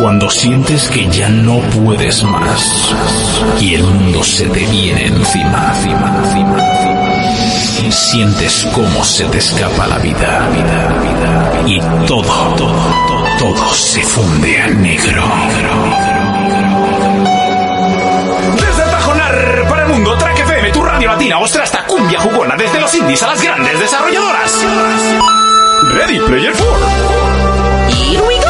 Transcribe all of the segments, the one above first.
Cuando sientes que ya no puedes más y el mundo se te viene encima, encima, encima, encima. Sientes cómo se te escapa la vida, vida, vida. Y todo, todo, todo, todo se funde a negro. Desde el Pajonar para el mundo, Track FM, tu radio latina, ostra hasta cumbia jugona, desde los indies a las grandes desarrolladoras. Ready Player 4. Here we go.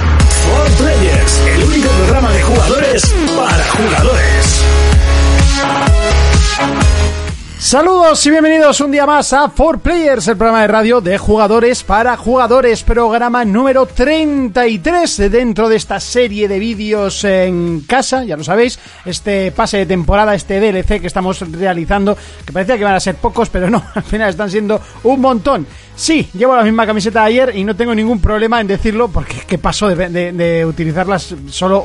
For Players, el único programa de jugadores para jugadores. Saludos y bienvenidos un día más a 4Players, el programa de radio de jugadores para jugadores, programa número 33 dentro de esta serie de vídeos en casa, ya lo sabéis, este pase de temporada, este DLC que estamos realizando, que parecía que iban a ser pocos, pero no, al final están siendo un montón. Sí, llevo la misma camiseta de ayer y no tengo ningún problema en decirlo porque es que paso de- de utilizarlas solo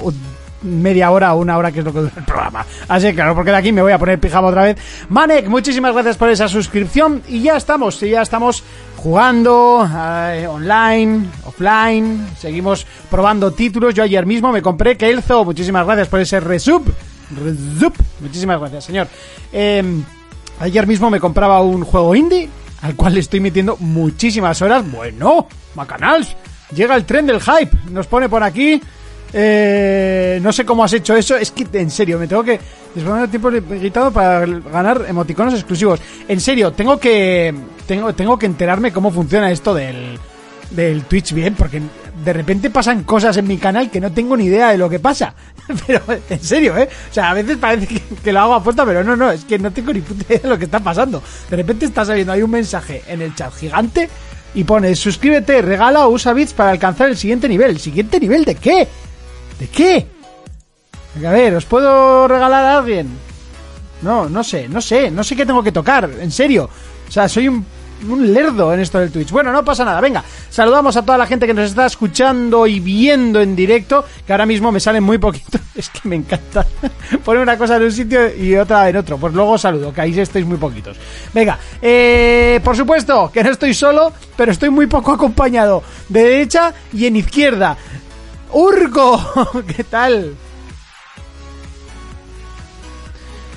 media hora o una hora que es lo que dura el programa. Así que claro, porque de aquí me voy a poner pijama otra vez. Manek, muchísimas gracias por esa suscripción y ya estamos, y ya estamos jugando eh, online, offline, seguimos probando títulos. Yo ayer mismo me compré Kelzo, muchísimas gracias por ese resub. Resub, muchísimas gracias, señor. Eh, ayer mismo me compraba un juego indie al cual le estoy metiendo muchísimas horas. Bueno, bacanals. Llega el tren del hype. Nos pone por aquí. Eh, no sé cómo has hecho eso. Es que, en serio, me tengo que disponer el tiempo limitado para ganar emoticonos exclusivos. En serio, tengo que tengo, tengo que enterarme cómo funciona esto del, del Twitch bien, porque de repente pasan cosas en mi canal que no tengo ni idea de lo que pasa. Pero, en serio, ¿eh? O sea, a veces parece que, que lo hago a puesta, pero no, no, es que no tengo ni puta idea de lo que está pasando. De repente está saliendo ahí un mensaje en el chat gigante y pone, suscríbete, regala o usa bits para alcanzar el siguiente nivel. ¿El siguiente nivel de qué? ¿De qué? A ver, ¿os puedo regalar a alguien? No, no sé, no sé, no sé qué tengo que tocar, en serio. O sea, soy un, lerdo en esto del Twitch. Bueno, no pasa nada, venga. Saludamos a toda la gente que nos está escuchando y viendo en directo, que ahora mismo me salen muy poquitos. Es que me encanta poner una cosa en un sitio y otra en otro. Pues luego saludo, que ahí estáis muy poquitos. Venga, eh, por supuesto que no estoy solo, pero estoy muy poco acompañado. De derecha y en izquierda. Urco, ¿qué tal?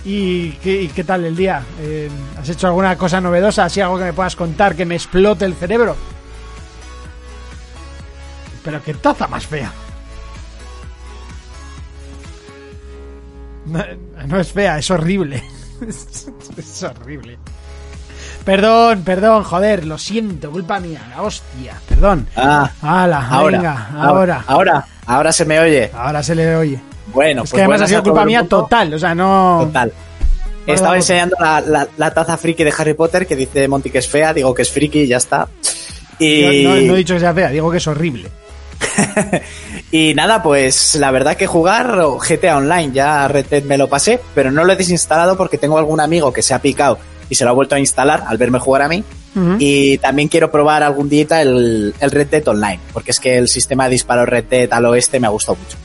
¿Y qué, tal el día? Eh, ¿Has hecho alguna cosa novedosa? ¿Así algo que me puedas contar que me explote el cerebro? Pero qué taza más fea. No, no es fea, es horrible. es horrible. Perdón, perdón, joder, lo siento, culpa mía, la hostia, perdón. Ah, Hala, ahora, venga, ahora. Ahora, ahora se me oye. Ahora se le oye. Bueno, es pues que además ha sido culpa mía total, o sea, no... Total. Estaba enseñando la, la- la taza friki de Harry Potter que dice Monty que es fea, digo que es friki y ya está. Y, No, no- no he dicho que sea fea, digo que es horrible. y nada, pues la verdad que jugar GTA Online, ya Red Dead me lo pasé, pero no lo he desinstalado porque tengo algún amigo que se ha picado y se lo ha vuelto a instalar al verme jugar a mí. Y también quiero probar algún día el, el Red Dead Online, porque es que el sistema de disparo Red Dead al oeste me ha gustado mucho.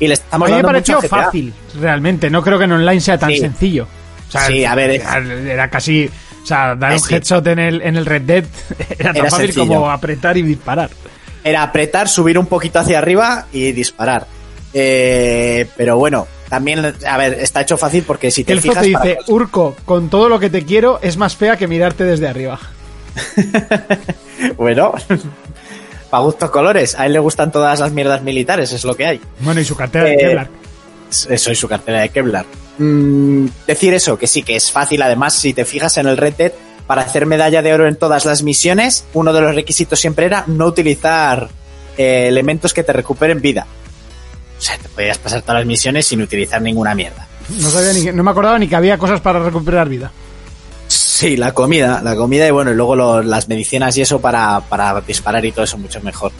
Y le A estamos mí me pareció a fácil, realmente. No creo que en online sea tan Sí. sencillo. O sea, Sí, a ver, era, era casi. O sea, dar un headshot en el, en el Red Dead era tan Era fácil sencillo. como apretar y disparar. Era apretar, subir un poquito hacia arriba y disparar. Eh, pero bueno, también, a ver, está hecho fácil porque si te El fijas... te para- dice: Urco, con todo lo que te quiero, es más fea que mirarte desde arriba. Bueno, para gustos colores. A él le gustan todas las mierdas militares, es lo que hay. Bueno, y su cartera de Eh, Kevlar. soy su cartera de Kevlar. Mm, decir eso, que sí, que es fácil. Además, si te fijas en el Red Dead, para hacer medalla de oro en todas las misiones, uno de los requisitos siempre era no utilizar eh, elementos que te recuperen vida. O sea, te podías pasar todas las misiones sin utilizar ninguna mierda. No, sabía ni no me acordaba ni que había cosas para recuperar vida. Sí, la comida, la comida y bueno, y luego lo- las medicinas y eso para, para disparar y todo eso mucho mejor.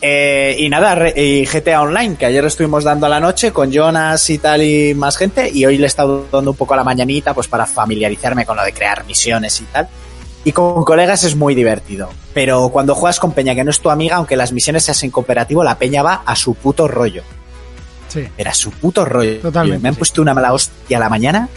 Eh, y nada, re- y GTA Online, que ayer lo estuvimos dando a la noche con Jonas y tal y más gente, y hoy le he estado dando un poco a la mañanita pues para familiarizarme con lo de crear misiones y tal. Y con colegas es muy divertido. Pero cuando juegas con Peña que no es tu amiga, aunque las misiones sean en cooperativo, la Peña va a su puto rollo. Sí. Era su puto rollo. Totalmente, Me han puesto una mala hostia a la mañana.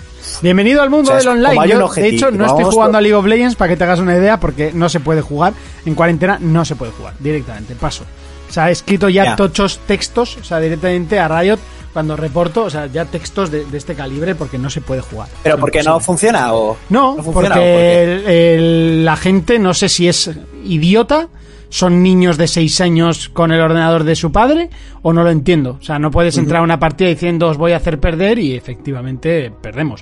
Bienvenido al mundo O sea, es del online. Yo, de hecho, no estoy jugando por- a League of Legends para que te hagas una idea, porque no se puede jugar. En cuarentena no se puede jugar directamente. Paso. O sea, he escrito ya, Ya. tochos textos, o sea, directamente a Riot cuando reporto, o sea, ya textos de, de este calibre porque no se puede jugar. ¿Pero porque no funciona o...? No, funciona, porque ¿o por qué? el- el- la gente no sé si es idiota, son niños de 6 años con el ordenador de su padre o no lo entiendo. O sea, no puedes entrar a una partida diciendo os voy a hacer perder y efectivamente perdemos.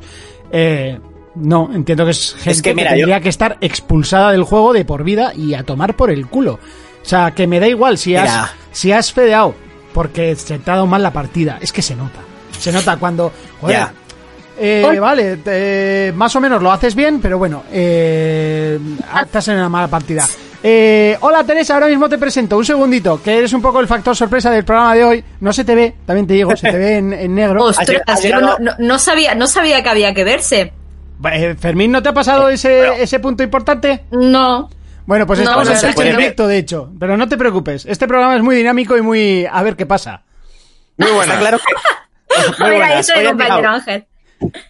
Eh, no, entiendo que es gente que, mira, tendría yo- que estar expulsada del juego de por vida y a tomar por el culo. O sea, que me da igual si has, Mira. si has fedeado porque se te ha dado mal la partida. Es que se nota. Se nota cuando... Joder, eh, vale, eh, más o menos lo haces bien, pero bueno, eh, estás en una mala partida. Eh, hola Teresa, ahora mismo te presento, un segundito, que eres un poco el factor sorpresa del programa de hoy. No se te ve, también te digo, se te ve en, en negro. Ostras, yo no, no- no sabía, no sabía que había que verse. Eh, Fermín, ¿no te ha pasado ese, ese punto importante? No. Bueno, pues No, estamos no en ver. directo, de hecho, pero no te preocupes, este programa es muy dinámico y muy... a ver qué pasa. Muy Está buena. claro que... A Muy Hoy han compañero Ángel.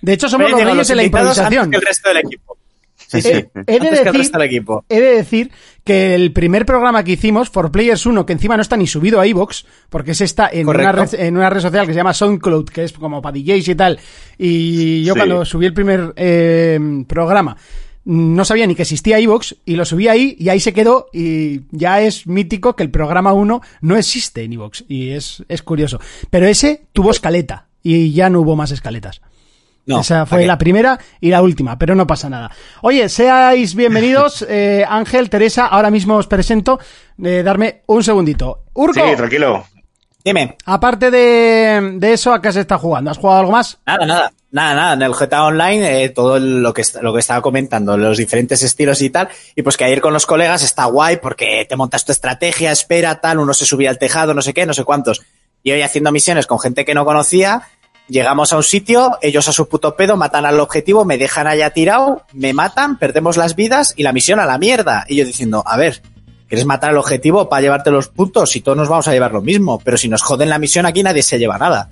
De hecho, somos los reyes de la improvisación. antes que el resto del equipo. Sí, sí. Eh, he, de el decir, he de decir que el primer programa que hicimos, For Players 1, que encima no está ni subido a iVoox, porque se está en una, red, en una red social que se llama SoundCloud, que es como para DJs y tal. Y yo Sí. cuando subí el primer eh, programa, no sabía ni que existía iVoox, y lo subí ahí, y ahí se quedó, y ya es mítico que el programa 1 no existe en iVoox, y es, es curioso. Pero ese tuvo escaleta, y ya no hubo más escaletas. No, Esa fue la primera y la última, pero no pasa nada. Oye, seáis bienvenidos, eh, Ángel, Teresa, ahora mismo os presento, eh, darme un segundito. Urco, Sí, tranquilo. Dime. aparte de, de eso, ¿a qué se está jugando? ¿Has jugado algo más? Nada, nada, nada, nada. En el GTA Online, eh, todo lo que, estaba comentando, los diferentes estilos y tal. Y pues que ayer con los colegas está guay porque te montas tu estrategia, espera, tal, uno se subía al tejado, no sé qué, no sé cuántos. Y hoy haciendo misiones con gente que no conocía, llegamos a un sitio, ellos a su puto pedo matan al objetivo, me dejan allá tirado, me matan, perdemos las vidas y la misión a la mierda. Y yo diciendo, a ver, ¿quieres matar al objetivo para llevarte los puntos? Y todos nos vamos a llevar lo mismo. Pero si nos joden la misión aquí nadie se lleva nada.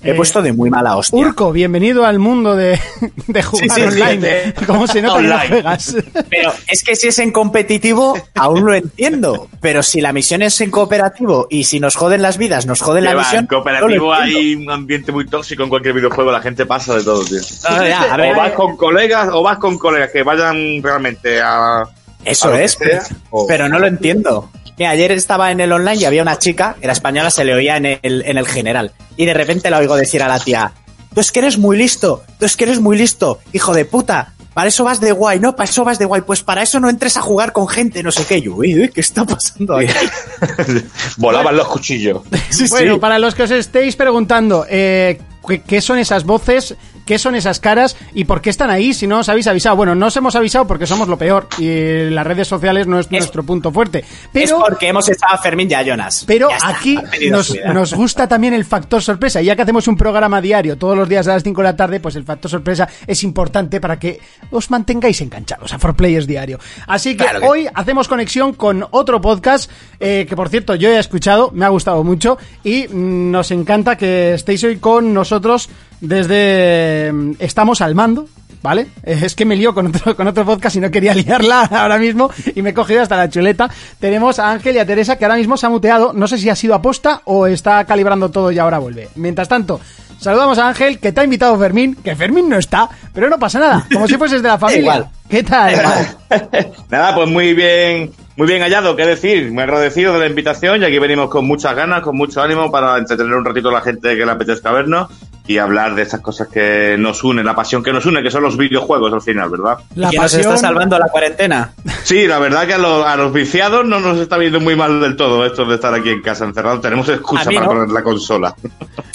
He Eh, puesto de muy mala hostia. Urco, bienvenido al mundo de, de jugar Sí, sí, sí, online. ¿Cómo se nota que no Online. juegas? Pero es que si es en competitivo, aún lo entiendo. Pero si la misión es en cooperativo y si nos joden las vidas, nos joden la Que va, misión. en cooperativo no hay un ambiente muy tóxico en cualquier videojuego, la gente pasa de todo, tío. No, no, ya, a ver, O vas con colegas, o vas con colegas que vayan realmente a. eso que es, sea, o- pero no lo entiendo. Mira, ayer estaba en el online y había una chica, era española, se le oía en el, en el general. Y de repente la oigo decir a la tía, tú es que eres muy listo, tú es que eres muy listo, hijo de puta. Para eso vas de guay, ¿no? Para eso vas de guay. Pues para eso no entres a jugar con gente, no sé qué. Y Yo, uy, uy, ¿qué está pasando aquí? Volaban los cuchillos. Sí, Bueno, sí. para los que os estéis preguntando eh, ¿qué, qué son esas voces, qué son esas caras y por qué están ahí si no os habéis avisado. Bueno, no os hemos avisado porque somos lo peor y las redes sociales no es, nuestro punto fuerte. Es porque hemos echado a Fermín y a Jonas. pero está, aquí nos, gusta también el factor sorpresa. Ya que hacemos un programa diario todos los días a las 5 de la tarde, pues el factor sorpresa es importante para que os mantengáis enganchados a For Players Diario. Así que, Claro que- hoy hacemos conexión con otro podcast eh, que, por cierto, yo he escuchado, me ha gustado mucho y mm, nos encanta que estéis hoy con nosotros desde mm, Estamos al Mando. ¿Vale? Es que me lío con otro, con otro podcast y no quería liarla ahora mismo y me he cogido hasta la chuleta. Tenemos a Ángel y a Teresa que ahora mismo se ha muteado. No sé si ha sido aposta o está calibrando todo y ahora vuelve. Mientras tanto, saludamos a Ángel que te ha invitado Fermín, que Fermín no está, pero no pasa nada, como si fueses de la familia. igual. ¿Qué tal? Nada, pues muy bien, Muy bien hallado, qué decir, muy agradecido de la invitación y aquí venimos con muchas ganas, con mucho ánimo para entretener un ratito a la gente que le apetezca vernos y hablar de estas cosas que nos unen, la pasión que nos une, que son los videojuegos al final, ¿verdad? La ¿Quién nos pasión- está salvando la cuarentena? Sí, la verdad que a los, a los viciados no nos está viendo muy mal del todo esto de estar aquí en casa encerrados. Tenemos excusa para no. poner la consola.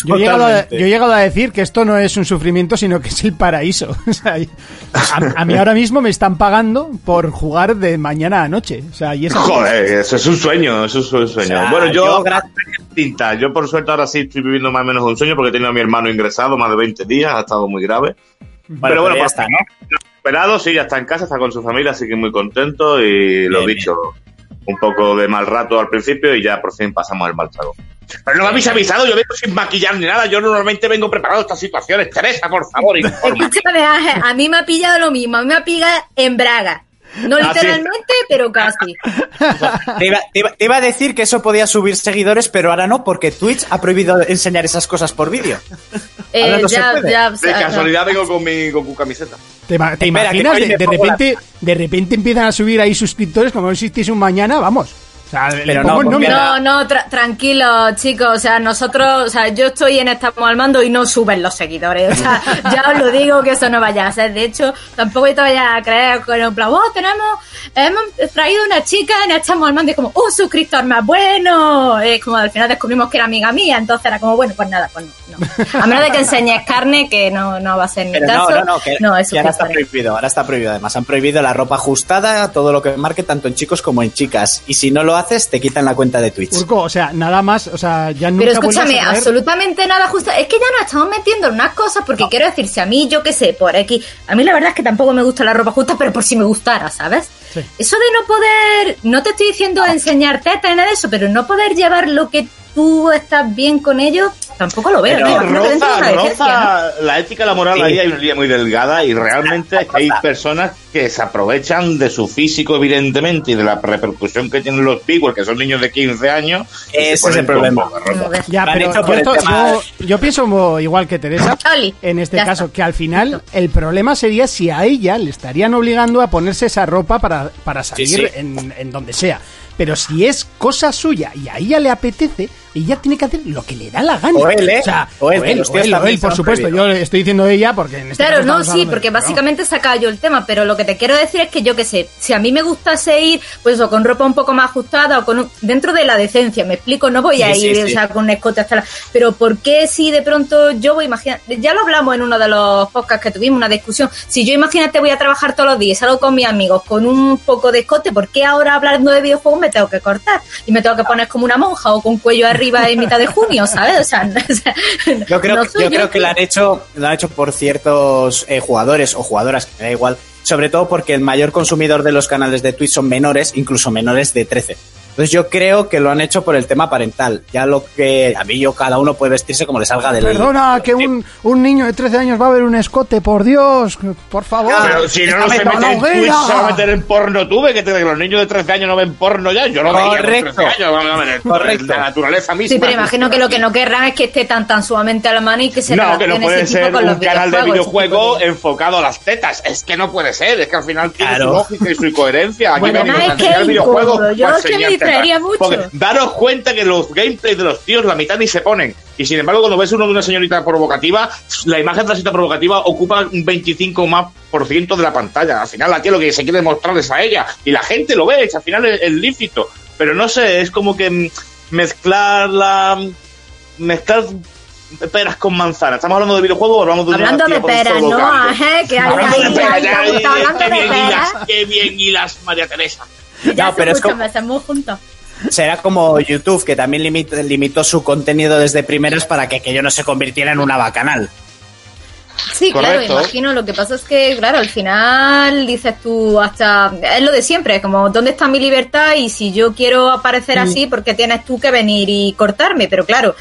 Yo he, llegado a, yo he llegado a decir que esto no es un sufrimiento, sino que es el paraíso. O sea, a, a mí ahora mismo me están pagando por jugar de mañana a noche. O sea, y eso Joder, eso es un sueño, eso es un sueño. O sea, bueno, yo, yo gra- distinta. Yo por suerte ahora sí estoy viviendo más o menos un sueño porque he tenido a mi hermano ingresado más de 20 días, ha estado muy grave. Bueno, pero bueno, ya pues, está, ¿no? Esperado, sí, ya está en casa, está con su familia, así que muy contento y lo Bien, dicho, un poco de mal rato al principio y ya por fin pasamos el mal trago. Pero no me habéis avisado, yo vengo sin maquillar ni nada, yo normalmente vengo preparado a estas situaciones. Teresa, por favor. Escúchame, Ángel, a mí me ha pillado lo mismo, a mí me ha pillado en Braga. No Ah, literalmente, pero casi. Te iba, te iba- te iba a decir que eso podía subir seguidores, pero ahora no, porque Twitch ha prohibido enseñar esas cosas por vídeo. Eh, no ya, ya, De casualidad vengo con mi Goku camiseta. ¿Te, te imaginas? De, la- repente, de repente empiezan a subir ahí suscriptores como si existiese un mañana, vamos. Sea, Pero no, nómina. No, no, tra- tranquilo, chicos. O sea, nosotros, o sea, yo estoy en Estamos al Mando y no suben los seguidores. O sea, ya os lo digo que eso no vaya a ser. De hecho, tampoco te vayas a creer con en plan, oh, tenemos, hemos traído una chica en Estamos al Mando y como, un suscriptor más bueno. Es como al final descubrimos que era amiga mía, entonces era como, bueno, pues nada, pues no. no. A menos de que enseñes carne, que no, no va a ser mi Pero no, caso. no, no, que, no, es que ahora está prohibido, ahora está prohibido. Además, han prohibido la ropa ajustada, todo lo que marque tanto en chicos como en chicas. Y si no lo haces, te quitan la cuenta de Twitch. Urco, o sea, nada más, o sea, ya nunca Pero escúchame, a absolutamente nada justo. Es que ya nos estamos metiendo en unas cosas porque quiero decir, si a mí, yo qué sé, por aquí, a mí la verdad es que tampoco me gusta la ropa justa, pero por si me gustara, ¿sabes? Sí. Eso de no poder, no te estoy diciendo enseñar teta ni nada de eso, pero no poder llevar lo que tú estás bien con ello, tampoco lo veo. Pero la ética y la moral Sí. ahí hay una línea muy delgada y realmente hay personas que se aprovechan de su físico evidentemente y de la repercusión que tienen los viewers que son niños de 15 años Ese es el problema. Ya, pero yo, por el esto- tema- yo- yo pienso igual que Teresa Oli, en este ya caso, está. que al final el problema sería si a ella le estarían obligando a ponerse esa ropa para, para salir sí. En, en donde sea. Pero si es cosa suya y a ella le apetece, ella tiene que hacer lo que le da la gana. O él, ¿eh? O sea, O él, o él, o él, por supuesto. Yo le estoy diciendo ella porque en este Claro, caso no, sí, de- porque pero básicamente saca yo el tema, pero lo que te quiero decir es que yo qué sé, si a mí me gustase ir, pues o con ropa un poco más ajustada o con un- dentro de la decencia, me explico, no voy a Sí, sí, ir, sí. o sea, con un escote hasta la... Pero ¿por qué si de pronto yo voy, imagina, ya lo hablamos en uno de los podcasts que tuvimos, una discusión, si yo imagínate voy a trabajar todos los días, salgo con mis amigos con un poco de escote, ¿por qué ahora hablando de videojuegos me tengo que cortar? Y me tengo que poner como una monja o con cuello arriba en mitad de junio, ¿sabes? O sea, o sea, Yo creo, no yo creo que lo han hecho, lo han hecho por ciertos eh, jugadores o jugadoras, que me da igual, sobre todo porque el mayor consumidor de los canales de Twitch son menores, incluso menores de 13. Entonces yo creo que lo han hecho por el tema parental. Ya lo que a mí yo cada uno puede vestirse como le salga del Perdona, que un, un niño de 13 años va a ver un escote, por Dios, por favor. Pero si no, no se mete en Twitch, se va a meter en porno tuve, que, te- que los niños de 13 años no ven porno ya. Yo lo veía con Correcto. 13 años, vamos a ver, Correcto. la naturaleza misma. Sí, pero imagino que lo que no querrán es que esté tan tan sumamente a la mano y que se No, que no puede ser con un canal de videojuegos, ese tipo videojuego de- enfocado a las tetas. Es que no puede ser, es que al final tiene Claro. su lógica y su coherencia. Aquí Bueno, venimos no, a enseñar videojuegos enseñar tetas. Distraería mucho. Porque daros cuenta que los gameplays de los tíos la mitad ni se ponen. Y sin embargo, cuando ves uno de una señorita provocativa, la imagen de la señorita provocativa ocupa un 25 más por ciento de la pantalla. Al final tía lo que se quiere mostrar es a ella. Y la gente lo ve, es, al final es, es lícito. Pero no sé, es como que mezclar la... Mezclar peras con manzanas. ¿Estamos hablando de videojuegos o hablamos de una Hablando de peras, ¿no? que hay Hablando de ahí, peras, y- hablando de peras. qué bien hilas, María Teresa. Ya No, pero es como- muy juntos. Será como YouTube, que también limit- limitó su contenido desde primeras para que aquello no se convirtiera en una bacanal. Sí, claro, Correcto. imagino. Lo que pasa es que, claro, al final dices tú hasta... Es lo de siempre, como, ¿dónde está mi libertad? Y si yo quiero aparecer así, ¿por qué tienes tú que venir y cortarme? Pero claro,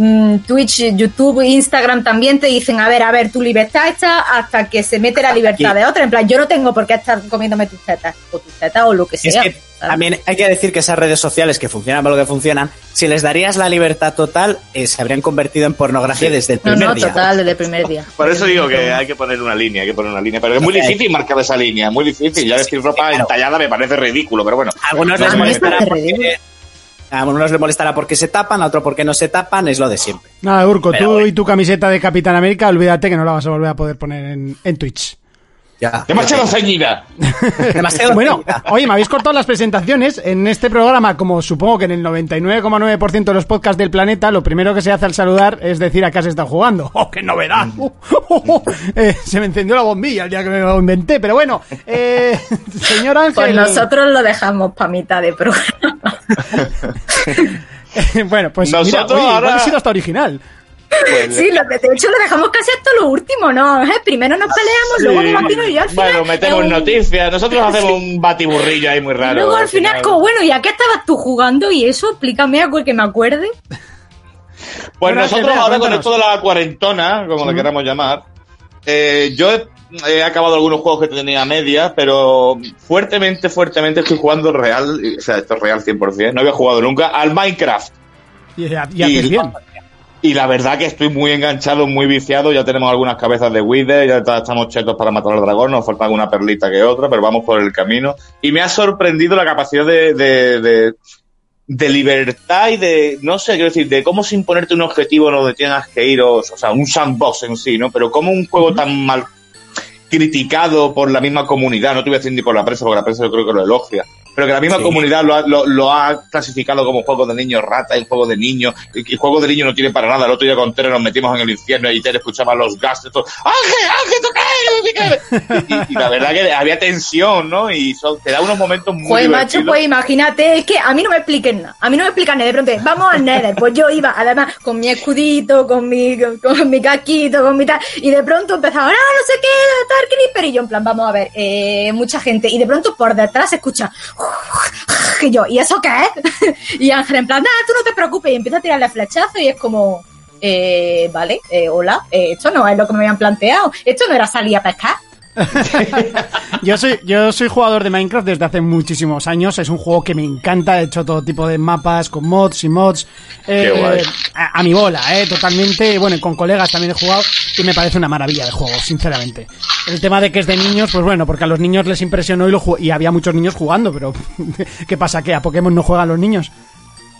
mm, Twitch, YouTube, Instagram también te dicen, a ver, a ver, tu libertad está hasta que se mete la libertad de otra. En plan, yo no tengo por qué estar comiéndome tus tetas, o tus tetas, o lo que Es sea. que también hay que decir que esas redes sociales que funcionan por lo que funcionan, si les darías la libertad total, eh, se habrían convertido en pornografía desde el primer no, día. total, desde el primer día. Por eso digo que hay que poner una línea, hay que poner una línea. Pero es muy difícil marcar esa línea, muy difícil. Ya decir ropa Claro. entallada me parece ridículo, pero bueno. Algunos No, les molestará parece porque, ridículo. A algunos les molestará porque se tapan, a otros porque no se tapan, es lo de siempre. Nada, Urco, Pero tú bueno. y tu camiseta de Capitán América, olvídate que no la vas a volver a poder poner en, en Twitch. Ya. Demasiado ceñida. Demasiado Bueno, ceñida. oye, me habéis cortado las presentaciones. En este programa, como supongo que en el 99,9% de los podcasts del planeta, lo primero que se hace al saludar es decir a qué has estado jugando. ¡Oh, qué novedad! Uh. Eh, se me encendió la bombilla el día que me lo inventé, pero bueno, eh, señor Ángel. Pues nosotros lo dejamos para mitad de programa. bueno, pues mira, Nosotros oye, igual ahora- ha sido hasta original. Pues, Sí, lo, de hecho lo dejamos casi hasta lo último, ¿no? ¿Eh? Primero nos peleamos, sí. luego debatimos y yo al final... Bueno, metemos eh, un- noticias. Nosotros hacemos un batiburrillo ahí muy raro. Luego al final, como bueno, ¿y a qué estabas tú jugando? Y eso, explícame algo que me acuerde. Pues Bueno, nosotros ahora con esto de la cuarentona, como la queramos llamar, eh, yo he, he acabado algunos juegos que tenía a media, pero fuertemente, fuertemente estoy jugando real, o sea, esto es real 100%, no había jugado nunca, al Minecraft. Y, y haces bien. Y la verdad que estoy muy enganchado, muy viciado. Ya tenemos algunas cabezas de Wither, ya estamos chetos para matar al dragón. Nos falta alguna perlita que otra, pero vamos por el camino. Y me ha sorprendido la capacidad de, de, de, de libertad y de, no sé, quiero decir, de cómo sin ponerte un objetivo donde tengas que ir, o, o sea, un sandbox en sí, ¿no? Pero como un juego tan mal criticado por la misma comunidad, no te voy a decir ni por la prensa, porque la prensa yo creo que lo elogia, pero que la misma Sí. comunidad lo ha, lo, lo ha clasificado como juego de niños rata, y juego de niños, y, y juego de niños no tiene para nada. El otro día con Tere nos metimos en el infierno y Tere escuchaba los gases, todo, ¡Ángel, Ángel, qué! Y, y- y la verdad que había tensión, ¿no? Y son, te da unos momentos muy Joder, macho, pues imagínate, es que a mí no me expliquen nada. A mí no me explican nada. De pronto, vamos al Nether. Pues yo iba, además, con mi escudito, con mi, con mi casquito, con mi tal. Y de pronto empezaba, ah, no sé qué, tal, Creeper. Y yo, en plan, vamos a ver, eh, mucha gente. Y de pronto por detrás se escucha, y yo, ¿y eso qué es? y Ángel, en plan, nada, tú no te preocupes. Y empieza a tirarle flechazo y es como, eh, vale, eh, hola, eh, esto no es lo que me habían planteado. Esto no era salir a pescar. Yo soy, yo soy jugador de Minecraft desde hace muchísimos años. Es un juego que me encanta. He hecho todo tipo de mapas con mods y mods. Eh, Qué guay. a, a mi bola, eh, totalmente. Bueno, y con colegas también he jugado y me parece una maravilla de juego, sinceramente. El tema de que es de niños, pues bueno, porque a los niños les impresionó y, lo y había muchos niños jugando, pero ¿qué pasa? ¿Que a Pokémon no juegan los niños?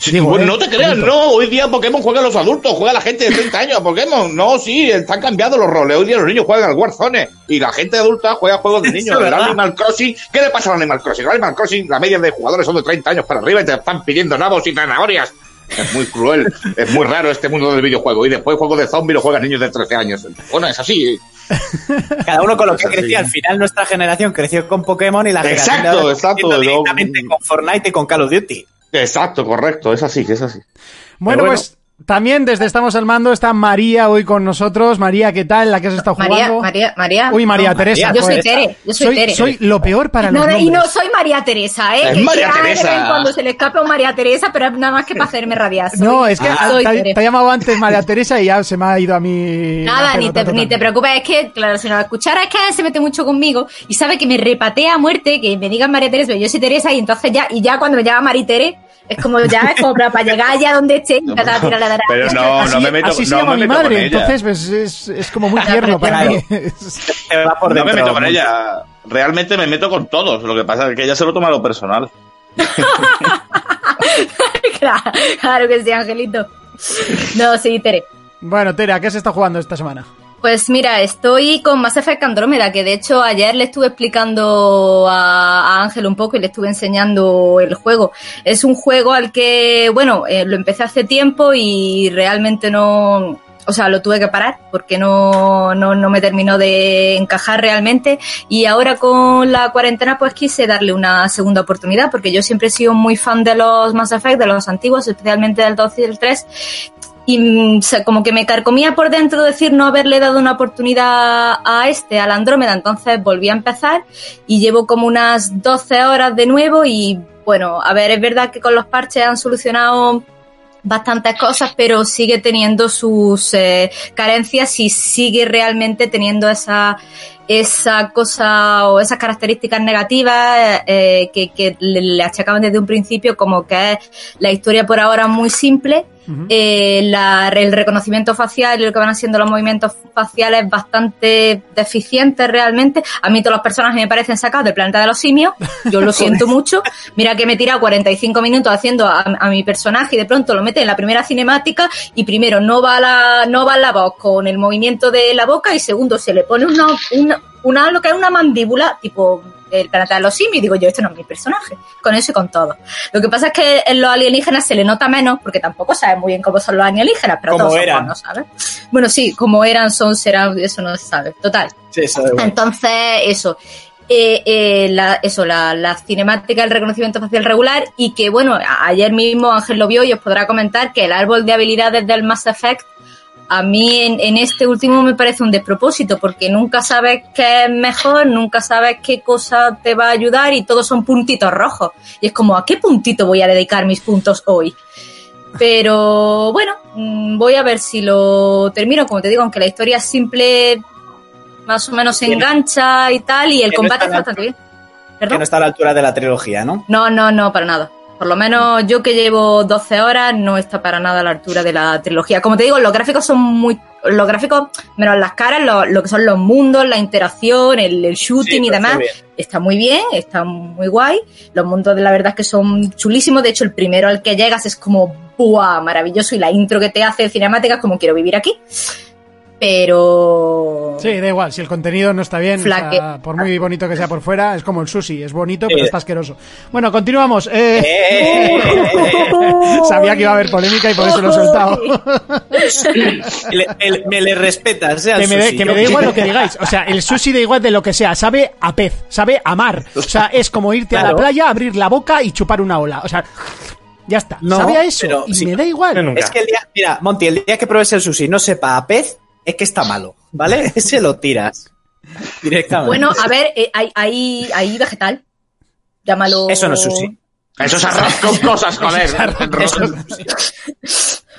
Sí, Digo, bueno, eh, no te creas, no. Hoy día Pokémon juega a los adultos, juega la gente de 30 años a Pokémon. No, sí, están cambiando los roles. Hoy día los niños juegan al Warzone y la gente adulta juega juegos de niños. El. Animal Crossing, ¿qué le pasa al Animal Crossing? El Animal Crossing, la media de jugadores son de 30 años para arriba y te están pidiendo nabos y zanahorias. Es muy cruel, es muy raro este mundo del videojuego. Y después juegos de zombies lo juegan niños de 13 años. Bueno, es así. Cada uno con lo que crecía. así. Al final nuestra generación creció con Pokémon y la Exacto, generación de exacto, directamente con Fortnite y con Call of Duty. Exacto, correcto, es así, es así. Bueno, bueno. pues también desde Estamos al Mando está María hoy con nosotros. María, ¿qué tal? ¿La que has estado María, jugando? María, María. Uy, María No, Teresa. María, Yo soy pues, Tere, yo soy, soy, Tere. soy lo peor para No, los y no nombres. soy María Teresa, ¿eh? Es Que María ya de Teresa. vez en cuando se le escapa un María Teresa, pero es nada más que para hacerme rabiar. Soy- No, es que Ah, soy te, te ha llamado antes María Teresa y ya se me ha ido a mí. Nada, la ni te, ni te preocupes, es que, claro, si nos escuchara es que se mete mucho conmigo y sabe que me repatea a muerte, que me digan María Teresa, pero yo soy Teresa y entonces ya, y ya cuando me llama María Tere, es como ya, es como para, para llegar allá donde esté y tirarle de la Pero no, Así, no me meto, así se no llama me mi meto con madre, ella. entonces pues, es, es como muy tierno para mí. Te va por no me meto con ella. Realmente me meto con todos. Lo que pasa es que ella se lo toma a lo personal. claro, claro que sí, Angelito. No, sí, Tere. bueno, Tere, ¿a qué se está jugando esta semana? Pues mira, estoy con Mass Effect Andrómeda, que de hecho ayer le estuve explicando a, Ángel un poco y le estuve enseñando el juego. Es un juego al que, bueno, eh, lo empecé hace tiempo y realmente no, o sea, lo tuve que parar porque no, no, no me terminó de encajar realmente y ahora con la cuarentena pues quise darle una segunda oportunidad porque yo siempre he sido muy fan de los Mass Effect, de los antiguos, especialmente del 2 y del 3 y mm, se- como que me carcomía por dentro decir no haberle dado una oportunidad a este, al Andrómeda, entonces volví a empezar y llevo como unas 12 horas de nuevo y bueno, a ver, es verdad que con los parches han solucionado bastantes cosas, pero sigue teniendo sus eh, carencias y sigue realmente teniendo esa esa cosa o esas características negativas eh, que, que le, le achacaban desde un principio, como que es la historia por ahora muy simple, eh, la- el reconocimiento facial y lo que van haciendo los movimientos faciales bastante deficientes realmente. A mí todos los personajes me parecen sacados del planeta de los simios, yo lo siento mucho. Mira que me he tirado 45 minutos haciendo a, a mi personaje y de pronto lo mete en la primera cinemática y primero no va la, no va la voz con el movimiento de la boca y segundo se le pone una, una, una lo que es una mandíbula tipo el planeta de los simios y digo yo, este no es mi personaje, con eso y con todo. Lo que pasa es que en los alienígenas se le nota menos, porque tampoco sabes muy bien cómo son los alienígenas, pero todos son eran. buenos, ¿sabes? Bueno, sí, como eran, son, serán, eso no se sabe. Total. Sí, bueno. Entonces, eso. Eh, eh, la, eso, la, la cinemática, el reconocimiento facial regular y que, bueno, ayer mismo Ángel lo vio y os podrá comentar que el árbol de habilidades del Mass Effect a mí en, en este último me parece un despropósito porque nunca sabes qué es mejor, nunca sabes qué cosa te va a ayudar y todos son puntitos rojos. Y es como, ¿a qué puntito voy a dedicar mis puntos hoy? Pero bueno, mm, voy a ver si lo termino. Como te digo, aunque la historia es simple, más o menos se Que engancha y tal, y el que no combate está bastante bien. Que ¿Perdón? no está a la altura de la trilogía, ¿no? No, no, no, para nada. Por lo menos yo que llevo 12 horas no está para nada a la altura de la trilogía. Como te digo, los gráficos son muy... Los gráficos, menos las caras, lo, lo que son los mundos, la interacción, el, el shooting Sí, y demás, está está muy bien, está muy guay. Los mundos de la verdad es que son chulísimos. De hecho, el primero al que llegas es como ¡buah! maravilloso y la intro que te hace cinemática es como quiero vivir aquí. Pero... Sí, da igual, si el contenido no está bien, o sea, por muy bonito que sea por fuera, es como el sushi, es bonito, pero está asqueroso. Bueno, continuamos. Eh, ¡Eh! Sabía que iba a haber polémica y por eso lo he soltado. El- me le respetas, ¿eh? al que me, dé- sushi. que me dé igual lo que digáis. O sea, el sushi da igual de lo que sea. Sabe a pez, sabe a mar. O sea, es como irte a la playa, abrir la boca y chupar una ola. O sea, ya está. No, sabe a eso pero y sí. me da igual. Es que el día, mira, Monty, el día que pruebes el sushi no sepa a pez, es que está malo, ¿vale? Ese lo tiras directamente. Bueno, a ver, eh, hay, hay, hay vegetal. Llámalo... eso no es sushi. Eso es arroz con cosas, joder. Eso.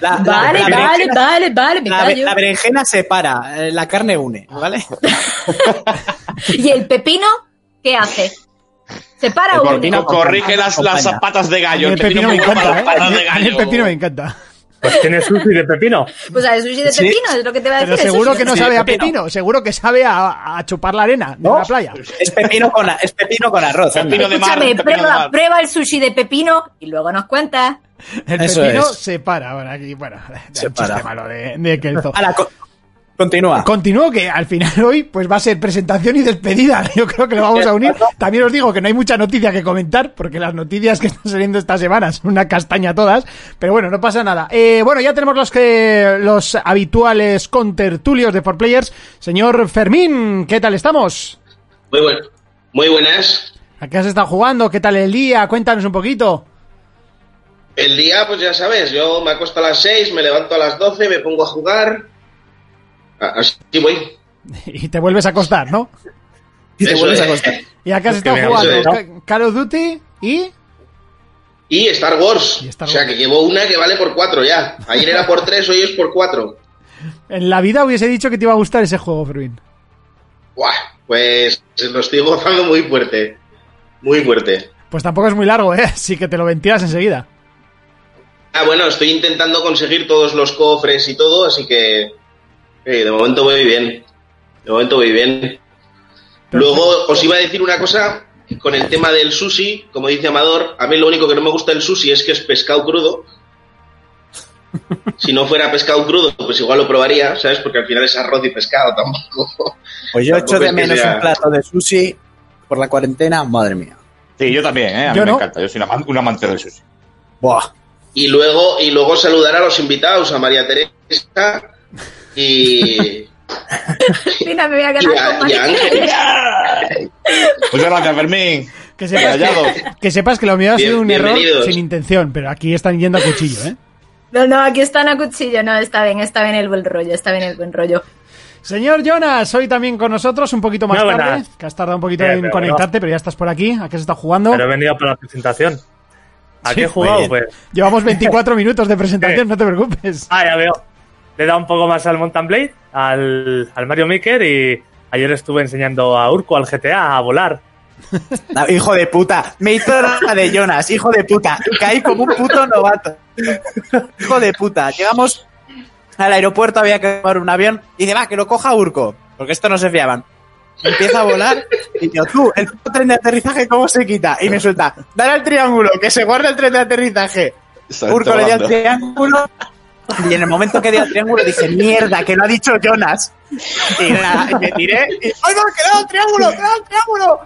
La, la- Vale, la vale, vale, vale, me la, be- callo. la berenjena separa, eh, la carne une, ¿vale? ¿Y el pepino qué hace? ¿Se para El o une? Corrige las, las patas de gallo. el pepino me encanta, las patas ¿eh? de el pepino me encanta. Pues tiene sushi de pepino. Pues el sushi de Sí. pepino, es lo que te va a Pero decir. el seguro que no sabe a pepino. seguro que sabe a, a chupar la arena de ¿No? la playa. Es pepino con, es pepino con arroz. Pepino de mar, Escúchame, pepino de prueba, mar. prueba el sushi de pepino y luego nos cuentas. El Eso pepino es. se para. Bueno, aquí, bueno, Se un chiste para. malo de, de Kelzo. Ala, co- continúa. Continúo que al final hoy pues va a ser presentación y despedida. Yo creo que lo vamos a unir. También os digo que no hay mucha noticia que comentar porque las noticias que están saliendo esta semana son una castaña todas. Pero bueno, no pasa nada. Eh, bueno, ya tenemos los que los habituales contertulios de 4Players. Señor Fermín, ¿qué tal estamos? Muy, buen, muy buenas. ¿A qué has estado jugando? ¿Qué tal el día? Cuéntanos un poquito. El día, pues ya sabes, yo me acuesto a las 6, me levanto a las 12, me pongo a jugar. Así voy. Y te vuelves a acostar, ¿no? Y te Eso vuelves a acostar. ¿Y a qué has Es estado que me jugando? Call of Duty y... Y Star Wars. Y Star O sea Wars. que llevo una que vale por 4 ya. Ayer era por 3, hoy es por 4. En la vida hubiese dicho que te iba a gustar ese juego, Fermín. Buah, pues lo estoy gozando muy fuerte. Muy fuerte. Pues tampoco es muy largo, ¿eh? Sí que te lo ventilas enseguida. Ah, bueno, estoy intentando conseguir todos los cofres y todo, así que eh, de momento voy bien. De momento voy bien. Luego os iba a decir una cosa con el tema del sushi, como dice Amador, a mí lo único que no me gusta del sushi es que es pescado crudo. Si no fuera pescado crudo, pues igual lo probaría, ¿sabes? Porque al final es arroz y pescado tampoco. Pues yo Tampoco echo de menos sea- un plato de sushi por la cuarentena, madre mía. Sí, yo también, ¿eh? A mí Yo me no. encanta. Yo soy un aman- un amante del sushi. Buah. Y luego, y luego saludar a los invitados, a María Teresa y, Mira, me voy a a, con. Ángel. Muchas gracias, Fermín. Que sepas que, sepas que lo mío ha sido un error sin intención, pero aquí están yendo a cuchillo, ¿eh? No, no, aquí están a cuchillo. No, está bien, está bien el buen rollo, está bien el buen rollo. Señor Jonas, hoy también con nosotros, un poquito más tarde, que has tardado un poquito Eh, en pero conectarte, pero ya estás por aquí. ¿A qué se está jugando? Pero he venido para la presentación. ¿A Sí, qué he jugado? Pues. Llevamos 24 minutos de presentación, no te preocupes. Ah, ya veo. Le dado un poco más al Mountain Blade, al, al Mario Maker y ayer estuve enseñando a Urco, al GTA, a volar. No, hijo de puta. Me hizo la de Jonas, hijo de puta. Caí como un puto novato. Hijo de puta. Llegamos al aeropuerto, había que tomar un avión. Y dice, va, que lo coja Urco. Porque esto no se fiaban. Empieza a volar. Y yo, tú, el puto tren de aterrizaje, ¿cómo se quita? Y me suelta, dale al triángulo, que se guarda el tren de aterrizaje. Urco le dio al triángulo. Y en el momento que dio al triángulo dije, mierda, que lo ha dicho Jonas. Y, me tiré y, ¡ay, no, que dado el triángulo, que dado el triángulo!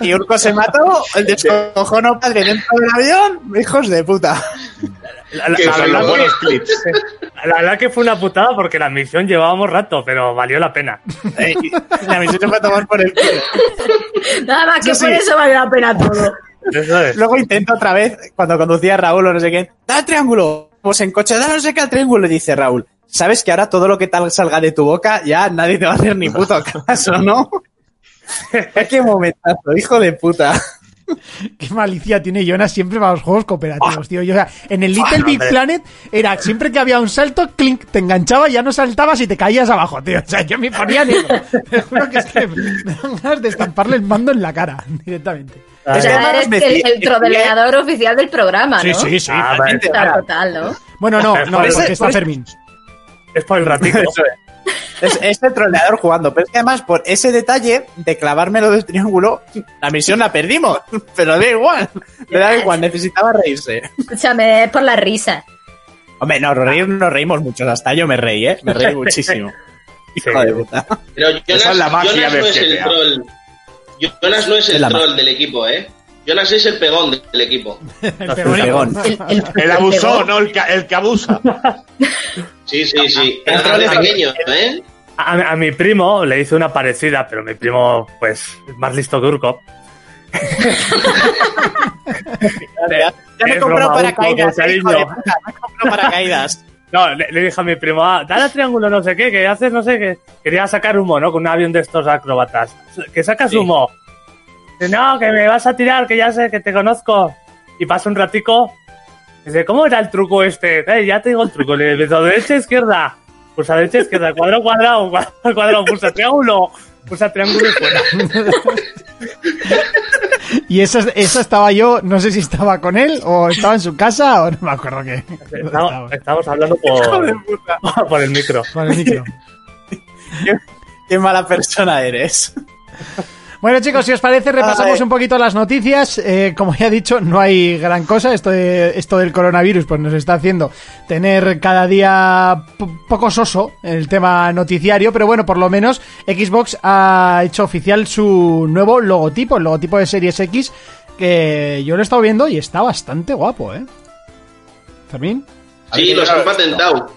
Y Urco se mató, el descojono padre dentro del avión, hijos de puta. La, la- la verdad buenos que, clips. la verdad que fue una putada porque la misión llevábamos rato, pero valió la pena. Eh, La misión se fue a tomar por el culo. Nada más que Sí, por sí. eso vale la pena todo. Eso es. Luego intento otra vez, cuando conducía a Raúl o no sé quién, ¡da el triángulo! Pues en coche, ¡da no sé qué al triángulo! Dice Raúl, ¿sabes que ahora todo lo que tal salga de tu boca ya nadie te va a hacer ni puto caso, no? ¡Qué momentazo, hijo de puta! Qué malicia tiene Jonas siempre para los juegos cooperativos, tío. Yo, o sea, en el Little Big hombre. Planet era siempre que había un salto, clink, te enganchaba y ya no saltabas y te caías abajo, tío. O sea, yo me ponía negro. Te juro que es que me dan ganas de estamparle el mando en la cara, directamente. O sea, eres el, el oficial del programa, ¿no? Sí, sí, sí. Ah, total, ¿no? Bueno, no, no, Por porque ese- está Fermín. Es por el ratito. Eso es. Es, es el troleador jugando, pero es que además por ese detalle de clavármelo del triángulo, la misión la perdimos, pero da igual, me da igual, necesitaba reírse. Escúchame, es por la risa. Hombre, no, reír, nos reímos muchos, hasta yo me reí, ¿eh? Me reí muchísimo. Hijo de puta. Pero Jonas, Esa es la magia Jonas no es el GTA. troll. Jonas no es el la troll del equipo, ¿eh? Jonas es el pegón del equipo. El pegón. El, el, El abusó, no el, que abusa. Sí, sí, sí. El troll de es- pequeño, ¿eh? A, a mi primo le hice una parecida, pero mi primo, pues, es más listo que Urco. Ya, me he comprado paracaídas, me he comprado paracaídas. No, le, le dije a mi primo, ah, dale al triángulo, no sé qué, que haces, no sé qué. Quería sacar humo, ¿no? Con un avión de estos acróbatas. Que sacas humo. Dice, no, que me vas a tirar, que ya sé, que te conozco. Y pasa un ratico. Dice, ¿cómo era el truco este? Eh, ya te digo el truco. Le digo, derecha, izquierda. Pulsa derecha, izquierda, cuadrado, cuadrado, cuadrado, cuadrado, pulsa triángulo. Pulsa triángulo y fuera. Y esa, esa estaba yo, no sé si estaba con él o estaba en su casa o no me acuerdo qué. Estamos, estamos hablando por, por el micro. Con el micro. Qué, qué mala persona eres. Bueno chicos, si os parece, repasamos un poquito las noticias. Eh, como ya he dicho, no hay gran cosa. Esto, de- esto del coronavirus pues nos está haciendo tener cada día po- poco soso el tema noticiario, pero bueno, por lo menos Xbox ha hecho oficial su nuevo logotipo, el logotipo de Series X, que yo lo he estado viendo y está bastante guapo, ¿eh? Fermín. Sí, los han patentado.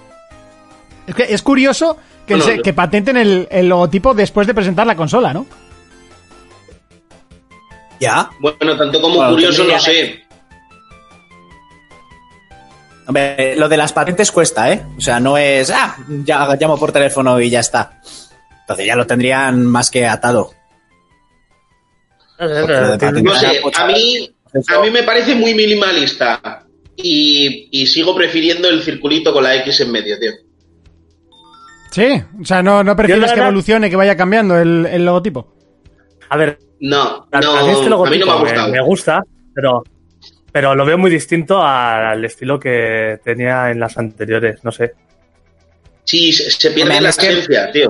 Es que es curioso que, Bueno, se- lo- que patenten el, el logotipo después de presentar la consola, ¿no? Ya. Bueno, tanto como Bueno, curioso, no sé. Hombre, lo de las patentes cuesta, ¿eh? O sea, no es, ah, ya llamo por teléfono y ya está. Entonces ya lo tendrían más que atado. No sé, a mí, a mí me parece muy minimalista. Y, y sigo prefiriendo el circulito con la X en medio, tío. Sí, o sea, no, no prefieres que verdad- evolucione, que vaya cambiando el, el logotipo. A ver, No, A, no, a mí este a mí no me ha me, gustado. me gusta, pero, pero lo veo muy distinto al estilo que tenía en las anteriores, no sé. Sí, se, se pierde la que- esencia, tío.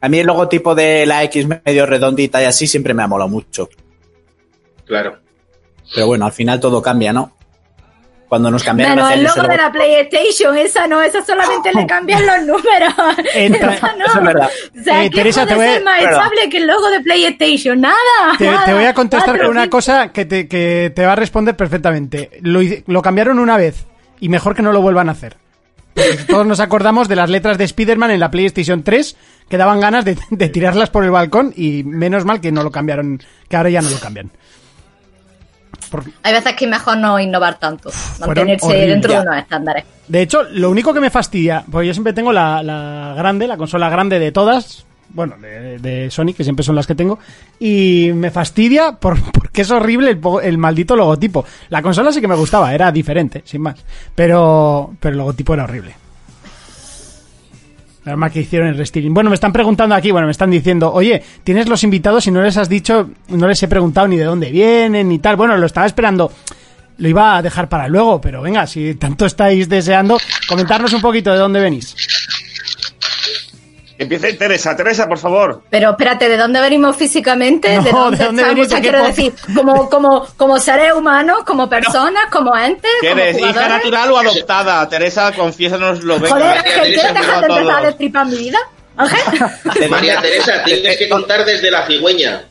A mí el logotipo de la X medio redondita y así siempre me ha molado mucho. Claro. Pero bueno, al final todo cambia, ¿no? Cuando nos cambiaron hace el logo de la PlayStation, esa no, esa solamente le cambian los números. Entra- Esa no. Eso es verdad. O sea, Eh, ¿qué Teresa, te voy a- ser más estable que el logo de PlayStation? Nada. Te, nada. te voy a contestar con una cosa que te, que te va a responder perfectamente. Lo, cambiaron una vez y mejor que no lo vuelvan a hacer. Porque Todos nos acordamos de las letras de Spider-Man en la PlayStation 3 que daban ganas de, de tirarlas por el balcón y menos mal que no lo cambiaron, que ahora ya no lo cambian. Por- Hay veces que es mejor no innovar tanto, mantenerse dentro de unos estándares. De hecho, lo único que me fastidia, porque yo siempre tengo la, la grande, la consola grande de todas, bueno, de, de Sony, que siempre son las que tengo, y me fastidia por, porque es horrible el, el maldito logotipo. La consola sí que me gustaba, era diferente, sin más, pero, pero el logotipo era horrible. La más que hicieron el restyling. Bueno, me están preguntando aquí, bueno, me están diciendo, oye, tienes los invitados y no les has dicho, no les he preguntado ni de dónde vienen ni tal. Bueno, lo estaba esperando, lo iba a dejar para luego, pero venga, si tanto estáis deseando, comentarnos un poquito de dónde venís. Empiece Teresa, Teresa, por favor. Pero espérate, ¿de dónde venimos físicamente? No, ¿De dónde, ¿de dónde estamos? qué quiero decir, como, como, como seres humanos, como personas, como entes, ¿Qué como eres, hija natural o adoptada? Teresa, confiésanoslo. venga. Joder, María Ángel, Teresa, ¿quieres dejar de empezar a destripar mi vida? Ángel. María Teresa, tienes que contar desde la cigüeña.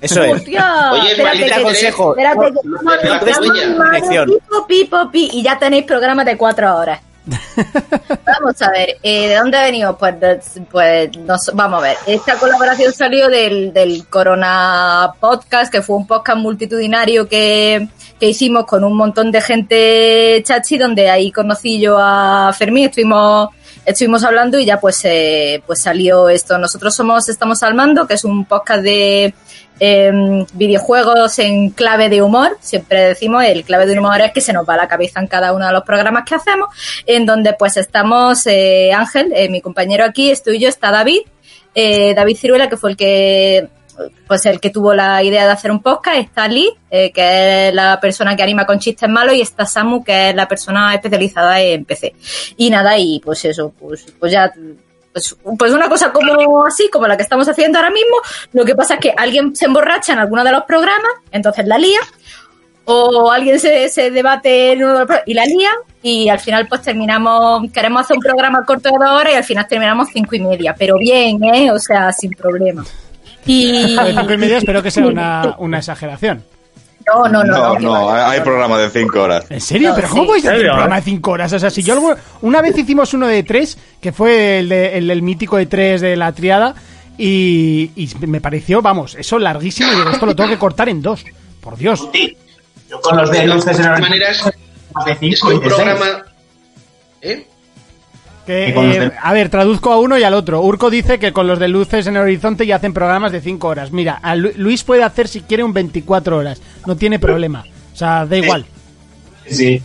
Eso es. Hostia, Oye, espérate que- consejo. espérate que- pipo, pipo, pi, y ya tenéis programas de cuatro horas. vamos a ver, eh, ¿de dónde venimos? Pues, de- pues nos- vamos a ver. Esta colaboración salió del, del Corona Podcast, que fue un podcast multitudinario que, que hicimos con un montón de gente chachi, donde ahí conocí yo a Fermín, estuvimos estuvimos hablando y ya pues eh, pues salió esto. Nosotros somos Estamos al Mando, que es un podcast de eh, videojuegos en clave de humor. Siempre decimos el clave de humor es que se nos va la cabeza en cada uno de los programas que hacemos, en donde pues estamos eh, Ángel, eh, mi compañero aquí, estoy yo, está David, eh, David Ciruela, que fue el que pues el que tuvo la idea de hacer un podcast, está Lee, eh, que es la persona que anima con chistes malos, y está Samu, que es la persona especializada en PC. Y nada, y pues eso, pues, pues ya pues, pues una cosa como así, como la que estamos haciendo ahora mismo, lo que pasa es que alguien se emborracha en alguno de los programas, entonces la lía, o alguien se, se debate en uno de los pro- y la lía, y al final pues terminamos, queremos hacer un programa corto de dos horas y al final terminamos cinco y media, pero bien, ¿eh? O sea, sin problema. Y... Lo de cinco y media espero que sea una, una exageración. No, no, no. No, no, hay programas de 5 horas. ¿En serio? No, ¿Pero sí. cómo podéis hacer un ¿Serio, programa eh? de 5 horas? O sea, si yo algo- una vez hicimos uno de 3, que fue el, de- el del mítico de 3 de la triada, y, y me pareció, vamos, eso larguísimo, y digo, esto lo tengo que cortar en dos. Por Dios. Sí. Yo con los de luces en el maneras, es 5 que y un programa... ¿Eh? Que, eh, de- A ver, traduzco a uno y al otro. Urco dice que con los de luces en el horizonte ya hacen programas de 5 horas. Mira, a Lu- Luis puede hacer si quiere un 24 horas. No tiene problema. O sea, da igual. Sí.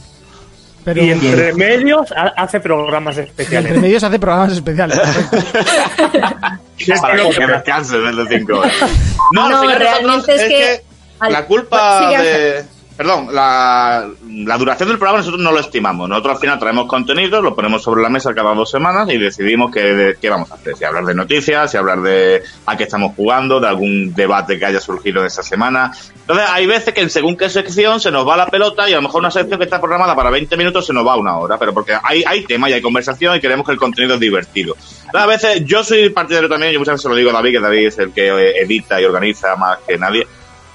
Pero Y entre medios ha- hace programas entre especiales. medios hace programas especiales. Es Para que que- me canse de los 5 horas. No, No, realmente nosotros es que- al- la culpa de... Perdón, la, la duración del programa nosotros no lo estimamos. Nosotros al final traemos contenido, lo ponemos sobre la mesa cada dos semanas y decidimos qué, de- qué vamos a hacer. Si hablar de noticias, si hablar de a qué estamos jugando, de algún debate que haya surgido esa semana. Entonces hay veces que según qué sección se nos va la pelota y a lo mejor una sección que está programada para 20 minutos se nos va una hora, pero porque hay, hay tema y hay conversación y queremos que el contenido es divertido. Entonces, a veces yo soy partidario también, yo muchas veces lo digo a David, que David es el que eh, edita y organiza más que nadie.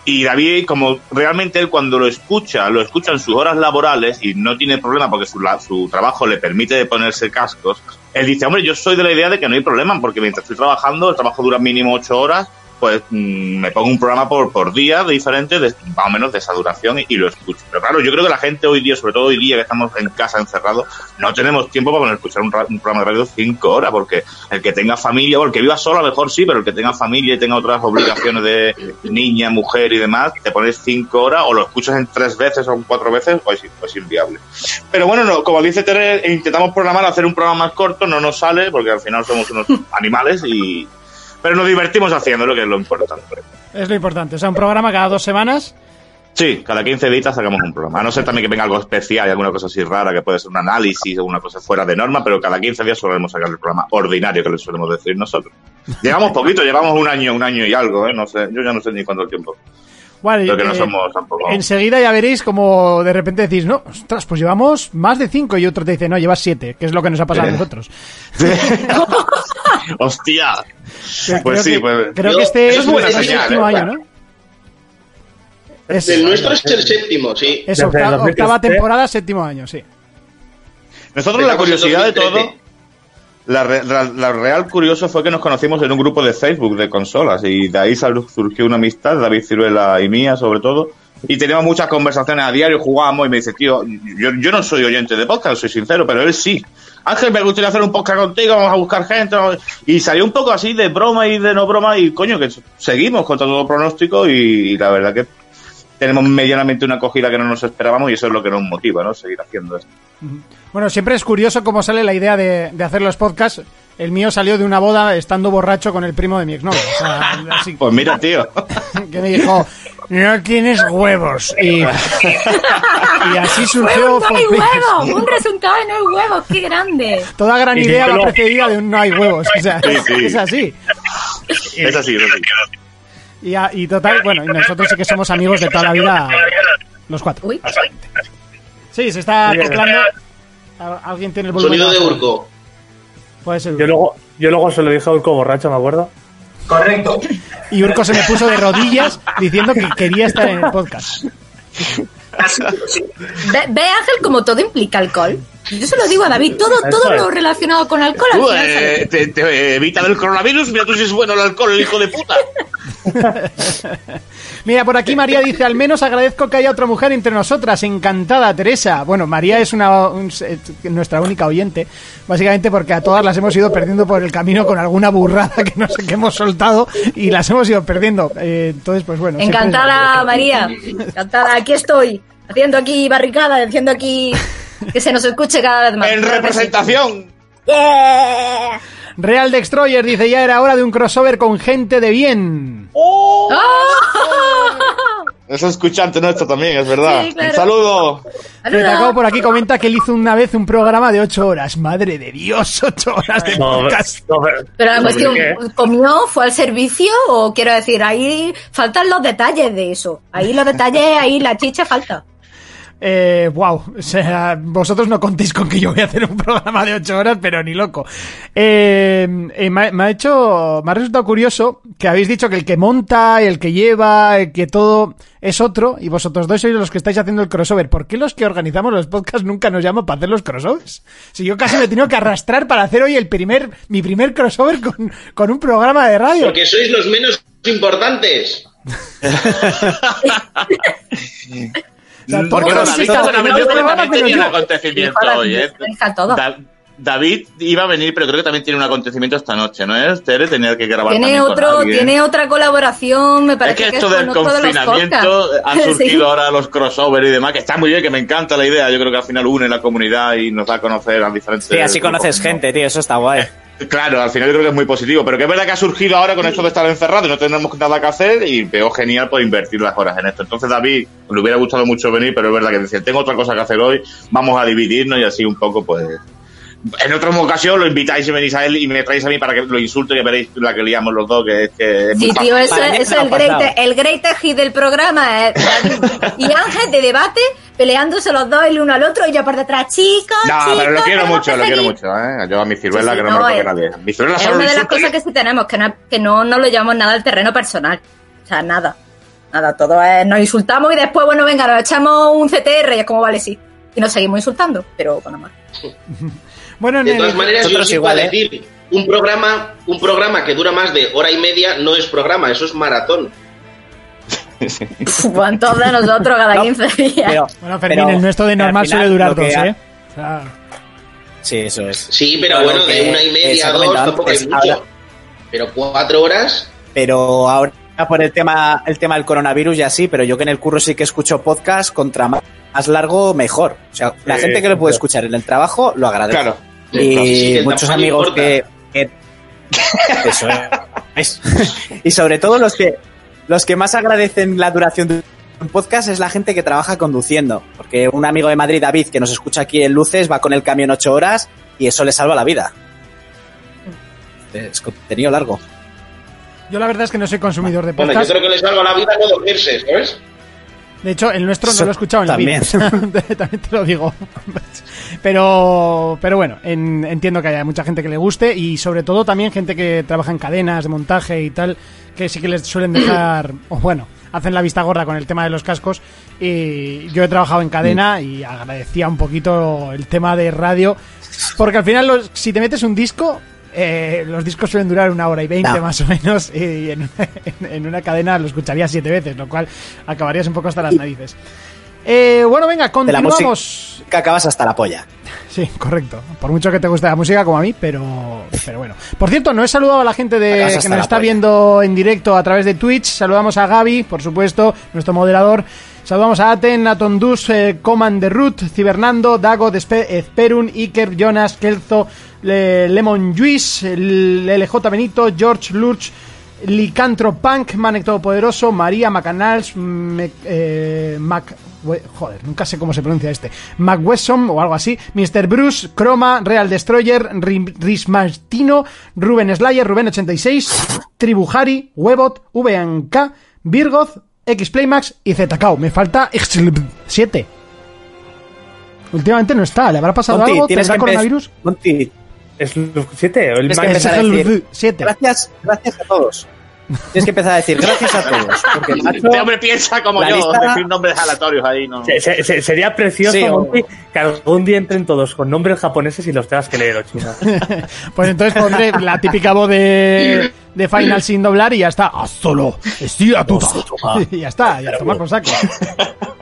Y David, como realmente él cuando lo escucha, lo escucha en sus horas laborales y no tiene problema porque su, su trabajo le permite ponerse cascos, él dice, hombre, yo soy de la idea de que no hay problema porque mientras estoy trabajando, el trabajo dura mínimo ocho horas, pues mm, me pongo un programa por, por día diferente, de, más o menos de esa duración y, y lo escucho. Pero claro, yo creo que la gente hoy día, sobre todo hoy día que estamos en casa encerrados, no tenemos tiempo para poner escuchar un, un programa de radio cinco horas porque el que tenga familia, o el que viva solo a lo mejor sí, pero el que tenga familia y tenga otras obligaciones de niña, mujer y demás, te pones cinco horas o lo escuchas en tres veces o en cuatro veces, pues, pues inviable. Pero bueno, no, como dice Tere, intentamos programar hacer un programa más corto, no nos sale porque al final somos unos animales y... Pero nos divertimos haciéndolo, que es lo importante. Es lo importante. O sea, un programa cada dos semanas. Sí, cada 15 días sacamos un programa. A no ser también que venga algo especial y alguna cosa así rara, que puede ser un análisis o una cosa fuera de norma, pero cada 15 días solemos sacar el programa ordinario, que le solemos decir nosotros. Llegamos poquito, llevamos un año, un año y algo, ¿eh? No sé, yo ya no sé ni cuánto tiempo. Vale, que no eh, somos tampoco... Enseguida ya veréis como de repente decís, no, ostras, pues llevamos más de cinco y otro te dice, no, llevas siete, que es lo que nos ha pasado a Eh. nosotros. ¡Hostia! Creo Pues sí, que, pues... creo Yo- que este es es buena nuestro señal, séptimo ¿eh? año, ¿no? Es, El nuestro es el séptimo, sí. es Desde octa- el 2013. octava temporada, séptimo año, sí. Nosotros la curiosidad de 2013. todo, la, re- la- la real curioso fue que nos conocimos en un grupo de Facebook de consolas y de ahí surgió una amistad, David Ciruela y mía sobre todo, y teníamos muchas conversaciones a diario, jugábamos y me dice, tío, yo, yo no soy oyente de podcast, soy sincero, pero él sí. Ángel, me gustaría hacer un podcast contigo, vamos a buscar gente. Y salió un poco así de broma y de no broma y coño, que seguimos contra todo pronóstico y, la verdad que tenemos medianamente una acogida que no nos esperábamos y eso es lo que nos motiva, ¿no? Seguir haciendo esto. Bueno, siempre es curioso cómo sale la idea de, de hacer los podcasts. El mío salió de una boda estando borracho con el primo de mi exnovia. O sea, así Pues mira, tío. que me dijo, no tienes huevos. Y, y así surgió ¡Huevos, no hay huevos! ¡Un resultado de no hay huevos! ¡Qué grande! Toda gran Y idea va precedida de un no hay huevos. O sea, Sí, sí. es así. Es así, es así. Y, a- y total, bueno, y nosotros sí que somos amigos de toda la vida, los cuatro. Uy, Sí, se está. Al- Alguien tiene el volumen. Sonido de. Urco. Puede ser. Yo luego, yo luego se lo dije a Urco borracho, me acuerdo. Correcto. Y Urco se me puso de rodillas diciendo que quería estar en el podcast. Así, sí. ¿Ve, ve, Ángel, como todo implica alcohol? Yo se lo digo a David, todo, todo lo relacionado con alcohol al Tú, final eh, te, te evita el coronavirus, mira tú si es bueno el alcohol, el hijo de puta. Mira, por aquí María dice, al menos agradezco que haya otra mujer entre nosotras. Encantada, Teresa. Bueno, María es una un- eh, nuestra única oyente, básicamente porque a todas las hemos ido perdiendo por el camino con alguna burrada que no sé qué hemos soltado y las hemos ido perdiendo. Eh, entonces, pues bueno. siempre- Encantada, María. Encantada, aquí estoy. Haciendo aquí barricada, haciendo aquí que se nos escuche cada vez más. En representación. Yeah. Real Destroyer dice, ya era hora de un crossover con gente de bien. Es escuchante nuestro también, es verdad. Sí, claro. Un saludo. Retacao por aquí comenta que él hizo una vez un programa de ocho horas. Madre de Dios, ocho horas de No, podcast. no, pero- Pero la ¿Sobre cuestión? ¿comió? ¿Fue al servicio? O quiero decir, ahí faltan los detalles de eso. Ahí los detalles, ahí la chicha falta. Eh, wow, o sea, vosotros no contéis con que yo voy a hacer un programa de ocho horas, pero ni loco. Eh, eh, me, ha- me ha hecho, me ha resultado curioso que habéis dicho que el que monta, el que lleva, el que todo es otro, y vosotros dos sois los que estáis haciendo el crossover. ¿Por qué los que organizamos los podcasts nunca nos llaman para hacer los crossovers? Si yo casi me he tenido que arrastrar para hacer hoy el primer, mi primer crossover con, con un programa de radio. Porque sois los menos importantes. sea, Porque no, David, seguramente también tenía un acontecimiento hoy, ¿eh? deja todo. Da- David iba a venir, pero creo que también tiene un acontecimiento esta noche, ¿no es? Tere tenía que grabar Tiene con otro, alguien. tiene otra colaboración, me Es parece que que esto es del confinamiento podcasts. han surgido Sí. ahora los crossover y demás, que está muy bien, que me encanta la idea. Yo creo que al final une la comunidad y nos da a conocer a diferentes. Sí, así conoces gente, tío, eso está guay. Claro, al final yo creo que es muy positivo, pero que es verdad que ha surgido ahora con esto de estar encerrado y no tenemos nada que hacer y veo genial por invertir las horas en esto. Entonces David, le hubiera gustado mucho venir, pero es verdad que decía, tengo otra cosa que hacer hoy, vamos a dividirnos y así un poco pues... En otra ocasión lo invitáis y venís a él y me traéis a mí para que lo insulte y veréis la que liamos los dos, que es que... es Sí, tío, eso, es el great, el great hit del programa. eh, y Ángel de debate, peleándose los dos el uno al otro y yo por detrás, chicos, No, chicos, pero lo quiero mucho, lo quiero seguir". mucho, ¿eh? Yo a mi ciruela Sí, sí, que no, no, me lo toque nadie. Mi ciruela Es solo una de las cosas que sí tenemos, que no, que no, no lo llevamos nada al terreno personal. O sea, nada. Nada, todo es, nos insultamos y después, bueno, venga, nos echamos un CTR y es como, vale, sí. Y nos seguimos insultando, pero bueno, más. Bueno, en De todas maneras, yo Nosotros sí igual, puedo ¿eh? decir, un programa, un programa que dura más de hora y media no es programa, eso es maratón. ¿Cuántos de nosotros cada 15 días? Pero, bueno, Fermín, pero- el nuestro de normal final, suele durar dos, ha- ¿eh? O sea, Sí, eso es. Sí, pero bueno, que- de una y media a dos tampoco mucho. ahora- Pero cuatro horas, Pero ahora por el tema, el tema del coronavirus y así, pero yo que en el curro sí que escucho podcast, contra más, más largo, mejor. O sea, la Sí, gente que lo puede escuchar en el trabajo lo agradece. Claro. Sí, Y muchos amigos que, que- Eso es. y sobre todo los que los que más agradecen la duración de un podcast es la gente que trabaja conduciendo. Porque un amigo de Madrid, David, que nos escucha aquí en Luces, va con el camión ocho horas y eso le salva la vida. Es contenido largo. yo la verdad es que no soy consumidor de bueno, yo podcast. creo que les salva la vida no dormirse, ¿sabes? De hecho, el nuestro no lo he escuchado en la vida. También te lo digo. Pero, pero bueno, en- entiendo que haya mucha gente que le guste y sobre todo también gente que trabaja en cadenas de montaje y tal, que sí que les suelen dejar, o bueno, hacen la vista gorda con el tema de los cascos. Y yo he trabajado en cadena y agradecía un poquito el tema de radio, porque al final los- si te metes un disco, eh, los discos suelen durar una hora y veinte No. más o menos y en, en- en una cadena lo escucharías siete veces, lo cual acabarías un poco hasta las narices. Eh, bueno, venga, continuamos. música acabas hasta la polla. Sí, correcto. Por mucho que te guste la música como a mí, pero, pero bueno. Por cierto, no he saludado a la gente de, que nos está polla. viendo en directo a través de Twitch. Saludamos a Gaby, por supuesto, nuestro moderador. Saludamos a Aten, a Tondus, eh, Coman de Root, Cibernando, Dago, Despe- Ezperun, Iker, Jonas, Kelzo, Le- Lemon Juice, LJ Benito, George Lurch, Licantro Punk, Manek Todopoderoso, María Macanals, eh, Mac... Joder, nunca sé cómo se pronuncia este. McWesson o algo así. Mr. Bruce, Chroma, Real Destroyer, Ri- Rismartino, Ruben Slayer, Ruben86, Tribuhari, Webot, VNK, Virgoz, Xplaymax y ZKO. Me falta 7. Últimamente no está. ¿Le habrá pasado Monty, algo? ¿Tendrá coronavirus? Monty, ¿Es 7 o el Tienes que más? empezar a decir, 7. gracias, gracias a todos. Tienes que empezar a decir gracias a todos. Porque macho- Este hombre piensa como yo, lista- decir nombres aleatorios ahí, no. Se- se- se- sería precioso Sí, o- Monty, que algún día entren todos con nombres japoneses y los tengas que leer o chinos. Pues entonces pondré la típica voz de, de Final sin doblar y ya está. ¡Ah, solo! ¡Estoy a tuta! Y ya está, ya tomar por saco.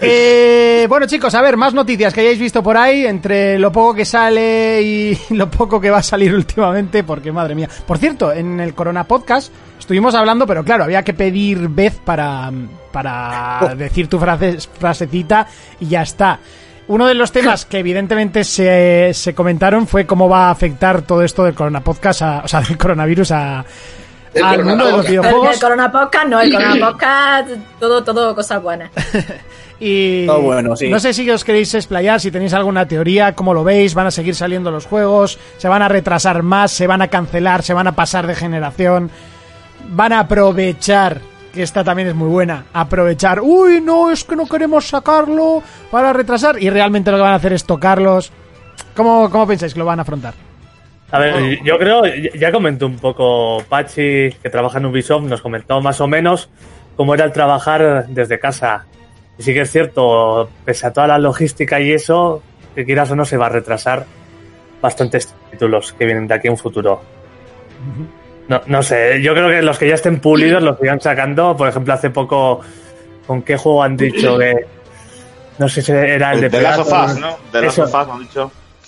Eh, bueno chicos, a ver, más noticias que hayáis visto por ahí, entre lo poco que sale y lo poco que va a salir últimamente, porque madre mía. Por cierto, en el Corona Podcast estuvimos hablando, pero claro, había que pedir vez para, para decir tu frase, frasecita y ya está. Uno de los temas que evidentemente se, se comentaron fue cómo va a afectar todo esto del Corona Podcast, a- o sea, del coronavirus a, El al mundo de los El, videojuegos. el Corona Podcast, no, el Corona Podcast, todo, todo cosas buenas. Y Todo bueno, sí. no sé si os queréis explayar, si tenéis alguna teoría, cómo lo veis, van a seguir saliendo los juegos, se van a retrasar más, se van a cancelar, se van a pasar de generación, van a aprovechar, que esta también es muy buena, aprovechar, uy, no, es que no queremos sacarlo para retrasar, y realmente lo que van a hacer es tocarlos. ¿Cómo, cómo pensáis que lo van a afrontar? A ver, yo creo, ya- ya comentó un poco Pachi, que trabaja en Ubisoft, nos comentó más o menos cómo era el trabajar desde casa. Y sí que es cierto, pese a toda la logística y eso, que quieras o no se va a retrasar bastantes títulos que vienen de aquí un futuro. No, no sé, yo creo que los que ya estén pulidos los sigan sacando. Por ejemplo, hace poco, ¿con qué juego han dicho que.? No sé si era el de The Last of Predator, Us, ¿no?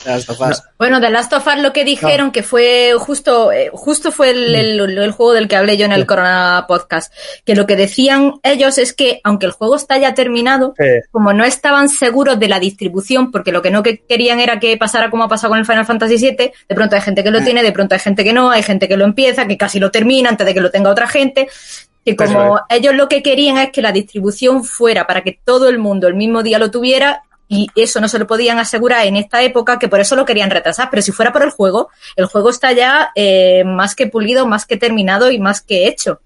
The Last of Us. Bueno, de Last of Us lo que dijeron que fue justo, eh, justo fue el, el- el juego del que hablé yo en el Corona Podcast, que lo que decían ellos es que aunque el juego está ya terminado, Sí. como no estaban seguros de la distribución, porque lo que no que querían era que pasara como ha pasado con el Final Fantasy VII, de pronto hay gente que lo tiene, de pronto hay gente que no, hay gente que lo empieza, que casi lo termina antes de que lo tenga otra gente, que como ellos lo que querían es que la distribución fuera para que todo el mundo el mismo día lo tuviera y eso no se lo podían asegurar en esta época, que por eso lo querían retrasar. Pero si fuera por el juego, el juego está ya eh, más que pulido, más que terminado y más que hecho.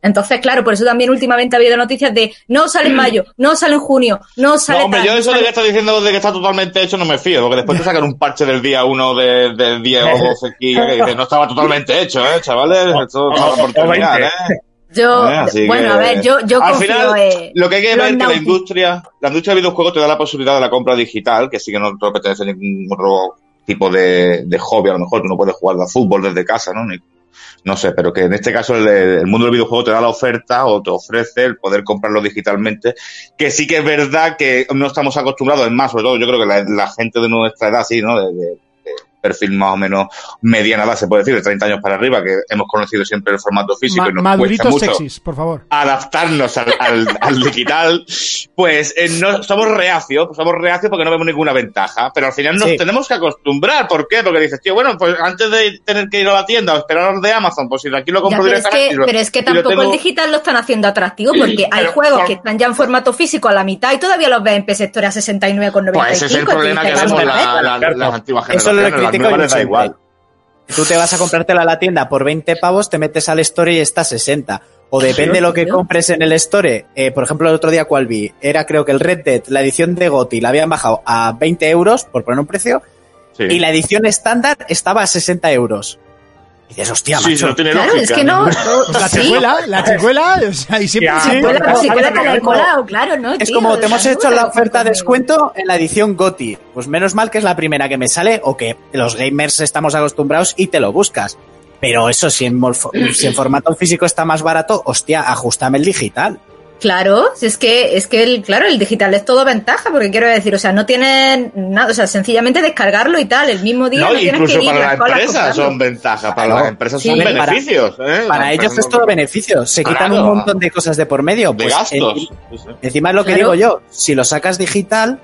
Entonces, claro, por eso también últimamente ha habido noticias de no sale en mayo, no sale en junio, no sale No, hombre, tal, yo eso de que estás diciendo de que está totalmente hecho no me fío, porque después te sacan un parche del día 1 de, del día o 12 aquí que dice, no estaba totalmente hecho, ¿eh, chavales? Esto estaba por terminar, 20. ¿eh? Yo, así bueno, que- a ver, yo, yo Al confío final, eh, lo que hay que ver es que la industria, la industria de videojuegos te da la posibilidad de la compra digital, que sí que no te pertenece a ningún otro tipo de, de hobby, a lo mejor tú no puedes jugar al fútbol desde casa, ¿no? Ni- no sé, pero que en este caso el, el mundo del videojuego te da la oferta o te ofrece el poder comprarlo digitalmente, que sí que es verdad que no estamos acostumbrados, es más, sobre todo yo creo que la, la gente de nuestra edad, sí, ¿no? De- de perfil más o menos mediana edad, se puede decir, de 30 años para arriba, que hemos conocido siempre el formato físico Ma- y nos maduritos cuesta mucho sexys, por favor. adaptarnos al, al, al digital, pues eh, no, somos reacios, pues somos reacios porque no vemos ninguna ventaja, pero al final nos Sí. tenemos que acostumbrar. ¿Por qué? Porque dices, tío, bueno, pues antes de tener que ir a la tienda o esperar de Amazon, pues si de aquí lo Ya, compro pero, es directamente. que, y lo- pero es que tampoco tengo- el digital lo están haciendo atractivo porque hay Pero, juegos por- que están ya en formato físico a la mitad y todavía los ves en PS Store a 69,95. Pues ese es el y problema que dices, hacemos "Vamos a ver". la- la- las antiguas Eso lo yo les da igual. Tú te vas a comprártela a la tienda por 20 pavos, te metes al store y está a 60. O depende de lo que tío. compres en el store. Eh, por ejemplo, el otro día, cual vi? Era creo que el Red Dead, la edición de GOTI, la habían bajado a 20 euros, por poner un precio, Sí. y la edición estándar estaba a 60 euros. Y dices, hostia, Sí, macho. no tiene Claro, lógica. es que no. La sí, chicuela, la chicuela, o sea, y siempre sí. Chicuela, Claro, chicuela que le he claro. colado, claro, ¿no? Es tío? como te hemos hecho te la oferta conmigo. descuento en la edición GOTI. Pues menos mal que es la primera que me sale o que los gamers estamos acostumbrados y te lo buscas. Pero eso, si en, si en formato físico está más barato, hostia, ajustame el digital. Claro, si es que, es que el, claro, el digital es todo ventaja, porque quiero decir, o sea, no tienes nada, o sea, sencillamente descargarlo y tal, el mismo día. No, no tienes incluso que ir para las empresas son ventajas, para las empresas Sí. son Para- beneficios. ¿eh? Para ellos es todo beneficio. Se quitan un montón de cosas de por medio. de Pues, gastos. en- encima es lo que Claro. digo yo. Si lo sacas digital,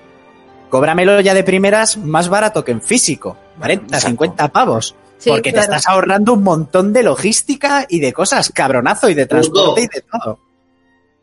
cóbramelo ya de primeras más barato que en físico. 40, Exacto. 50 pavos. Sí, porque claro. te estás ahorrando un montón de logística y de cosas, cabronazo, y de transporte y de todo.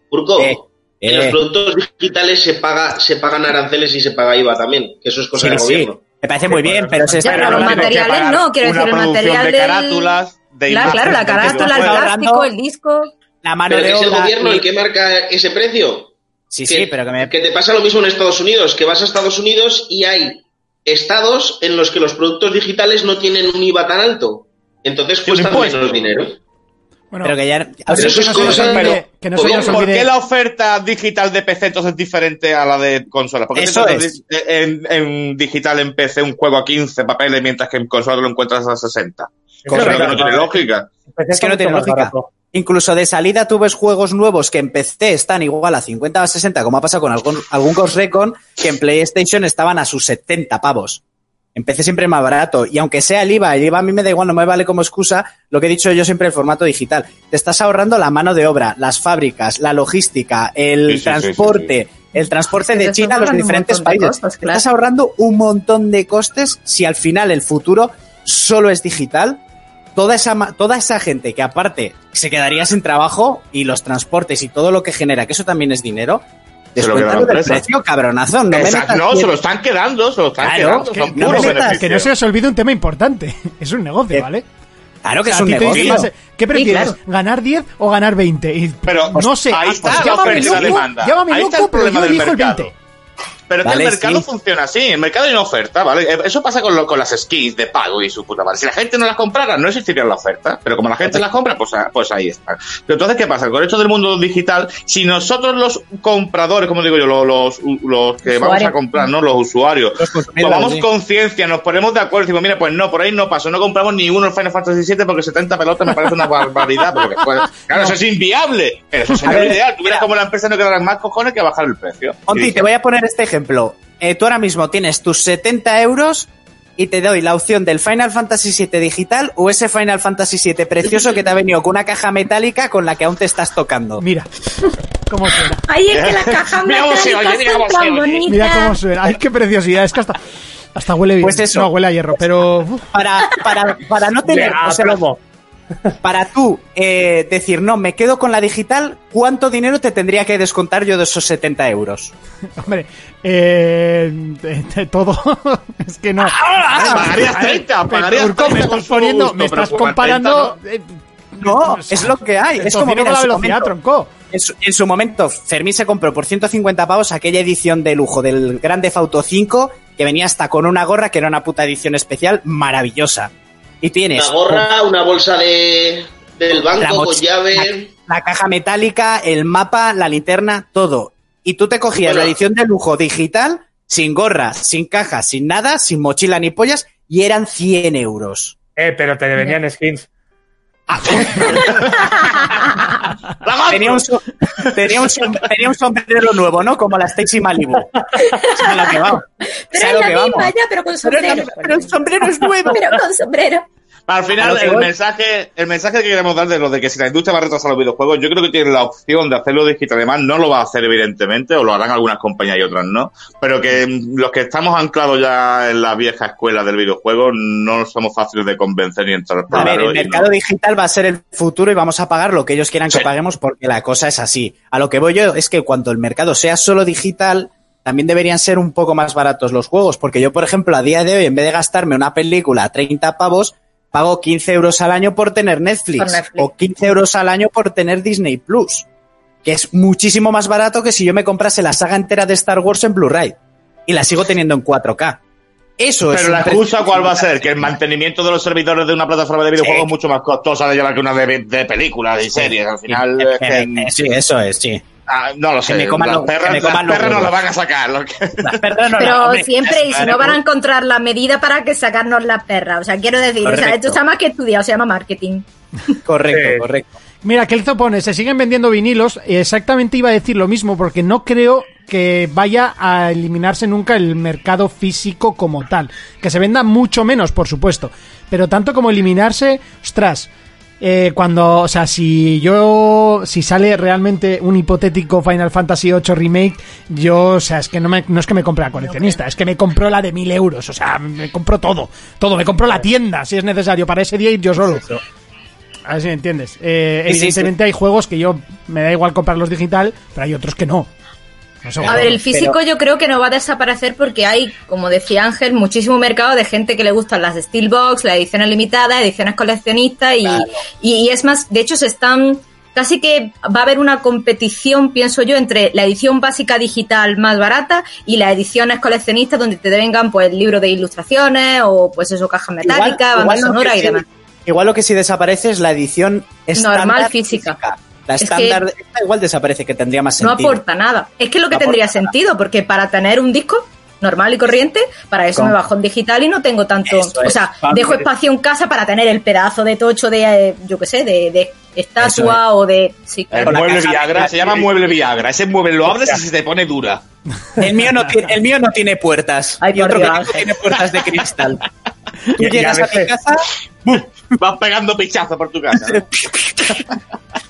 Urco, Eh, en eh. los productos digitales se paga se pagan aranceles y se paga IVA también, que eso es cosa Sí, del sí. gobierno. Me parece muy bien, pero se Ya, está pero los materiales no, quiero una decir, el producción material de carátulas, de Claro, claro, la carátula, el plástico, el disco. la mano Pero de que es el obra gobierno y- el que marca ese precio. Sí, que, sí, pero que me... que te pasa lo mismo en Estados Unidos, que vas a Estados Unidos y hay estados en los que los productos digitales no tienen un IVA tan alto. Entonces impuesto. menos dinero. Bueno, Pero que ya... Pero eso es no cosa- que no ¿Por ¿Por qué la oferta digital de PC entonces es diferente a la de consola? Porque Eso entonces en, en digital en PC un juego a 15 papeles mientras que en consola lo encuentras a 60. Cosa que no tiene lógica. Es que no tiene lógica. Incluso de salida tú ves juegos nuevos que en PC están igual a 50 o a 60, como ha pasado con algún, algún Ghost Recon, que en PlayStation estaban a sus 70 pavos. En PC siempre más barato. Y aunque sea el IVA, el IVA a mí me da igual, no me vale como excusa lo que he dicho yo siempre, el formato digital. Te estás ahorrando la mano de obra, las fábricas, la logística, el Sí, sí, sí, transporte, el transporte Es que de China a los diferentes países. claro. Estás ahorrando un montón de costes si al final el futuro solo es digital toda esa, toda esa gente que aparte se quedaría sin trabajo y los transportes y todo lo que genera, que eso también es dinero, Descuéntalo del precio, cabronazo. No Exacto, no, se lo están quedando, se lo están Claro, quedando. que son no puros metas, que no se os olvide un tema importante. Es un negocio, Eh, ¿vale? Claro que O es un negocio. más, ¿Qué prefieres? claro. ¿Ganar 10 o ganar 20? Y, Pero, no sé. ahí está pues llámame loco. Llámame pero yo del elijo el mercado. 20. Pero es Vale, que el mercado sí. funciona así, el mercado hay una oferta, ¿vale? Eh, Eso pasa con, lo- con las skins de pago y su puta madre. Si la gente no las comprara, no existiría la oferta, pero como la gente las compra, pues, ah, pues ahí está. Pero entonces, ¿qué pasa? Con esto del mundo digital, si nosotros los compradores, como digo yo, los, los, los que vamos a comprar, ¿no? Los usuarios, Los tomamos sí. conciencia, nos ponemos de acuerdo y decimos, mira, pues no, por ahí no paso, no compramos ni uno en Final Fantasy VII porque 70 pelotas me parece una barbaridad, porque, pues, claro, eso es inviable, pero eso sería lo ideal, tuviera mira. como la empresa no quedarán más cojones que bajar el precio. Dije, te voy a poner este ejemplo. Eh, tú ahora mismo tienes tus 70 euros y te doy la opción del Final Fantasy VII digital o ese Final Fantasy VII precioso que te ha venido con una caja metálica con la que aún te estás tocando. Mira, cómo suena. Ay, es que la caja metálica mira tan oye. bonitas. Mira cómo suena. Ay, qué preciosidad. Es que hasta, hasta huele bien. Pues eso. No, huele a hierro, pero... Para, para, para no tener... Ya, o sea, plomo. Para tú eh, decir, no, me quedo con la digital, ¿cuánto dinero te tendría que descontar yo de esos 70 euros? hombre, eh, de- de todo. es que no. pagarías A ver, 30, pagarías Urco, me 30 estás poniendo, gusto, me estás comparando... eh, No, es lo que hay. Es como mira, la su velocidad, momento- tronco. En su, en su momento, Fermín se compró por 150 pavos aquella edición de lujo del Grande Auto 5 que venía hasta con una gorra que era una puta edición especial maravillosa. Y tienes Una gorra, una bolsa de, del la, banco con llave. la- la caja metálica, el mapa, la linterna, todo. Y tú te cogías Bueno. la edición de lujo digital, sin gorra, sin caja, sin nada, sin mochila ni pollas, y eran 100 euros. Eh, pero te venían skins. Tenía un, so- tenía, un tenía un sombrero nuevo, ¿no? Como la Stacy Malibu. Pero ¿Sabes es lo la que misma, vamos? ya, pero con Pero, sombrero. la- pero el sombrero es nuevo. Pero con sombrero. Al final, el mensaje, el mensaje que queremos dar de lo de que si la industria va a retrasar los videojuegos, yo creo que tienen la opción de hacerlo digital. Además, no lo va a hacer, evidentemente, o lo harán algunas compañías y otras no. Pero que mm, los que estamos anclados ya en la vieja escuela del videojuego no somos fáciles de convencer ni entrar por A ver, el mercado no. digital va a ser el futuro y vamos a pagar lo que ellos quieran que Sí. paguemos porque la cosa es así. A lo que voy yo es que cuando el mercado sea solo digital, también deberían ser un poco más baratos los juegos. Porque yo, por ejemplo, a día de hoy, en vez de gastarme una película a 30 pavos, pago 15 euros al año por tener Netflix, Por Netflix. o 15 euros al año por tener Disney Plus. Que es muchísimo más barato que si yo me comprase la saga entera de Star Wars en Blu-ray. Y la sigo teniendo en 4K. Eso es. Pero la excusa cuál va a ser, que el mantenimiento de los servidores de una plataforma de videojuegos es mucho más costosa de llevar que una de, de películas y series. Al final, es que, Eh, sí, eso es, sí. Ah, no lo sé. me coman las los- que perras, me coman las los perras no lo van a sacar. lo que- Las perras no, no, Pero hombre, siempre, y si no van a encontrar la medida para que sacarnos las perras. O sea, quiero decir, o sea, esto está más que estudiado, se llama marketing. Correcto, Sí. correcto. Mira, Kelzo pone, se siguen vendiendo vinilos. Exactamente iba a decir lo mismo, porque no creo que vaya a eliminarse nunca el mercado físico como tal. Que se venda mucho menos, por supuesto. Pero tanto como eliminarse, ostras. Eh, cuando, o sea, si yo, si sale realmente un hipotético Final Fantasy VIII Remake, yo, o sea, es que no, me, no es que me compre la coleccionista, es que me compro la de mil euros, o sea, me compro todo, todo, me compro la tienda, si es necesario, para ese día ir yo solo. A ver si me entiendes. Eh, evidentemente hay juegos que yo me da igual comprarlos digital, pero hay otros que no. A ver, el físico yo creo que no va a desaparecer porque hay, como decía Ángel, muchísimo mercado de gente que le gustan las Steelbox, las ediciones limitadas, ediciones coleccionistas y, y, y es más, de hecho se están, casi que va a haber una competición, pienso yo, entre la edición básica digital más barata y las ediciones coleccionistas donde te vengan pues libros de ilustraciones o pues eso, cajas metálicas, banda lo sonora y sí- demás. Igual lo que sí desaparece es la edición estándar Normal física. La Es estándar esta igual desaparece, que tendría más No sentido. aporta nada. Es que lo que No tendría nada. sentido, porque para tener un disco normal y corriente, para eso Con- me bajo en digital y no tengo tanto. Eso O es. sea, dejo es- espacio en casa para tener el pedazo de tocho de, eh, yo qué sé, de, de estatua o de. Sí, claro. Mueble Viagra, de- se llama mueble Viagra. Ese mueble lo abres y se te pone dura. El mío no tiene, el mío no tiene puertas. Ay, y por otro Dios, que Ángel. tiene puertas de cristal. Tú Y- y a llegas a, mi casa, Vas pegando pichazos por tu casa. ¿no?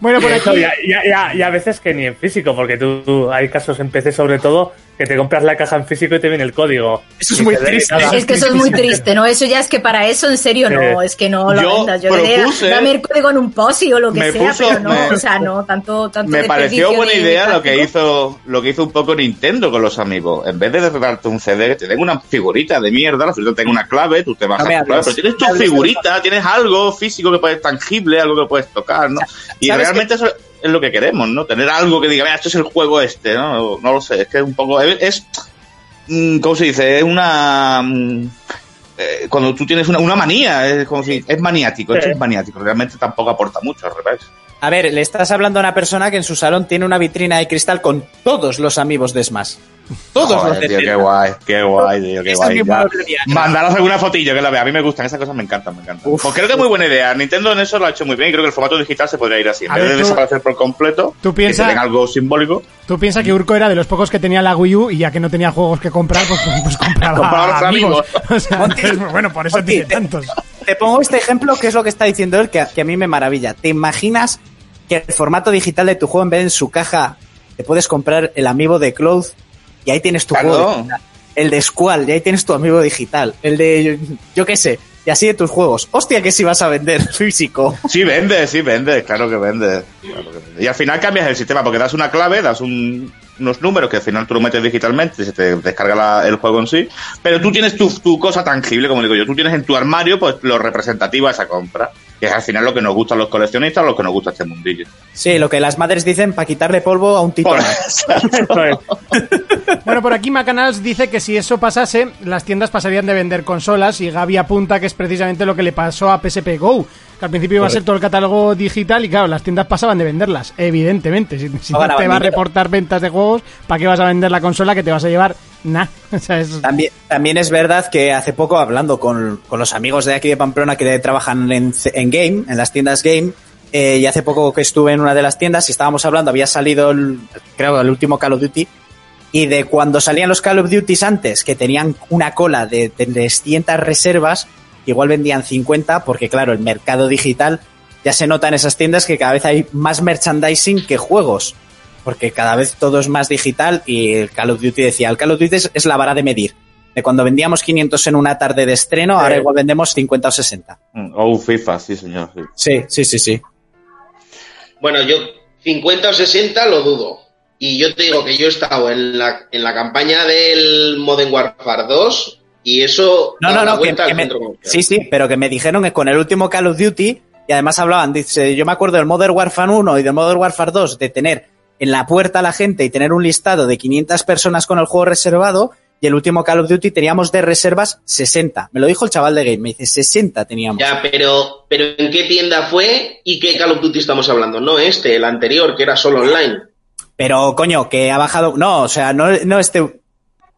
Bueno, por Eso, aquí, y, a, y a- y a- y a veces que ni en físico, porque tú, tú- hay casos en PC sobre todo que te compras la caja en físico y te viene el código. Eso es muy triste. Es que eso es muy triste, ¿no? Eso ya es que para eso, en serio, no. Es que no lo Yo vendas. Yo diría, propuse- dame el código en un posi o lo que sea, puso- pero no. me- o sea, no, tanto. tanto Me pareció buena de idea lo que hizo lo que hizo un poco Nintendo con los amigos. En vez de darte un CD, que te den una figurita de mierda, la figurita tenga una clave, tú te vas No a me tu clave, pero tienes tu figurita, tienes algo físico que puedes tangible, algo que puedes tocar, ¿no? Y ¿sabes realmente eso es lo que queremos, ¿no? Tener algo que diga, mira, esto es el juego este, ¿no? No lo sé, es que es un poco es, mm, ¿cómo se dice? Es una mm, eh, cuando tú tienes una, una manía, es como si es maniático, Sí. es maniático, realmente tampoco aporta mucho, al revés. A ver, le estás hablando a una persona que en su salón tiene una vitrina de cristal con todos los amigos de Smash. Todos Joder, los de tío, qué guay, qué guay, tío, qué guay. Mandaros alguna fotillo que la vea. A mí me gustan, esas cosas me encantan, me encantan. Uf. Pues creo que es muy buena idea. Nintendo en eso lo ha hecho muy bien y creo que el formato digital se podría ir así. En A vez ver, de tú- desaparecer por completo, tú piensa- algo simbólico. tú piensas que Urco era de los pocos que tenía la Wii U y ya que no tenía juegos que comprar, pues, pues compraba, Compraba a los amigos. amigos. O sea, Monty, entonces, bueno, por eso tiene te- tantos. Te pongo este ejemplo que es lo que está diciendo él, que a, que a mí me maravilla. ¿Te imaginas que el formato digital de tu juego, en vez de en su caja, te puedes comprar el amiibo de Cloud y ahí tienes tu Claro. juego digital? El de Squall, y ahí tienes tu amiibo digital. El de, yo qué sé, y así de tus juegos. Hostia, que si vas a vender físico. Sí, vende, sí, vende, claro que vende. Claro que vende. Y al final cambias el sistema porque das una clave, das un- unos números que al final tú lo metes digitalmente y se te descarga la- el juego en sí. Pero tú tienes tu, tu cosa tangible, como digo yo. Tú tienes en tu armario pues lo representativo a esa compra. Que es al final lo que nos gusta a los coleccionistas, lo que nos gusta este mundillo. Sí, lo que las madres dicen para quitarle polvo a un es. Bueno, por aquí Macanals dice que si eso pasase, las tiendas pasarían de vender consolas y Gaby apunta que es precisamente lo que le pasó a PSP Go, al principio iba a ser todo el catálogo digital y claro, las tiendas pasaban de venderlas, evidentemente. Si, si No te va a reportar ventas de juegos, ¿para qué vas a vender la consola que te vas a llevar? Nah, o sea, es... También, también es verdad que hace poco, hablando con, con los amigos de aquí de Pamplona que trabajan en Game, en las tiendas Game, eh, y hace poco que estuve en una de las tiendas y estábamos hablando, había salido, el, creo, el último Call of Duty, y de cuando salían los Call of Duty antes, que tenían una cola de, de 300 reservas, igual vendían 50, porque claro, el mercado digital ya se nota en esas tiendas que cada vez hay más merchandising que juegos. Porque cada vez todo es más digital y el Call of Duty decía, el Call of Duty es, es la vara de medir. De cuando vendíamos 500 en una tarde de estreno, ahora igual vendemos 50 o 60. O un FIFA, sí, señor. sí. Sí, sí, sí, sí. Bueno, yo 50 o 60 lo dudo. Y yo te digo que yo he estado en la, en la campaña del Modern Warfare 2 y eso No, no, no, que, que me- sí, sí, pero que me dijeron que con el último Call of Duty, y además hablaban, dice, yo me acuerdo del Modern Warfare 1 y del Modern Warfare 2, de tener en la puerta a la gente y tener un listado de 500 personas con el juego reservado, y el último Call of Duty teníamos de reservas 60. Me lo dijo el chaval de Game, me dice, 60 teníamos. Ya, pero, pero ¿en qué tienda fue y qué Call of Duty estamos hablando? No este, el anterior, que era solo online. Pero, coño, que ha bajado, no, o sea, no, no este,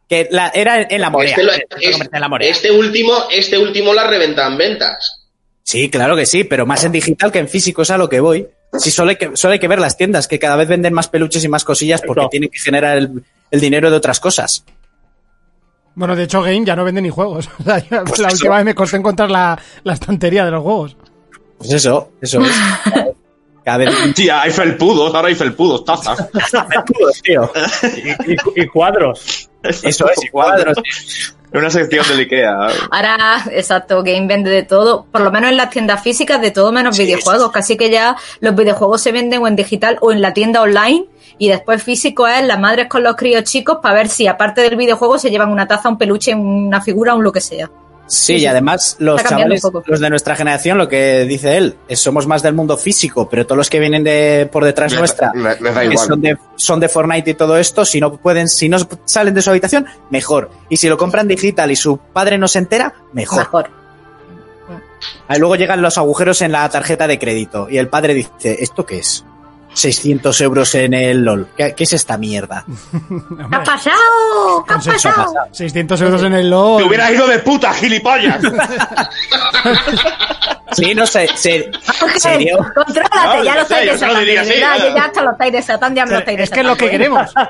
que la, era en la Morea. Este, lo- en la Morea. este último, este último la reventa en ventas. Sí, claro que sí, pero más en digital que en físico es a lo que voy. Sí, solo hay que, solo hay que ver las tiendas, que cada vez venden más peluches y más cosillas porque tienen que generar el, el dinero de otras cosas. Bueno, de hecho, Game ya no vende ni juegos. O sea, yo- Pues la eso. última vez me costó encontrar la, la estantería de los juegos. Pues eso, eso es. Cada vez Sí, hay felpudos, ahora hay felpudos, tazas. tío. Y, y- y cuadros. Eso es, y cuadros. Una sección del Ikea. Ahora, exacto, Game vende de todo, por lo menos en las tiendas físicas, de todo menos videojuegos. Casi que ya los videojuegos se venden o en digital o en la tienda online. Y después físico es las madres con los críos chicos para ver si aparte del videojuego se llevan una taza, un peluche, una figura, un lo que sea. Sí, Sí, y además los chavales, los de nuestra generación, lo que dice él, es somos más del mundo físico, pero todos los que vienen de por detrás nuestra, da que son de, son de Fortnite y todo esto, si no pueden, si no salen de su habitación, mejor. Y si lo compran digital y su padre no se entera, mejor. Mejor. Ahí luego llegan los agujeros en la tarjeta de crédito y el padre dice, ¿esto qué es? 600 euros en el LOL. ¿Qué, qué es esta mierda? ¿Qué ha pasado? ¿Qué ha pasado? 600 euros en el Te LOL. hubieras ido de puta, gilipollas. Sí, no sé, se, se dio- Contrólate, No, ya lo estáis yo desatando. yo ya hasta lo estáis desatando, ya me lo estáis Es que es lo que queremos.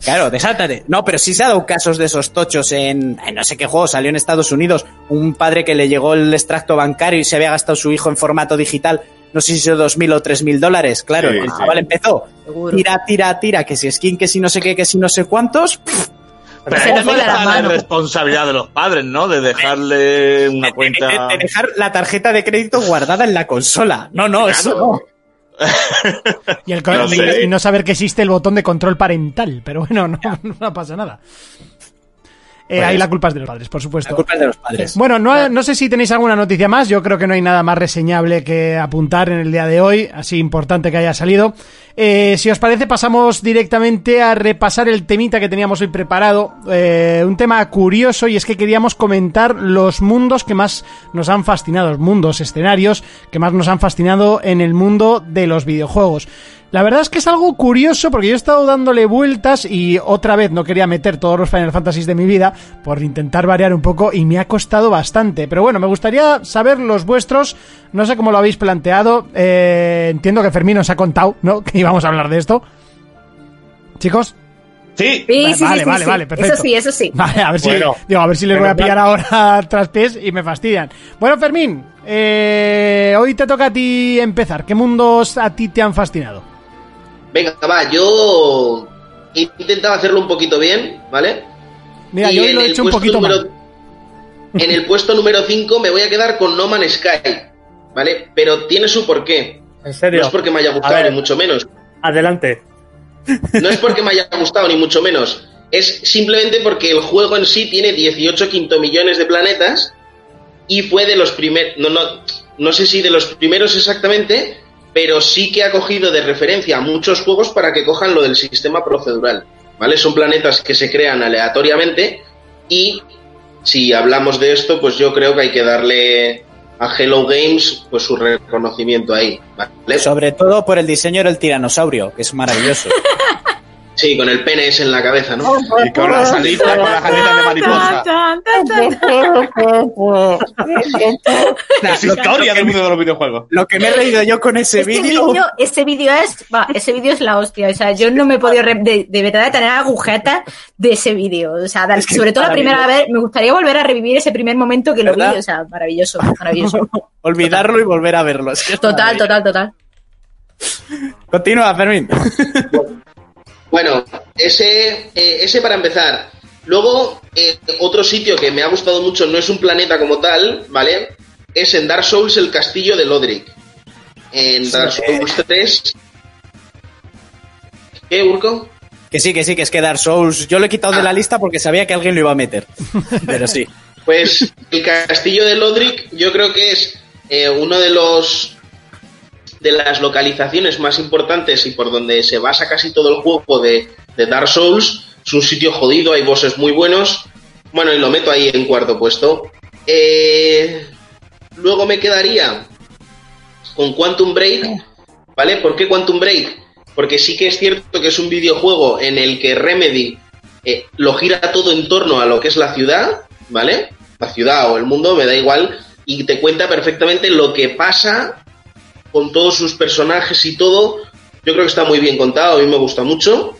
Claro, desátate. No, pero sí se ha dado casos de esos tochos en, en no sé qué juego, salió en Estados Unidos, un padre que le llegó el extracto bancario y se había gastado su hijo en formato digital, no sé si son dos mil o tres mil dólares. Claro, Sí, el sí. chaval empezó, Seguro. tira, tira, tira, que si skin, que si no sé qué, que si no sé cuántos. Pero Se la mano. responsabilidad de los padres, ¿no? De dejarle una De, cuenta. de- de dejar la tarjeta de crédito guardada en la consola. No, no, eso no. Y, el No sé. y no saber que existe el botón de control parental. Pero bueno, no, no pasa nada. Eh, Pues- ahí la culpa es de los padres, por supuesto. La culpa es de los padres. Bueno, no, no sé si tenéis alguna noticia más. Yo creo que no hay nada más reseñable que apuntar en el día de hoy, así importante que haya salido. Eh, si os parece, pasamos directamente a repasar el temita que teníamos hoy preparado. Eh, un tema curioso y es que queríamos comentar los mundos que más nos han fascinado, los mundos, escenarios que más nos han fascinado en el mundo de los videojuegos. La verdad es que es algo curioso porque yo he estado dándole vueltas y otra vez no quería meter todos los Final Fantasies de mi vida por intentar variar un poco y me ha costado bastante. Pero bueno, me gustaría saber los vuestros. No sé cómo lo habéis planteado. Eh, entiendo que Fermín os ha contado, ¿no? Que íbamos a hablar de esto. Chicos. Sí, Sí, Vale, sí, vale, sí, vale, sí. vale, perfecto. Eso sí, eso sí. Vale, a ver si, Bueno, digo, a ver si les voy a pillar mal. ahora tras pies y me fastidian. Bueno, Fermín, eh, hoy te toca a ti empezar. ¿Qué mundos a ti te han fascinado? Venga, va, yo he intentado hacerlo un poquito bien, ¿vale? Mira, Y yo lo he hecho un poquito número- mal. En el puesto número 5 me voy a quedar con No Man's Sky, ¿vale? Pero tiene su porqué. En serio. No es porque me haya gustado, ver. ni mucho menos. Adelante. No es porque me haya gustado, ni mucho menos. Es simplemente porque el juego en sí tiene 18 quinto millones de planetas y fue de los primeros. No, no, no sé si de los primeros exactamente, pero sí que ha cogido de referencia a muchos juegos para que cojan lo del sistema procedural. ¿Vale? Son planetas que se crean aleatoriamente y si hablamos de esto, pues yo creo que hay que darle a Hello Games pues su reconocimiento ahí. ¿vale? Sobre todo por el diseño del tiranosaurio, que es maravilloso. Sí, con el pene ese en la cabeza, ¿no? y con las alitas, con las alitas de mariposa. Es historia del mundo de los videojuegos. Lo que me he reído yo con ese Este vídeo. ese vídeo es, va, ese vídeo es la hostia. O sea, yo no me he podido re- de, de verdad de tener agujetas de ese vídeo. O sea, de- Es que sobre todo la primera vez, me gustaría volver a revivir ese primer momento que lo vi. O sea, maravilloso, maravilloso. Olvidarlo y volver a verlo. Es que es Total, total, total. Continúa, Fermín. Bueno, ese, eh, ese para empezar. Luego, eh, otro sitio que me ha gustado mucho, no es un planeta como tal, ¿vale? Es en Dark Souls el castillo de Lodric. En Dark Souls 3. ¿Qué, Urco? Que sí, que sí, que es que Dark Souls. Yo lo he quitado de la lista porque sabía que alguien lo iba a meter. Pero sí. Pues el castillo de Lodric yo creo que es eh, uno de los de las localizaciones más importantes y por donde se basa casi todo el juego de, de Dark Souls. Es un sitio jodido, hay bosses muy buenos. Bueno, y lo meto ahí en cuarto puesto. Eh, luego me quedaría con Quantum Break. ¿Vale? ¿Por qué Quantum Break? Porque sí que es cierto que es un videojuego en el que Remedy eh, lo gira todo en torno a lo que es la ciudad, ¿vale? La ciudad o el mundo, me da igual. y te cuenta perfectamente lo que pasa con todos sus personajes y todo. Yo creo que está muy bien contado, a mí me gusta mucho.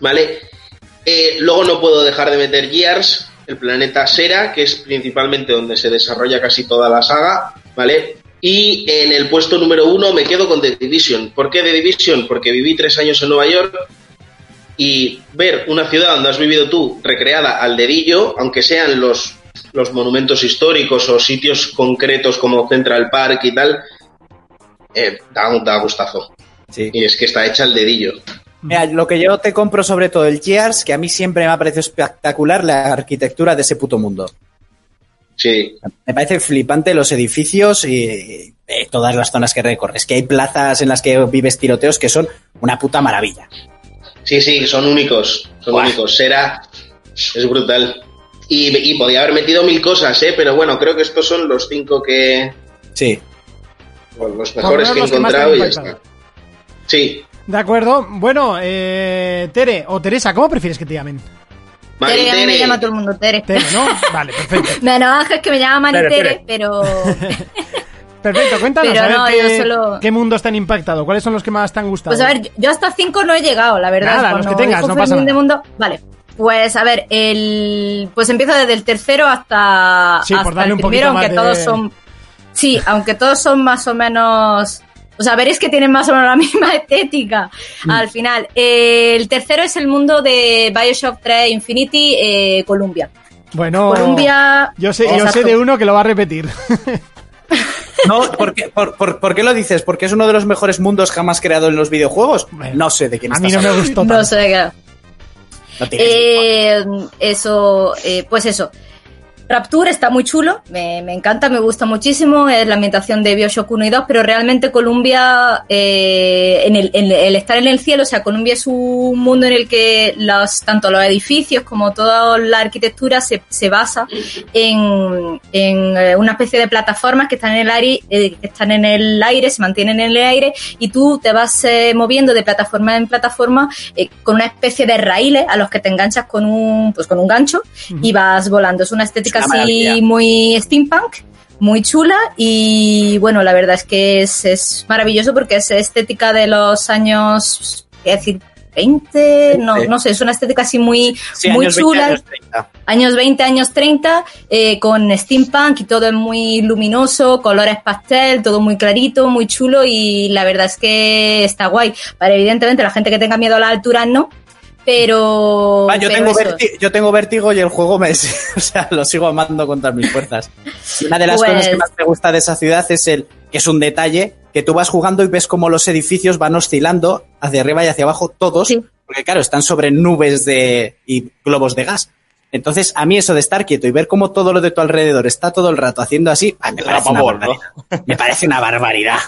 ¿Vale? Eh, luego no puedo dejar de meter Gears, el planeta Sera, que es principalmente donde se desarrolla casi toda la saga, ¿vale? Y en el puesto número uno me quedo con The Division. ¿Por qué The Division? Porque viví tres años en Nueva York y ver una ciudad donde has vivido tú recreada al dedillo, aunque sean los, los monumentos históricos o sitios concretos como Central Park y tal, eh, da, da gustazo. Sí. Y es que está hecha al dedillo. Mira, lo que yo te compro sobre todo el Gears, que a mí siempre me ha parecido espectacular la arquitectura de ese puto mundo. Sí, Me parece flipante los edificios y eh, todas las zonas que recorres. Que hay plazas en las que vives tiroteos que son una puta maravilla. sí, sí, son únicos. Son únicos. Sera es brutal. Y, y podía haber metido mil cosas, ¿eh? Pero bueno, creo que estos son los cinco que. Sí. Bueno, los mejores Por que he que encontrado y ya está. Sí, De acuerdo. Bueno, eh, Tere o Teresa, ¿cómo prefieres que te llamen? Tere, a mí me llama todo el mundo Tere. Tere, ¿no? Vale, perfecto. Menos Ángel que me llama Tere, Manitere, Tere. pero Perfecto, cuéntanos Pero a ver no, qué, solo- qué mundos te han impactado, cuáles son los que más te han gustado. Pues a ver, yo hasta 5 no he llegado, la verdad. Nada, los que tengas, no pasa nada. Mundo, vale. Pues a ver, el pues empiezo desde el tercero hasta, Sí, por hasta darle el un poquito primero, aunque de- todos son. Sí, aunque todos son más o menos. O sea, veréis que tienen más o menos la misma estética Mm. al final. Eh, el tercero es el mundo de Bioshock 3 Infinity eh, Columbia. bueno, Columbia. yo sé, yo sé de uno que lo va a repetir. No, ¿por qué, por, por- por qué lo dices? ¿Porque es uno de los mejores mundos jamás creados en los videojuegos? Bueno, no sé de quién a estás mí no me gustó No tanto. sé qué. No Eh, eso, eh, pues eso. Rapture está muy chulo, me, me encanta, me gusta muchísimo, es la ambientación de Bioshock 1 y 2, pero realmente Columbia, eh, en el, en el estar en el cielo, o sea, Columbia es un mundo en el que los, tanto los edificios como toda la arquitectura se, se basa en, en eh, una especie de plataformas que están en el aire, eh, que están en el aire, se mantienen en el aire y tú te vas eh, moviendo de plataforma en plataforma eh, con una especie de raíles a los que te enganchas con un, pues con un gancho y vas volando. Es una estética así muy steampunk. Muy chula y bueno, la verdad es que es, es maravilloso porque es estética de los años, decir, 20, no, no sé, es una estética así muy, Sí, muy años 20, chula años 30. años 20, años 30, eh, con steampunk y todo es muy luminoso, colores pastel, todo muy clarito, muy chulo y la verdad es que está guay. Para evidentemente la gente que tenga miedo a la altura no, pero... Va, yo, pero tengo yo tengo vértigo y el juego me... O sea, lo sigo amando con todas mis fuerzas. Y Una de las Pues- cosas que más me gusta de esa ciudad es el que es un detalle que tú vas jugando y ves cómo los edificios van oscilando hacia arriba y hacia abajo todos, Sí. porque claro, están sobre nubes de y globos de gas. Entonces, a mí eso de estar quieto y ver cómo todo lo de tu alrededor está todo el rato haciendo así, barbaridad. Me parece una barbaridad.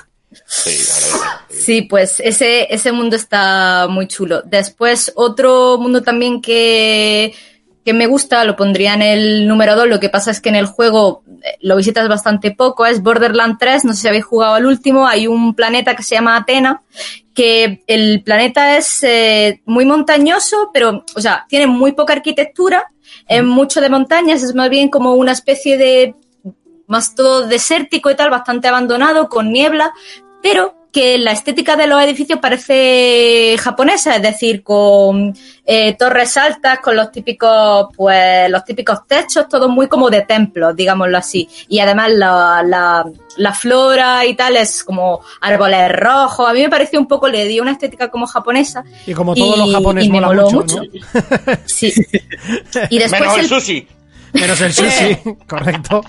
Sí, pues ese, ese mundo está muy chulo. Después, otro mundo también que, que me gusta, lo pondría en el número 2, lo que pasa es que en el juego eh, lo visitas bastante poco, es Borderland 3, no sé si habéis jugado al último, hay un planeta que se llama Atena, que el planeta es eh, muy montañoso, pero, o sea, tiene muy poca arquitectura, es mucho de montañas, es más bien como una especie de más todo desértico y tal, bastante abandonado, con niebla, pero que la estética de los edificios parece japonesa, es decir, con eh, torres altas, con los típicos, pues, los típicos techos, todo muy como de templos, digámoslo así. Y además la, la, la flora y tal es como árboles rojos. A mí me pareció un poco, le dio una estética como japonesa. Y como todos los Y- japoneses y me moló mucho, mucho. ¿no? Sí. Y después Menos el el sushi. Menos el sushi, correcto.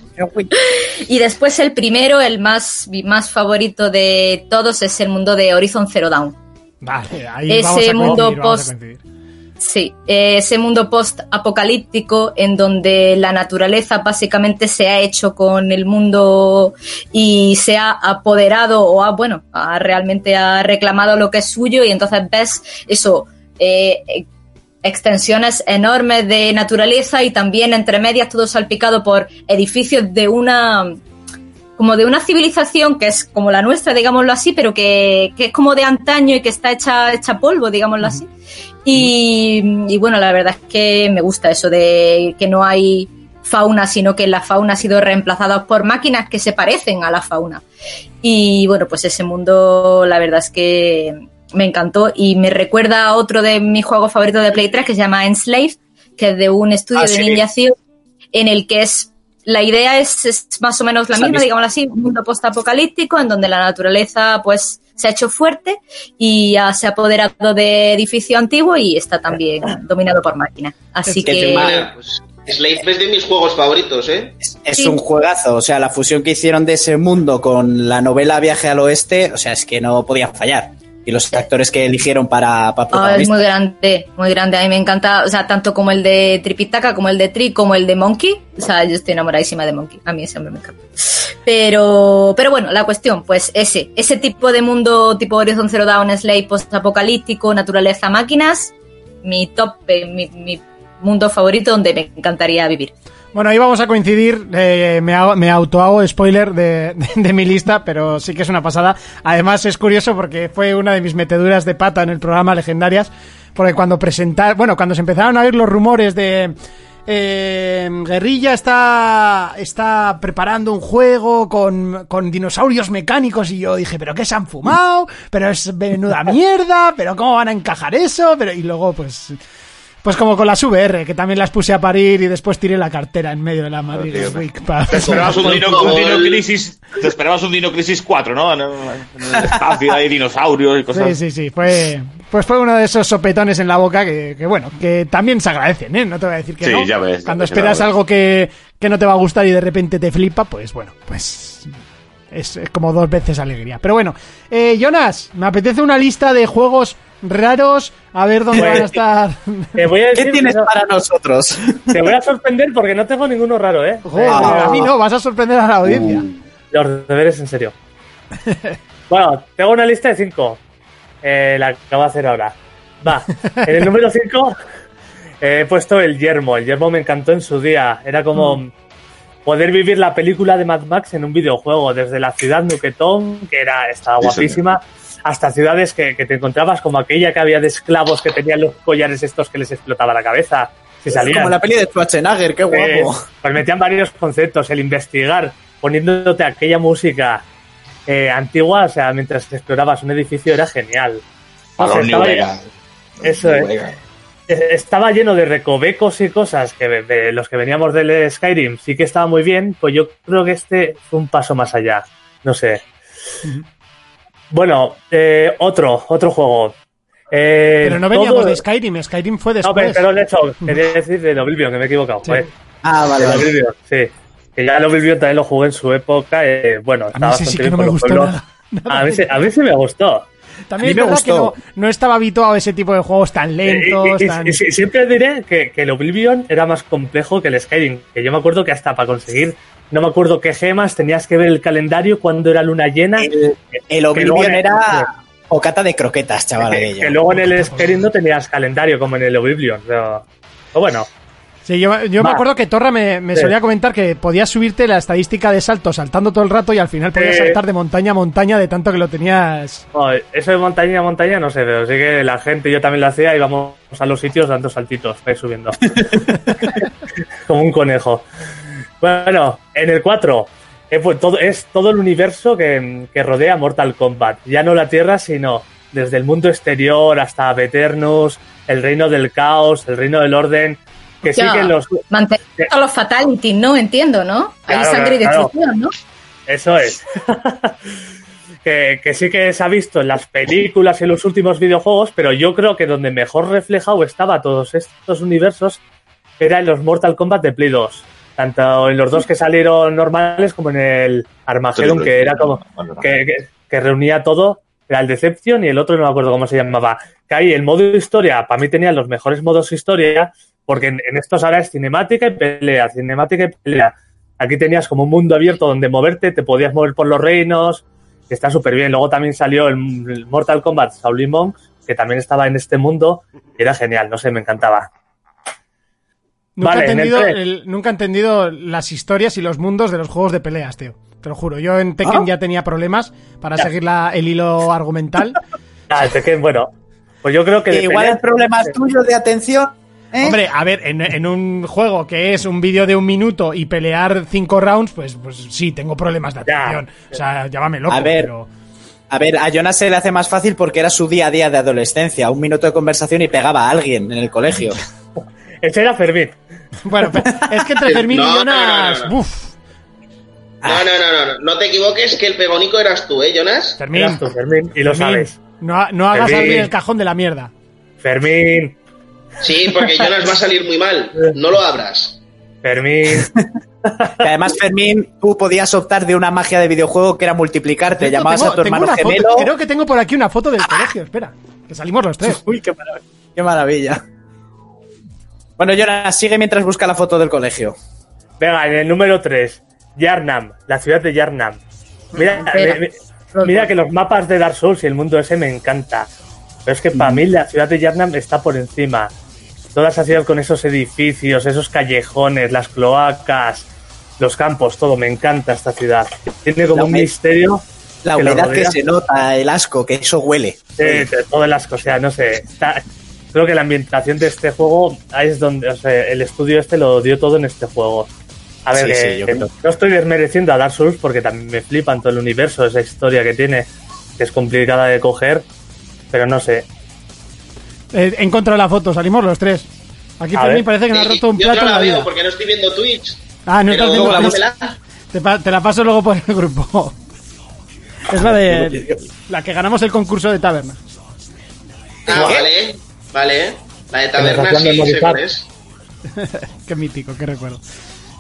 Y después el primero, el más, más favorito de todos, es el mundo de Horizon Zero Dawn. Vale, ahí Ese vamos a mundo coincidir, vamos a post-. Sí, ese mundo post-apocalíptico en donde la naturaleza básicamente se ha hecho con el mundo y se ha apoderado o ha, bueno, ha realmente ha reclamado lo que es suyo y entonces ves eso, eh, extensiones enormes de naturaleza y también entre medias todo salpicado por edificios de una como de una civilización que es como la nuestra, digámoslo así, pero que, que es como de antaño y que está hecha, hecha polvo, digámoslo así. Y, y bueno, la verdad es que me gusta eso de que no hay fauna, sino que la fauna ha sido reemplazada por máquinas que se parecen a la fauna. Y bueno, pues ese mundo, la verdad es que me encantó y me recuerda a otro de mis juegos favoritos de Play 3 que se llama Enslaved, que es de un estudio Ah, de sí. Ninja Theory, en el que es la idea es, es más o menos la misma, digamos así, un mundo postapocalíptico en donde la naturaleza pues se ha hecho fuerte y ya se ha apoderado de edificio antiguo y está también dominado por máquinas. Así Que que encima- Pues, Slave es de mis juegos favoritos, ¿eh? Es Sí. un juegazo, o sea, la fusión que hicieron de ese mundo con la novela Viaje al Oeste, o sea, es que no podía fallar. Y los actores que eligieron para, para Ah, es muy grande, muy grande. A mí me encanta, o sea, tanto como el de Tripitaka, como el de Tri, como el de Monkey. O sea, yo estoy enamoradísima de Monkey. A mí ese hombre me encanta. Pero, pero bueno, la cuestión, pues ese, ese tipo de mundo tipo Horizon Zero Dawn, Slay, post-apocalíptico, naturaleza, máquinas, mi top, eh, mi, mi mundo favorito donde me encantaría vivir. Bueno, ahí vamos a coincidir. eh, me, hago- me spoiler de mi lista, pero sí que es una pasada. Además, es curioso porque fue una de mis meteduras de pata en el programa Legendarias. Porque cuando presentar, bueno, cuando se empezaron a oír los rumores de. eh, Guerrilla está, está preparando un juego con, con dinosaurios mecánicos y yo dije, pero qué se han fumado, pero es menuda mierda, pero cómo van a encajar eso, pero y luego pues pues como con las VR, que también las puse a parir y después tiré la cartera en medio de la Madrid Games Week. pa- Te esperabas un Dino, favor. un Dino Crisis, te esperabas un Dino Crisis 4, ¿no? En el espacio hay dinosaurios y cosas. Sí, sí, sí, fue, pues fue uno de esos sopetones en la boca que, que, bueno, que también se agradecen, ¿eh? No te voy a decir que Sí, no. ya ves, Cuando esperas ves. algo que, que no te va a gustar y de repente te flipa, pues bueno, pues es, es como dos veces alegría. Pero bueno, eh, Jonas, me apetece una lista de juegos raros, a ver dónde Pues, van a estar. Te voy a ¿Qué tienes no, para nosotros? te voy a sorprender porque no tengo ninguno raro, ¿eh? Joder, Ah. a mí no, vas a sorprender a la audiencia. Los deberes en serio. bueno, tengo una lista de cinco. Eh, la acabo de hacer ahora. Va. En el número cinco he puesto el yermo. El yermo me encantó en su día. Era como poder vivir la película de Mad Max en un videojuego. Desde la ciudad Nuquetón, que era, estaba Sí, guapísima, hasta ciudades que, que te encontrabas como aquella que había de esclavos que tenían los collares estos que les explotaba la cabeza. Si salían. Como la peli de Schwarzenegger, qué Eh, guapo. pues metían varios conceptos, el investigar, poniéndote aquella música eh, antigua, o sea, mientras explorabas un edificio era genial. O sea, New estaba, Vegas. Eso es. Eh, estaba lleno de recovecos y cosas que de- de los que veníamos del Skyrim sí que estaba muy bien, pues yo creo que este fue un paso más allá. No sé. Bueno, eh, otro, otro juego. Eh, Pero no veníamos todo- de Skyrim, Skyrim fue No, después. pero, pero eso, quería decir de Oblivion, que me he equivocado. Sí. Ah, vale, El vale. Oblivion, sí. Que ya el Oblivion también lo jugué en su época. eh, bueno, a estaba mí ese bastante sí que bien no con me los gustó pueblos. nada. Nada. A mí, sí- a mí sí me gustó. También es verdad que no, gustó. no estaba habituado a ese tipo de juegos tan lentos, Y- y- y- tan... siempre diré que, que el Oblivion era más complejo que el Skyrim. Que yo me acuerdo que hasta para conseguir, no me acuerdo qué gemas, tenías que ver el calendario cuando era luna llena. El, Oblivion era bocata de croquetas, chaval, que, que luego en el Skyrim no tenías calendario como en el Oblivion. Pero, pero bueno, Sí, yo, yo me acuerdo que Torra me, me Sí. solía comentar que podías subirte la estadística de salto saltando todo el rato y al final podías Sí. saltar de montaña a montaña de tanto que lo tenías... no, eso de montaña a montaña no sé, pero sí que la gente, yo también lo hacía, íbamos a los sitios dando saltitos, subiendo. como un conejo. Bueno, en el 4 eh, pues todo, es todo el universo que, que rodea Mortal Kombat. Ya no la Tierra, sino desde el mundo exterior hasta Veternus, el reino del caos, el reino del orden. Que sí que los. Mantener a los fatalities, ¿no? Entiendo, ¿no? Hay Claro, sangre y claro. destrucción, ¿no? Eso es. que, que sí que se ha visto en las películas y en los últimos videojuegos, pero yo creo que donde mejor reflejado estaba todos estos universos era en los Mortal Kombat de Play 2. Tanto en los dos que salieron normales como en el Armageddon, que era como que, que- que reunía todo. Era el Deception y el otro no me acuerdo cómo se llamaba. Que ahí el modo historia, para mí tenía los mejores modos historia, porque en, en estos ahora es cinemática y pelea, cinemática y pelea. Aquí tenías como un mundo abierto donde moverte, te podías mover por los reinos, que está súper bien. Luego también salió el, el Mortal Kombat Shaolin Monks, que también estaba en este mundo, y era genial, no sé, me encantaba. Nunca, Vale, he en el entendido el- nunca he entendido las historias y los mundos de los juegos de peleas, tío. Te lo juro. Yo en Tekken ¿Ah? ya tenía problemas para seguir la- el hilo argumental. Ah, Tekken, bueno, pues yo creo que... Igual el problema es tuyo de atención. ¿Eh? Hombre, a ver, en, en un juego que es un vídeo de un minuto y pelear cinco rounds, pues, pues sí, tengo problemas de Ya. atención. O sea, llámame loco, A ver. pero... A ver, a Jonas se le hace más fácil porque era su día a día de adolescencia. Un minuto de conversación y pegaba a alguien en el colegio. Ese era Fermín. Bueno, es que entre Fermín No, y Jonas... no, no, no. uf, No, no, no, no, no te equivoques que el pegónico eras tú, ¿eh, Jonas? Fermín, Eras tú, Fermín, y lo Fermín, sabes. no, no hagas Fermín. abrir el cajón de la mierda. Fermín, Sí, porque Jonas va a salir muy mal. No lo abras. Fermín. Y además, Fermín, tú podías optar de una magia de videojuego que era multiplicarte. Cierto, Llamabas tengo- a tu hermano foto- gemelo. creo que tengo por aquí una foto del colegio, espera. Que salimos los tres. Uy, qué maravilla. Qué maravilla. Bueno, Jonas, sigue mientras busca la foto del colegio. Venga, en el número 3, Yarnam, la ciudad de Yarnam. Mira, mi- mira que los mapas de Dark Souls y el mundo ese me encanta. Pero es que para mí la ciudad de Yarnam está por encima. Toda esa ciudad con esos edificios, esos callejones, las cloacas, los campos, todo. Me encanta esta ciudad. Tiene como La un misterio. La humedad que se nota, el asco, que eso huele. de todas las cosas, o sea, no sé. está- creo que la ambientación de este juego ahí es donde, o sea, el estudio este lo dio todo en este juego. A ver, Sí, que- sí, yo que no estoy desmereciendo a Dark Souls porque también me flipan todo el universo, esa historia que tiene, que es complicada de coger, pero no sé. Eh, he encontrado la foto, salimos los tres. Aquí A Fermín ver. parece que me ha Sí, roto un yo plato no en la la veo vida. porque no estoy viendo Twitch. Ah, no estás viendo la. Te, te la paso luego por el grupo. Es la de la que ganamos el concurso de taberna. Ah, vale, vale. La de taberna sí sé memorizar. cuál es. Qué mítico, qué recuerdo.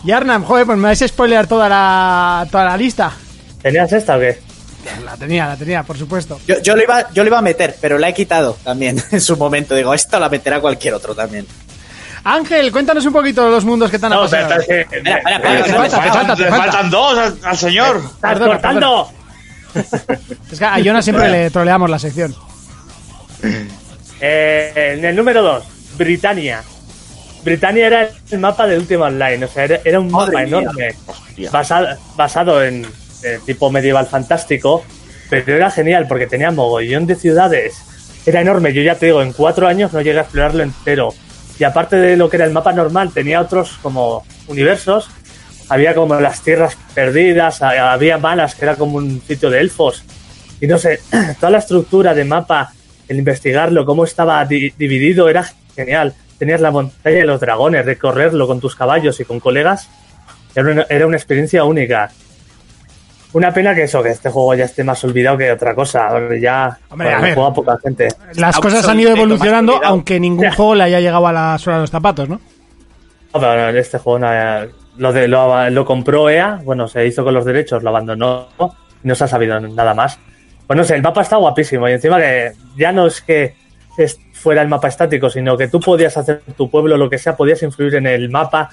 Y Arnam, joder, pues me vais a spoilear toda la, toda la lista. ¿Tenías esta o qué? La tenía, la tenía, por supuesto. Yo, yo, lo iba, yo lo iba a meter, pero la he quitado también en su momento. Digo, esto la meterá cualquier otro también. Ángel, cuéntanos un poquito los mundos que te han No, apasionado. Eh, espera, te te faltan- falta, te faltan dos al, al señor. ¡Estás Perdona, cortando! Es que a Jonas siempre le troleamos la sección. Eh, en el número 2, Britannia. Britannia era el mapa del último online, o sea, era, era un Madre mapa mía. enorme, basado, basado en tipo medieval fantástico, pero era genial porque tenía mogollón de ciudades. Era enorme, yo ya te digo, en cuatro años no llegué a explorarlo entero. Y aparte de lo que era el mapa normal, tenía otros como universos. Había como las tierras perdidas, había malas, que era como un sitio de elfos. Y no sé, toda la estructura de mapa, el investigarlo, cómo estaba di- dividido, era genial. Tenías la montaña de los dragones, recorrerlo con tus caballos y con colegas. Era una, era una experiencia única. Una pena que eso, que este juego ya esté más olvidado que otra cosa. Ya Hombre, bueno, a lo ver. juega poca gente. Las cosas han ido evolucionando, aunque ningún Ya. juego le haya llegado a la suela de los zapatos, ¿no? No, pero en este juego no, lo, de, lo, lo compró EA, bueno, se hizo con los derechos, lo abandonó y no se ha sabido nada más. Pues no sé, el mapa está guapísimo y encima que ya no es que es fuera el mapa estático, sino que tú podías hacer tu pueblo, lo que sea, podías influir en el mapa,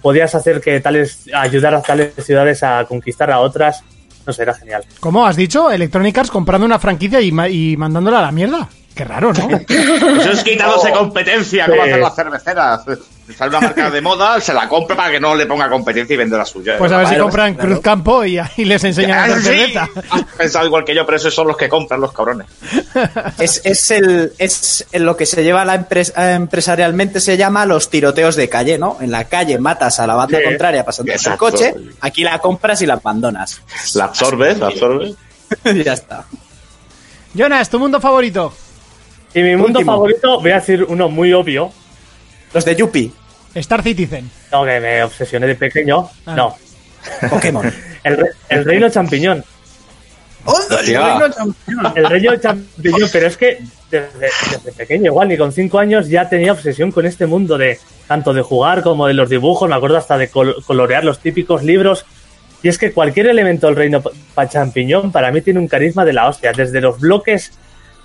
podías hacer que tales, ayudar a tales ciudades a conquistar a otras. No sé, era genial. Como has dicho, Electronic Arts comprando una franquicia y, ma- y mandándola a la mierda. Qué raro, ¿no? Eso es quitándose competencia, como Sí. hacen las cerveceras. Sale una marca de moda, se la compra para que no le ponga competencia y vende la suya. Pues a ver si compran. Cruz Campo y ahí les enseñan a Ah, hacer sí. cerveza. Has pensado igual que yo, pero esos son los que compran los cabrones. Es, es, el, es lo que se lleva la empresa, empresarialmente se llama los tiroteos de calle, ¿no? En la calle matas a la banda Sí. contraria pasando el coche, aquí la compras y la abandonas. La absorbes, la absorbes. y ya está. Jonas, ¿tu mundo favorito? Y mi mundo Último. favorito, voy a decir uno muy obvio, Los de Yuppie, Star Citizen. no, que me obsesioné de pequeño, Ah. no, Pokémon. el, re- el reino champiñón. El reino champiñón, pero es que desde, desde pequeño, igual, ni con cinco años ya tenía obsesión con este mundo de tanto de jugar como de los dibujos, me acuerdo hasta de col- colorear los típicos libros. Y es que cualquier elemento del reino pa- champiñón para mí tiene un carisma de la hostia, desde los bloques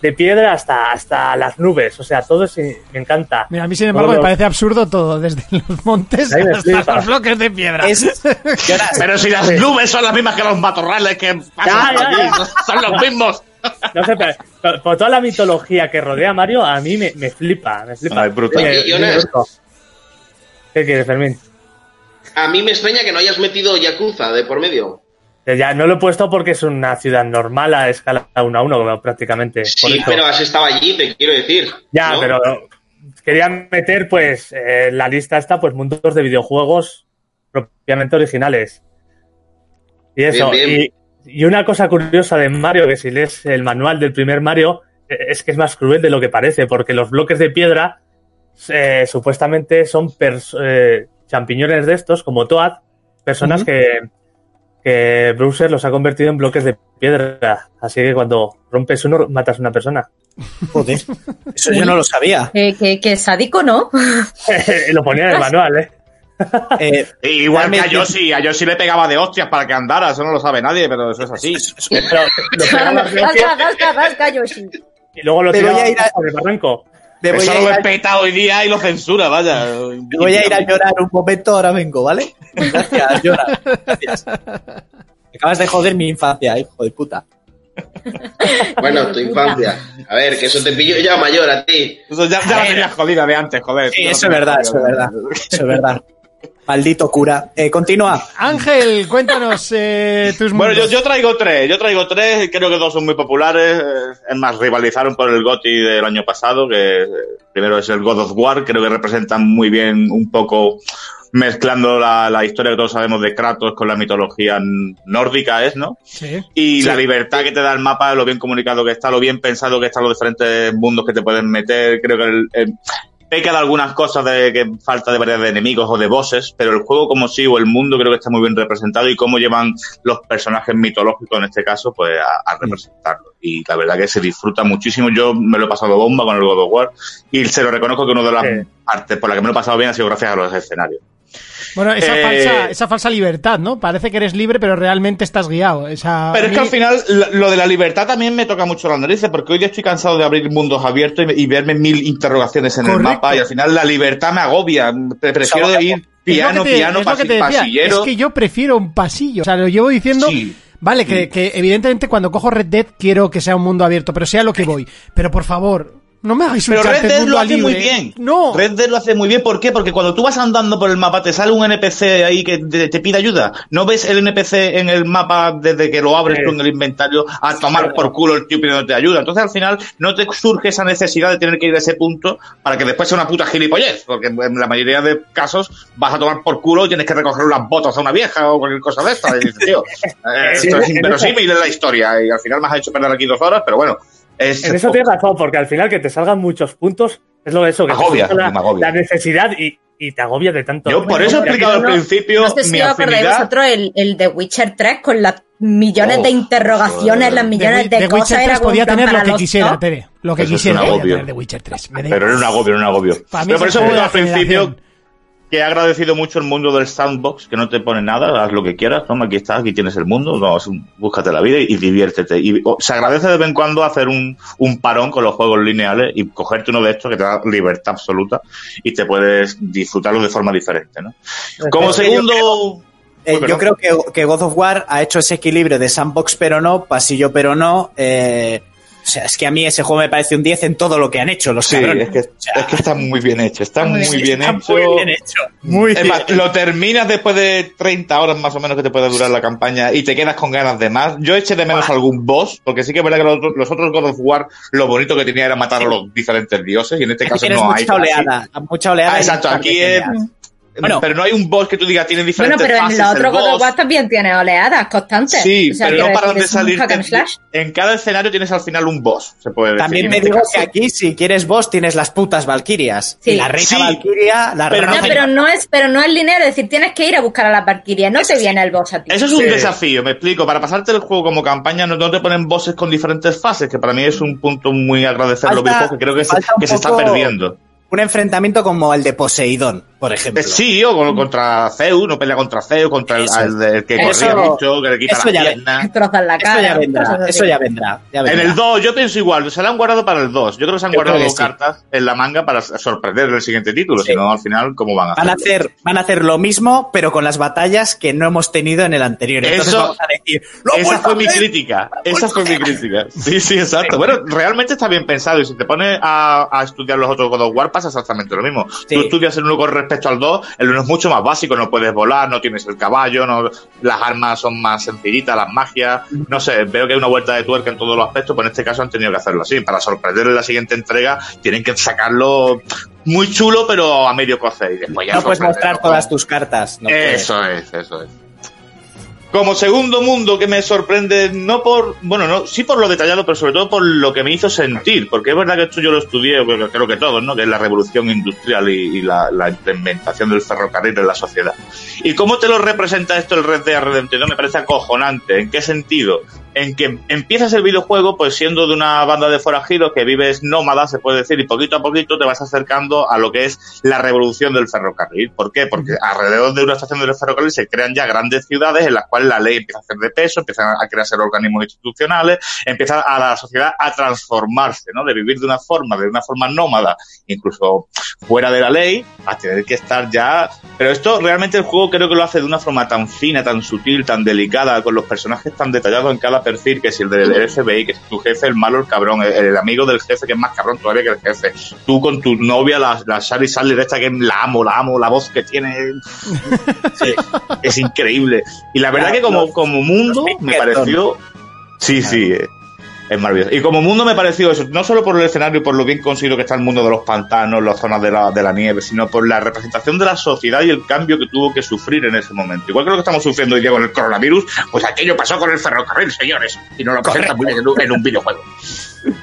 de piedra hasta, hasta las nubes, o sea, todo es, me encanta. Mira, a mí, sin embargo, Todo me parece absurdo todo, desde los montes Ahí me hasta flipa. los bloques de piedra. Es, Pero si las nubes son las mismas que los matorrales que pasan Ya, ya, por ya. aquí, son los mismos. No sé, pero por, por toda la mitología que rodea a Mario, a mí me, me flipa, me flipa. Ay, brutal. Eh. ¿Qué quieres, Fermín? A mí me extraña que no hayas metido Yakuza de por medio. Ya no lo he puesto porque es una ciudad normal a escala 1 a 1 prácticamente. Sí, pero has estado allí, te quiero decir. Ya, ¿no? pero quería meter, pues, eh, en la lista esta, pues, mundos de videojuegos propiamente originales. Y eso, Bien, bien. Y, y una cosa curiosa de Mario, que si lees el manual del primer Mario, eh, es que es más cruel de lo que parece, porque los bloques de piedra eh, supuestamente son eh, champiñones de estos, como Toad, personas que, que Browser los ha convertido en bloques de piedra. Así que cuando rompes uno, matas a una persona. Joder, eso yo no lo sabía. Que, que, que sádico, ¿no? lo ponía en el manual, ¿eh? Eh, Igual que a Yoshi, a Yoshi le pegaba de hostias para que andara, eso no lo sabe nadie, pero eso es así. Pero lo Rasca, rasca, rasca, Yoshi. y luego lo Me voy tirabas a ir a- por el barranco. Me voy Eso a lo respeta hoy día y lo censura, vaya. me voy a ir a llorar un momento, ahora vengo, ¿vale? Gracias, llora. Gracias. Acabas de joder mi infancia, hijo de puta. Bueno, tu infancia. A ver, que eso te pillo ya mayor a ti. Eso ya, ya la tenías jodida de antes, joder. Sí, eso es verdad, eso es verdad. Eso es verdad. Maldito cura. Eh, continúa. Ángel, cuéntanos eh, tus Bueno, yo, traigo tres, yo traigo tres, creo que dos son muy populares, eh, es más, rivalizaron por el GOTY del año pasado, que eh, primero es el God of War, creo que representan muy bien un poco mezclando la, la historia que todos sabemos de Kratos con la mitología nórdica, es, ¿no? Sí. Y Sí. la libertad que te da el mapa, lo bien comunicado que está, lo bien pensado que están los diferentes mundos que te pueden meter. Creo que el, el- peca de algunas cosas de que falta de variedad de enemigos o de bosses, pero el juego como sí o el mundo creo que está muy bien representado y cómo llevan los personajes mitológicos en este caso pues a, a representarlo. Y la verdad que se disfruta muchísimo. Yo me lo he pasado bomba con el God of War y se lo reconozco que una de las Sí. partes por la que me lo he pasado bien ha sido gracias a los escenarios. Bueno, esa, Eh, falsa, esa falsa libertad, ¿no? Parece que eres libre, pero realmente estás guiado. Esa, Pero es que al final la- lo de la libertad también me toca mucho las narices, porque hoy día estoy cansado de abrir mundos abiertos y, y verme mil interrogaciones en el mapa y al final la libertad me agobia. Pre- Prefiero ir piano, te- piano, es lo que pasi- te decía, pasillero. Es que yo prefiero un pasillo. O sea, lo llevo diciendo. Sí. Vale, que, que evidentemente cuando cojo Red Dead quiero que sea un mundo abierto, pero sea lo que voy. Pero por favor, no me hagáis un Pero Red Dead lo hace libre. muy bien. No. Red Dead lo hace muy bien. ¿Por qué? Porque cuando tú vas andando por el mapa te sale un NPC ahí que te, te pide ayuda. No ves el NPC en el mapa desde que lo abres Sí. tú en el inventario a tomar por culo el tío pidiendo te ayuda. Entonces al final no te surge esa necesidad de tener que ir a ese punto para que después sea una puta gilipollez. Porque en la mayoría de casos vas a tomar por culo y tienes que recoger unas botas a una vieja o cualquier cosa de esta. Y dices, tío, eh, Sí, esto es inverosímil en la historia y al final me has hecho perder aquí dos horas, pero bueno. Es, En eso tienes razón, porque al final que te salgan muchos puntos es lo de eso, que te Agobia, surja la, agobia. la necesidad y, y te agobia de tanto. Yo por eso he explicado al no- principio No sé si mi os acordáis vosotros el, el de Witcher 3 con las millones Oh, de interrogaciones, las The millones Wi- de The cosas. Witcher era 3 como podía un tener lo que quisiera. Tere. Lo que Eso es quisiera un podía agobio. The Witcher 3. Me da Pero era un agobio, era un agobio. Pero por es eso he de al principio generación. Que he agradecido mucho el mundo del sandbox, que no te pone nada, haz lo que quieras, toma, aquí está, aquí tienes el mundo, búscate la vida y, y diviértete. Y o, se agradece de vez en cuando hacer un, un parón con los juegos lineales y cogerte uno de estos que te da libertad absoluta y te puedes disfrutarlo de forma diferente, ¿no? Como Es que yo segundo... Eh, Uy, yo creo que, que God of War ha hecho ese equilibrio de sandbox pero no, pasillo pero no. eh, o sea, es que a mí ese juego me parece un 10 en todo lo que han hecho los Sí, cabrones. es que, O sea, es que está muy bien hecho, está muy bien, está hecho. muy bien hecho. Muy Es bien. más, lo terminas después de 30 horas más o menos que te puede durar la campaña y te quedas con ganas de más. Yo eché de menos algún boss, porque sí que es verdad que los otros, los otros God of War lo bonito que tenía era matar a los diferentes dioses y en este Aquí caso no hay. mucha oleada, mucha oleada. Ah, exacto, aquí es... pequeñas. Bueno. pero no hay un boss que tú digas tiene Bueno, diferentes pero en fases. los el otros God of boss. War también tiene oleadas constantes. Sí, O sea, pero no paran de salir. En cada escenario tienes al final un boss, se puede decir. También en me digo que aquí, si quieres vos, tienes las putas Valquirias. Sí. Y la reina Sí. Valquiria, la Pero No, reina pero no es, pero no es lineal, es decir, tienes que ir a buscar a las Valkyrias, no te viene el boss a ti. Eso es un Sí. desafío, me explico. Para pasarte el juego como campaña no, no te ponen bosses con diferentes fases, que para mí es un punto muy agradecer los Falta- videojuegos que creo que, se, que se está perdiendo. Un enfrentamiento como el de Poseidón, por ejemplo. Sí, o con- contra Zeus, no pelea contra Zeus, contra el, Eso. que Eso- corría mucho, que le quita eso la ya- pierna. La Eso cara. ya vendrá, eso ya vendrá. ya En el 2 yo pienso igual, se la han guardado para el 2. Yo creo que se han Yo guardado dos sí. cartas en la manga para sorprender el siguiente título, Sí. si no al final, ¿cómo van a Van a, hacer, van a hacer lo mismo, pero con las batallas que no hemos tenido en el anterior. Entonces Eso- vamos a decir, ¡lo han Esa fue mi hacer! crítica. Esa fue mi crítica. Sí, sí, exacto. Bueno, realmente está bien pensado. Y si te pones a, a estudiar los otros God of War, pasa exactamente lo mismo. Sí. Tú estudias el uno con respecto al 2, el 1 es mucho más básico, no puedes volar, no tienes el caballo, no, las armas son más sencillitas, las magias, no sé, veo que hay una vuelta de tuerca en todos los aspectos, pero en este caso han tenido que hacerlo así. Para sorprender en la siguiente entrega, tienen que sacarlo muy chulo, pero a medio cocer. Y después ya No puedes mostrar todas tus cartas. no puedes. Eso es, eso es. Como segundo mundo que me sorprende, no por, bueno, no, sí por lo detallado, pero sobre todo por lo que me hizo sentir, porque es verdad que esto yo lo estudié, creo que todos, ¿no? Que es la revolución industrial y, la, implementación del ferrocarril en la sociedad. ¿Y cómo te lo representa esto el Red Dead Redemption? Me parece acojonante. ¿En qué sentido? En que empiezas el videojuego pues siendo de una banda de forajidos que vives nómada, se puede decir, y poquito a poquito te vas acercando a lo que es la revolución del ferrocarril. ¿Por qué? Porque alrededor de una estación del ferrocarril se crean ya grandes ciudades en las cuales la ley empieza a hacer de peso, empiezan a crearse organismos institucionales, empieza a la sociedad a transformarse, ¿no? De vivir de una forma, de una forma nómada, incluso fuera de la ley, a tener que estar ya... Pero esto realmente el juego creo que lo hace de una forma tan fina, tan sutil, tan delicada, con los personajes tan detallados en cada perfil, que si el del FBI, que si tu jefe, el malo, el cabrón, el, el amigo del jefe, que es más cabrón todavía que el jefe, tú con tu novia, la, la Shari Sally de esta, que la amo, la amo, la voz que tiene, es increíble. Y la verdad que como, como mundo me pareció... Sí, sí, eh, es maravilloso. Y como mundo me pareció eso, no solo por el escenario y por lo bien conseguido que está el mundo de los pantanos, las zonas de la, de la nieve, sino por la representación de la sociedad y el cambio que tuvo que sufrir en ese momento. Igual que lo que estamos sufriendo hoy día con el coronavirus, pues aquello pasó con el ferrocarril, señores, y no lo presenta muy bien en un videojuego.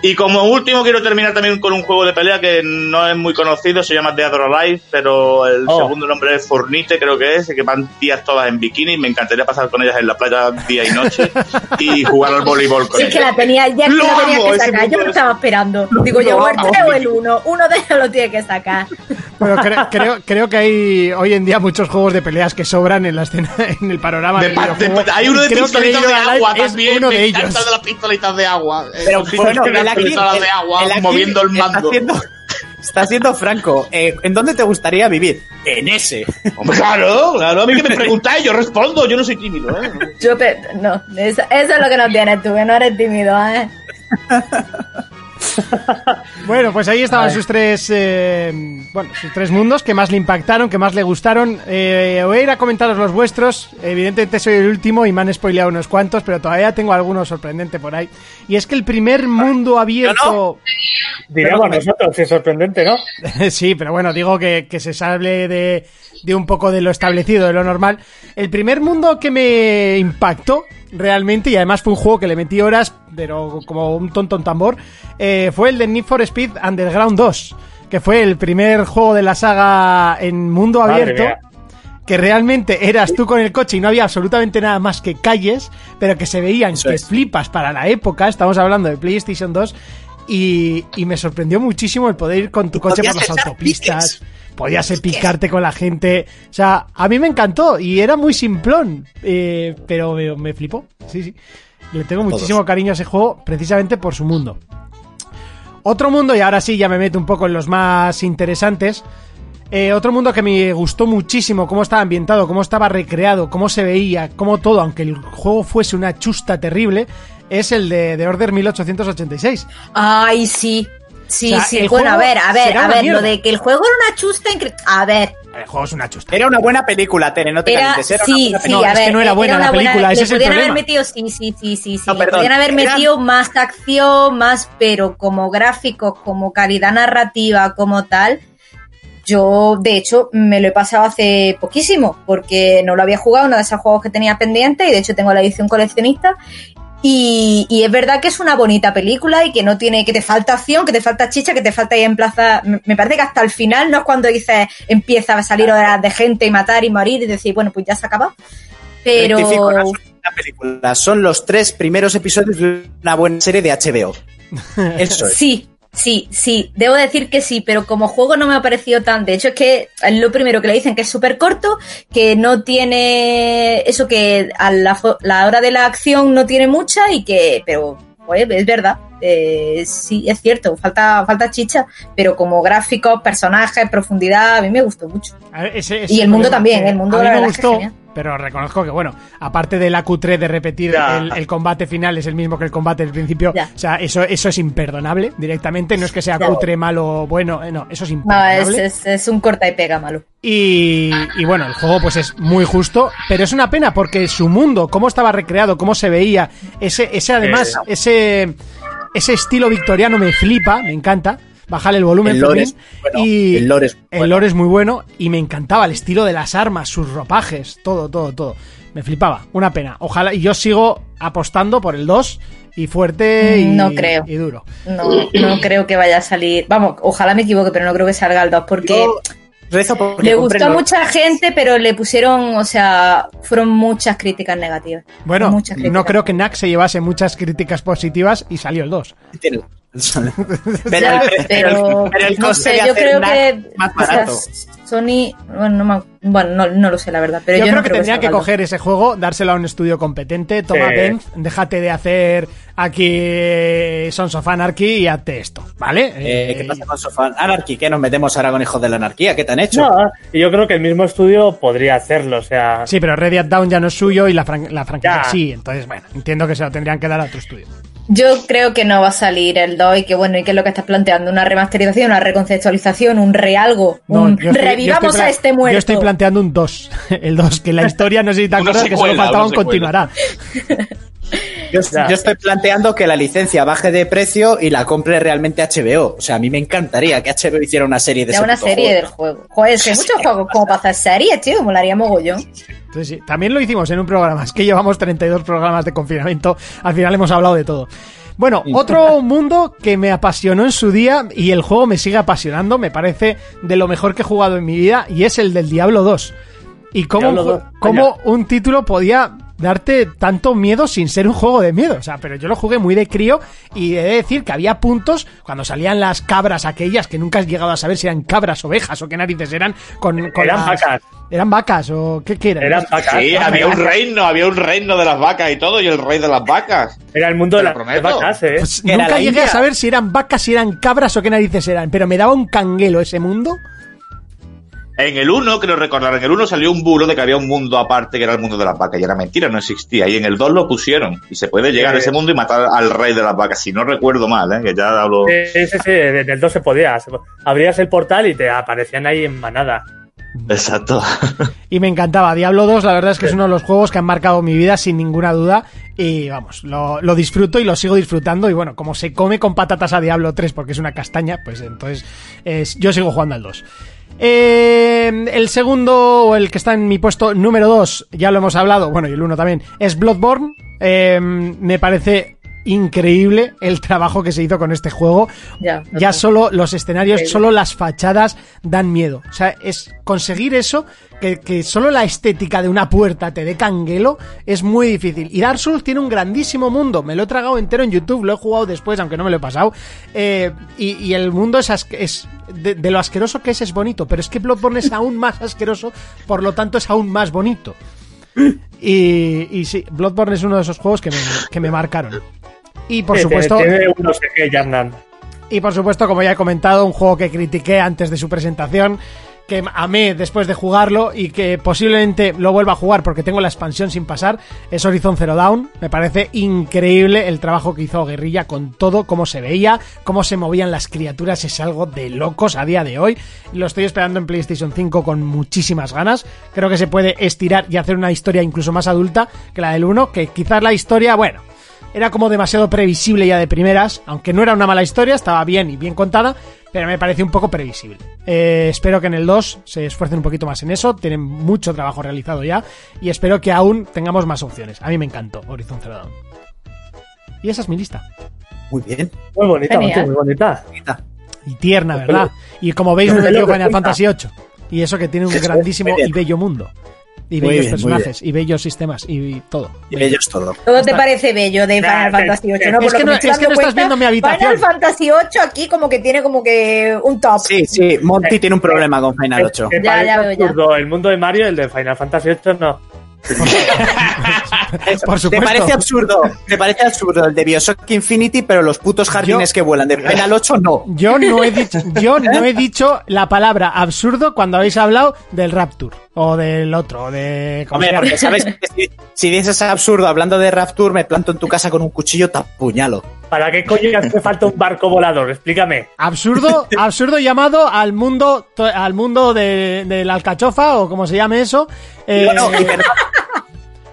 Y como último quiero terminar también con un juego de pelea que no es muy conocido, se llama Dead or Alive, pero el Oh. segundo nombre es Fornite, creo que es, que van tías todas en bikini, me encantaría pasar con ellas en la playa día y noche y jugar al voleibol con Si es que ellas. la tenía, ya Lo la tenía amo, que sacar. Yo lo es- estaba esperando. Digo yo, el amo. 3 o el 1. Uno de ellos lo tiene que sacar. Pero cre- creo, creo que hay hoy en día muchos juegos de peleas que sobran en la escena, en el panorama. De pa- de- hay uno de pistolitas de agua es también. uno de ellos. de las pistolitas de agua. Pero bueno, el aquí- pistolitas de el- agua el aquí moviendo el está mando. siendo- Está siendo franco. Eh, ¿En dónde te gustaría vivir? En ese. Hombre, claro, claro. A mí que me preguntáis, yo respondo. Yo no soy tímido, ¿eh? Yo no, eso, eso es lo que no tienes tú, que no eres tímido, ¿eh? Bueno, pues ahí estaban sus tres, eh, bueno, sus tres mundos que más le impactaron, que más le gustaron. Eh, voy a ir a comentaros los vuestros. Evidentemente soy el último y me han spoileado unos cuantos, pero todavía tengo alguno sorprendente por ahí. Y es que el primer mundo abierto... Diremos nosotros, es sorprendente, ¿no? sí, pero bueno, digo que, que se sale de, de un poco de lo establecido, de lo normal. El primer mundo que me impactó realmente, y además fue un juego que le metí horas, pero como un tonto en tambor, eh, fue el de Need for Speed Underground 2, que fue el primer juego de la saga en mundo Madre abierto. mía. Que realmente eras tú con el coche y no había absolutamente nada más que calles, pero que se veían que flipas para la época. Estamos hablando de PlayStation 2 y, y me sorprendió muchísimo el poder ir con tu coche por las autopistas. Podías picarte con la gente. O sea, a mí me encantó y era muy simplón. eh, pero me, me flipó. Sí, sí. Le tengo muchísimo cariño a ese juego precisamente por su mundo. Otro mundo, y ahora sí ya me meto un poco en los más interesantes. Eh, otro mundo que me gustó muchísimo, cómo estaba ambientado, cómo estaba recreado, cómo se veía, cómo todo, aunque el juego fuese una chusta terrible, es el de, de Order 1886. Ay, sí. Sí, O sea, sí. Bueno, a ver, a ver, a ver, mierda. lo de que el juego era una chusta incre- A ver, El juego es una chusta. Era una buena película, Tere, no te era. calientes. Era Sí, una buena sí, No, película. a es que no era buena la película, ese es el podían haber problema. metido, sí, sí, sí, sí, sí. No, perdón, haber era- metido más acción, más, pero como gráficos, como calidad narrativa, como tal. Yo, de hecho, me lo he pasado hace poquísimo, porque no lo había jugado, uno de esos juegos que tenía pendiente, y de hecho tengo la edición coleccionista. Y, y es verdad que es una bonita película y que no tiene, que te falta acción, que te falta chicha, que te falta ir en plaza. Me parece que hasta el final no es cuando dices empieza a salir horas de gente y matar y morir y decir, bueno, pues ya se acaba. Pero no película, son los tres primeros episodios de una buena serie de HBO. Eso es. sí, sí, sí, debo decir que sí, pero como juego no me ha parecido tan. De hecho, es que lo primero que le dicen que es súper corto, que no tiene eso que a la, la hora de la acción no tiene mucha y que, pero, pues, es verdad. Eh, sí, es cierto, falta, falta chicha, pero como gráficos, personajes, profundidad, a mí me gustó mucho. A ver, ese- ese Y el mundo también, que el mundo a mí la me es gustó, pero reconozco que, bueno, aparte de la Q3 de repetir el, el combate final es el mismo que el combate del principio, Ya. o sea, eso, eso es imperdonable directamente, no es que sea Ya. cutre, malo o bueno, eh, no, eso es No, imperdonable. es, es, es un corta y pega malo. Y, y bueno, el juego pues es muy justo, pero es una pena porque su mundo, cómo estaba recreado, cómo se veía, ese, ese además, Eh. ese, ese estilo victoriano me flipa, me encanta. Bajarle el volumen, El lore es bueno, y el lore es el bueno. lore es muy bueno y me encantaba el estilo de las armas, sus ropajes, todo, todo, todo. Me flipaba, una pena. Ojalá, y yo sigo apostando por el 2 y fuerte y, No creo. y duro. No, no creo que vaya a salir. Vamos, ojalá me equivoque, pero no creo que salga el 2 porque Yo rezo porque le gustó a mucha gente, pero le pusieron, o sea, fueron muchas críticas negativas. Bueno, Muchas no críticas. creo que Nack se llevase muchas críticas positivas y salió el 2. Tiene- Ya, pero, pero pero pero el no coste sé, de yo hacer creo NAC que más o sea, barato. Sony, bueno, no, me- bueno, no, no lo sé la verdad, pero yo, yo, creo no que creo tendría que, coger ese juego, dárselo a un estudio competente. Toma, Sí. Ben, déjate de hacer aquí Sons of Anarchy y hazte esto, ¿vale? Eh, Eh, ¿Qué pasa con Sofan Anarchy? ¿Qué nos metemos ahora con hijos de la anarquía? ¿Qué te han hecho? No, y yo creo que el mismo estudio podría hacerlo, o sea... Sí, pero Red Dead Down ya no es suyo y la, fran- la franquicia Ya. sí. Entonces, bueno, entiendo que se lo tendrían que dar a otro estudio. Yo creo que no va a salir el 2 y que bueno, y que es lo que estás planteando, una remasterización, una reconceptualización, un realgo, No, un estoy- revivamos a este muerto. Yo estoy planteando un 2. El 2, que la historia, no sé si te que solo faltaba un continuará. Yo, estoy planteando que la licencia baje de precio y la compre realmente HBO. O sea, a mí me encantaría que HBO hiciera una serie de ese una serie juego. del juego. Joder, es que hay muchos juegos como para hacer series, tío, molaría mogollón. Entonces, sí, también lo hicimos en un programa. Es que llevamos 32 programas de confinamiento. Al final hemos hablado de todo. Bueno, otro mundo que me apasionó en su día y el juego me sigue apasionando, me parece de lo mejor que he jugado en mi vida, y es el del Diablo 2. Y cómo, Diablo un, ju- 2, cómo un título podía darte tanto miedo sin ser un juego de miedo. O sea, pero yo lo jugué muy de crío y he de decir que había puntos cuando salían las cabras aquellas que nunca has llegado a saber si eran cabras, ovejas o qué narices eran. Con, con Eran las- vacas. ¿Eran vacas o qué, qué eran? Eran vacas. Sí, había un reino, había un reino de las vacas y todo, y el rey de las vacas. Era el mundo de las vacas, ¿eh? Pues nunca la llegué India. a saber si eran vacas, si eran cabras o qué narices eran, pero me daba un canguelo ese mundo. En el 1, creo recordar, en el 1 salió un bulo de que había un mundo aparte que era el mundo de las vacas, y era mentira, no existía. Y en el 2 lo pusieron, y se puede llegar a Eh. ese mundo y matar al rey de las vacas, si no recuerdo mal, ¿eh? que ya hablo. Sí, sí, sí, en el 2 se podía. Abrías el portal y te aparecían ahí en manada. Exacto. Y me encantaba. Diablo 2, la verdad es que es uno de los juegos que han marcado mi vida sin ninguna duda. Y vamos, lo, lo disfruto y lo sigo disfrutando. Y bueno, como se come con patatas a Diablo 3 porque es una castaña, pues entonces es- yo sigo jugando al 2. Eh, el segundo, o el que está en mi puesto número 2, ya lo hemos hablado, bueno, y el 1 también, es Bloodborne. Eh, me parece increíble el trabajo que se hizo con este juego. Ya, Ya solo los escenarios, solo las fachadas dan miedo. O sea, es conseguir eso, que, que solo la estética de una puerta te dé canguelo, es muy difícil. Y Dark Souls tiene un grandísimo mundo. Me lo he tragado entero en YouTube, lo he jugado después, aunque no me lo he pasado. Eh, y, y el mundo es, es de, de lo asqueroso que es, es bonito. Pero es que Bloodborne es aún más asqueroso, por lo tanto es aún más bonito. Y, y sí, Bloodborne es uno de esos juegos que me, que me marcaron. Y por supuesto... Y por supuesto, como ya he comentado, un juego que critiqué antes de su presentación, que amé después de jugarlo y que posiblemente lo vuelva a jugar porque tengo la expansión sin pasar, es Horizon Zero Dawn. Me parece increíble el trabajo que hizo Guerrilla con todo, cómo se veía, cómo se movían las criaturas, es algo de locos a día de hoy. Lo estoy esperando en PlayStation 5 con muchísimas ganas. Creo que se puede estirar y hacer una historia incluso más adulta que la del 1, que quizás la historia, bueno, era como demasiado previsible ya de primeras, aunque no era una mala historia, estaba bien y bien contada, pero me pareció un poco previsible. Eh, espero que en el 2 se esfuercen un poquito más en eso, tienen mucho trabajo realizado ya, y espero que aún tengamos más opciones. A mí me encantó Horizon Zero Dawn. Y esa es mi lista. Muy bien. Muy bonita, muy bonita. Y tierna, ¿verdad? Y como veis, no que Final. Fantasy VIII. Y eso que tiene un grandísimo y bello mundo. Y Muy bellos bien, personajes, y bellos sistemas, y todo. Y ellos todo. Todo te parece bello de Nah, Final Fantasy VIII, ¿no? es que no- es que estás viendo mi habitación. Final Fantasy VIII aquí como que tiene como que un top. Sí, sí, Monty tiene un problema con Final 8. Me Ya, ya veo, ya. absurdo. El mundo de Mario, el de Final Fantasy VIII, no. Por ¿Te supuesto. parece absurdo? ¿Te parece absurdo el de Bioshock Infinity, pero los putos jardines Yo- que vuelan de Final 8 no? Yo no he dicho, yo no he dicho la palabra absurdo cuando habéis hablado del Rapture o del otro, o de ¿cómo Hombre, porque sabes que si, si dices absurdo hablando de Rapture, me planto en tu casa con un cuchillo, te apuñalo. ¿Para qué coño hace falta un barco volador? Explícame. absurdo, absurdo llamado al mundo, al mundo de, de la alcachofa o como se llame eso. eh, No, no, y perdón,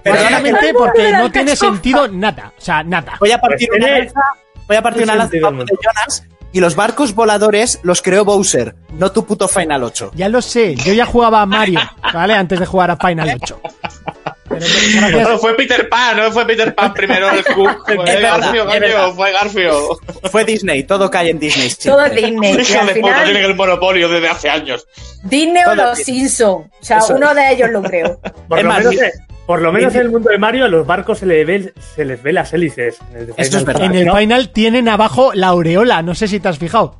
básicamente porque no tiene sentido nada, o sea, nada. voy a partir Pues una lanza, voy a partir una lanza de. Jonas y los barcos voladores los creó Bowser, no tu puto Final 8. Ya lo sé, yo ya jugaba a Mario, ¿vale? Antes de jugar a Final 8. Pero, No, fue Peter Pan, no fue Peter Pan primero el Cook. Fue Garfio, coño, fue Garfio. Fue Disney, todo cae en Disney. sí. Todo Disney. Y Hijo al de puta, final, tienen el monopolio desde hace años. Disney o los. Simpsons. O sea, Eso. uno de ellos lo creo. Por Es lo, más, menos, por lo menos en el mundo de Mario, a los barcos se, le ve, se les ve las hélices. En el de Esto es Final verdad. en el ¿no? Final tienen abajo la aureola, no sé si te has fijado.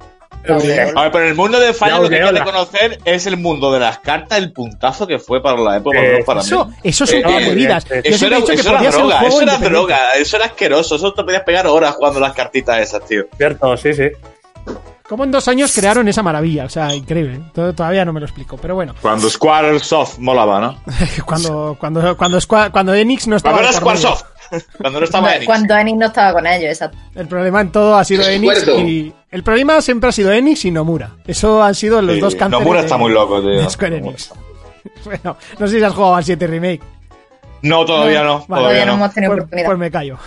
A ver, pero en el mundo de Final lo que hay que reconocer es el mundo de las cartas, el puntazo que fue para la época, Eh, no para Eso, mí. eso son Eh, Eso era, eso era droga, eso era droga, eso era asqueroso, eso te podías pegar horas jugando las cartitas esas, tío. Cierto, sí, sí. Como en dos años crearon esa maravilla, o sea, increíble. To- Todavía no me lo explico, pero bueno. Cuando Squaresoft molaba, ¿no? cuando, cuando, cuando, cuando Enix no estaba. Cuando de. Squaresoft. Cuando no estaba Enix. Cuando Enix no estaba con ellos, exacto. El problema en todo ha sido Enix y. El problema siempre ha sido Enix y Nomura. Eso han sido los Sí, dos cánceres. Nomura de- está muy loco, tío. de Square Enix. Bueno, no sé si has jugado al 7 Remake. No, todavía no. Vale, todavía no no. hemos tenido Pues, oportunidad. pues me callo.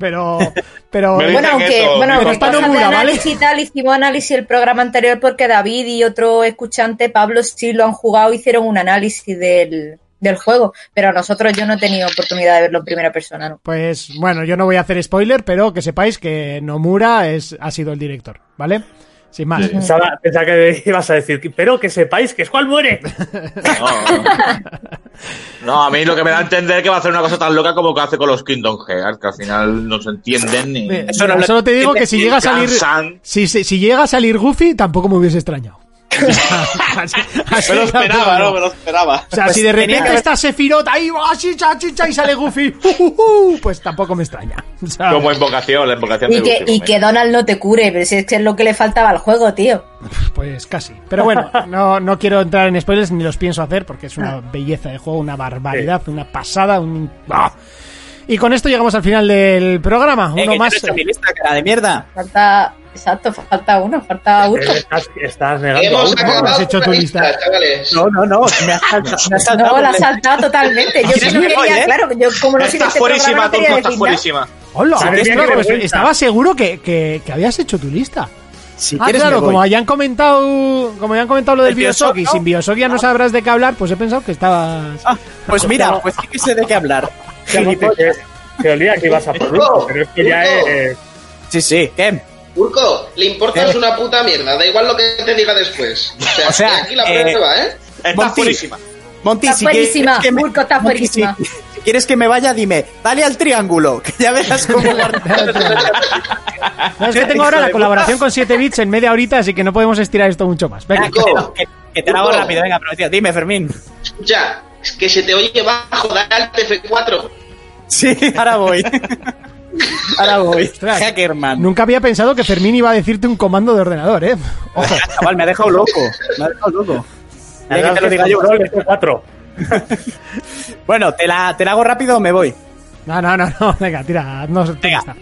Pero. Pero. Me Bueno, aunque, eso, bueno, de Nomura, ¿vale? análisis y tal, hicimos análisis el programa anterior porque David y otro escuchante, Pablo, sí lo han jugado, hicieron un análisis del, del juego, pero a nosotros yo no he tenido oportunidad de verlo en primera persona, ¿no? Pues bueno, yo no voy a hacer spoiler, pero que sepáis que Nomura es, ha sido el director, ¿vale? Sin más. Pensaba, pensaba que ibas a decir, pero que sepáis que Squall muere. No, a mí lo que me da a entender es que va a hacer una cosa tan loca como que hace con los Kingdom Hearts, que al final no se entienden ni. Eso no solo te digo que si llega a salir. Si, si, si llega a salir Goofy, tampoco me hubiese extrañado. Así- así Me lo que esperaba. ¿no? Me lo esperaba. O sea, Pues si de que repente haber- está Sephiroth ahí, ¡ah, chicha, chicha! y sale Goofy, ¡uh, uh, uh! pues tampoco me extraña. Como invocación, la invocación Y de que, Lucy, y que Donald no te cure, pero si es que es lo que le faltaba al juego, tío. Pues casi. Pero bueno, no, no quiero entrar en spoilers ni los pienso hacer porque es una belleza de juego, una barbaridad, una pasada, un... ¡Ah! Y con esto llegamos al final del programa. Eh, Uno que más. no he mi lista, cara de mierda. Falta, exacto, falta uno, falta uno. Eh, Estás, estás negando. Hemos acabado has hecho tu lista. chavales. No, no, no. Me has saltado, me has saltado No, la ha el- saltado totalmente. Yo Sí, que no quería, ¿eh? claro, yo como no de Estás este fuerísima, programa, no quería tonto, decir estás fuerísima. ¡Hola! Pues estaba seguro que, que, que habías hecho tu lista. Si ah, quieres, claro, como hayan comentado, como hayan comentado lo del El Bioshock y ¿no? sin Bioshock ya no sabrás de qué hablar, pues he pensado que estabas. Ah, pues mira, pues sí que sé de qué hablar. Que, que, que olía que ibas a por uno, pero es que ya es. Sí, sí, ¿qué? Urco, le importas una puta mierda, da igual lo que te diga después. O sea, O sea, aquí la eh, prueba, ¿eh? Monty. fuerísima. Monty, Está si quieres fuerísima, que me- Urco está Monty, si- fuerísima. Si quieres que me vaya, dime, dale al triángulo, que ya verás cómo No, es que tengo ahora la colaboración con 7 bits en media horita, así que no podemos estirar esto mucho más. Venga. Urco, que, que te la hago Urco. rápido, venga, prometido. Dime, Fermín. escucha, es que se te oye bajo, dale al TF4. Sí, ahora voy. Ahora voy. Ostras. Hackerman. Nunca había pensado que Fermín iba a decirte un comando de ordenador, ¿eh? Ojo. Chaval, me ha dejado loco. Me ha dejado loco. Ya que te lo diga yo. Control F4. Bueno, ¿te la, ¿te la hago rápido o me voy? No, no, no, no. Venga, tira. No, Venga.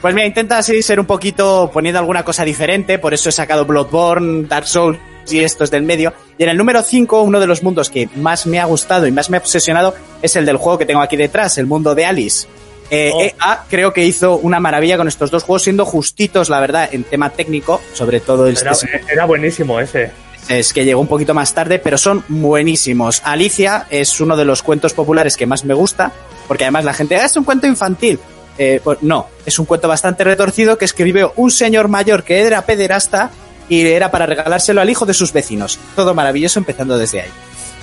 Pues mira, intenta así ser un poquito poniendo alguna cosa diferente, por eso he sacado Bloodborne, Dark Souls y estos del medio. Y en el número 5, uno de los mundos que más me ha gustado y más me ha obsesionado es el del juego que tengo aquí detrás, el mundo de Alice. Eh, Oh. EA creo que hizo una maravilla con estos dos juegos, siendo justitos, la verdad, en tema técnico, sobre todo el Era, era buenísimo ese. es que llegó un poquito más tarde, pero son buenísimos. Alicia es uno de los cuentos populares que más me gusta, porque además la gente, "Ah, es un cuento infantil. Eh, pues no, es un cuento bastante retorcido que escribió un señor mayor que era pederasta y era para regalárselo al hijo de sus vecinos. Todo maravilloso empezando desde ahí.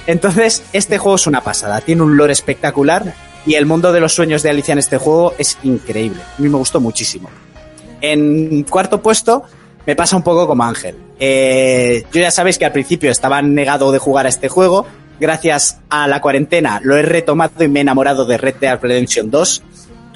Entonces, este juego es una pasada, tiene un lore espectacular y el mundo de los sueños de Alicia en este juego es increíble. A mí me gustó muchísimo. En cuarto puesto me pasa un poco como Ángel. Eh, yo ya sabéis que al principio estaba negado de jugar a este juego gracias a la cuarentena, lo he retomado y me he enamorado de Red Dead Redemption 2.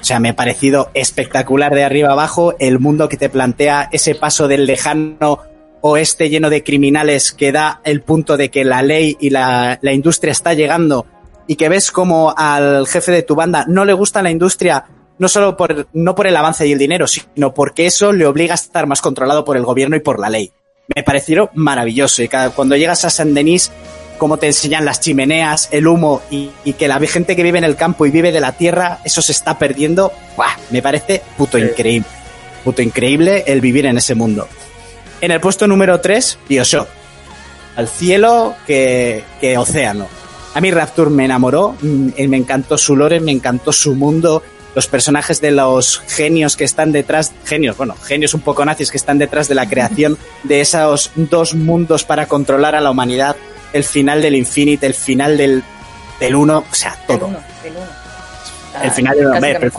O sea, me ha parecido espectacular de arriba abajo el mundo que te plantea ese paso del lejano oeste lleno de criminales que da el punto de que la ley y la, la industria está llegando y que ves como al jefe de tu banda no le gusta la industria no solo por, no por el avance y el dinero, sino porque eso le obliga a estar más controlado por el gobierno y por la ley. Me pareció maravilloso y cada, cuando llegas a Saint Denis, cómo te enseñan las chimeneas, el humo y, y que la gente que vive en el campo y vive de la tierra, eso se está perdiendo, ¡buah! me parece puto increíble. Puto increíble el vivir en ese mundo. En el puesto número 3, Bioshock. Al cielo que, que océano. A mí Rapture me enamoró, mm, me encantó su lore, me encantó su mundo, los personajes de los genios que están detrás, genios, bueno, genios un poco nazis que están detrás de la creación de esos dos mundos para controlar a la humanidad, el final del Infinite, el final del, del uno, o sea, todo. uno, del uno. El final del pero,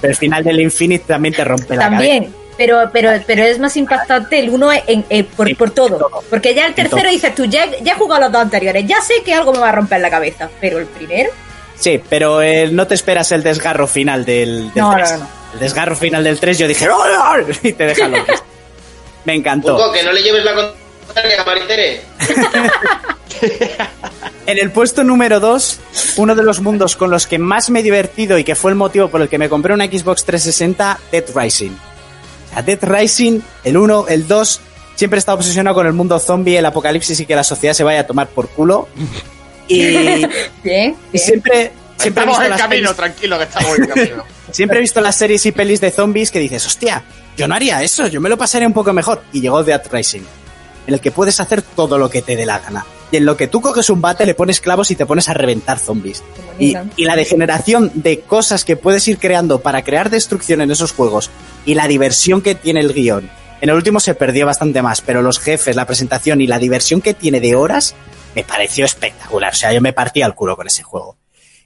pero el final del Infinite también te rompe la cabeza. También, pero, pero, pero es más impactante el uno en, en- por, por todo. Porque ya el tercero dices tú, ya, ya he jugado los dos anteriores, ya sé que algo me va a romper la cabeza. Pero el primero, Sí, pero eh, no te esperas el desgarro final del, del No, 3. no, no. El desgarro final del 3 yo dije, ¡Oh, oh! y te deja loco. Me encantó. Que no le lleves la contraria a Maritere. En el puesto número 2, uno de los mundos con los que más me he divertido y que fue el motivo por el que me compré una Xbox 360, Dead Rising. Sea, Dead Rising, el 1, el 2, siempre he estado obsesionado con el mundo zombie, el apocalipsis y que la sociedad se vaya a tomar por culo. Y, bien, y siempre, siempre he Estamos visto en las camino, pelis- tranquilo, que estamos en camino. Siempre he visto las series y pelis de zombies que dices, hostia, yo no haría eso, yo me lo pasaría un poco mejor. Y llegó Dead Rising, en el que puedes hacer todo lo que te dé la gana. Y en lo que tú coges un bate, le pones clavos y te pones a reventar zombies. Y, la degeneración de cosas que puedes ir creando para crear destrucción en esos juegos y la diversión que tiene el guion. En el último se perdió bastante más, pero los jefes, la presentación y la diversión que tiene de horas me pareció espectacular. O sea, yo me partía el culo con ese juego.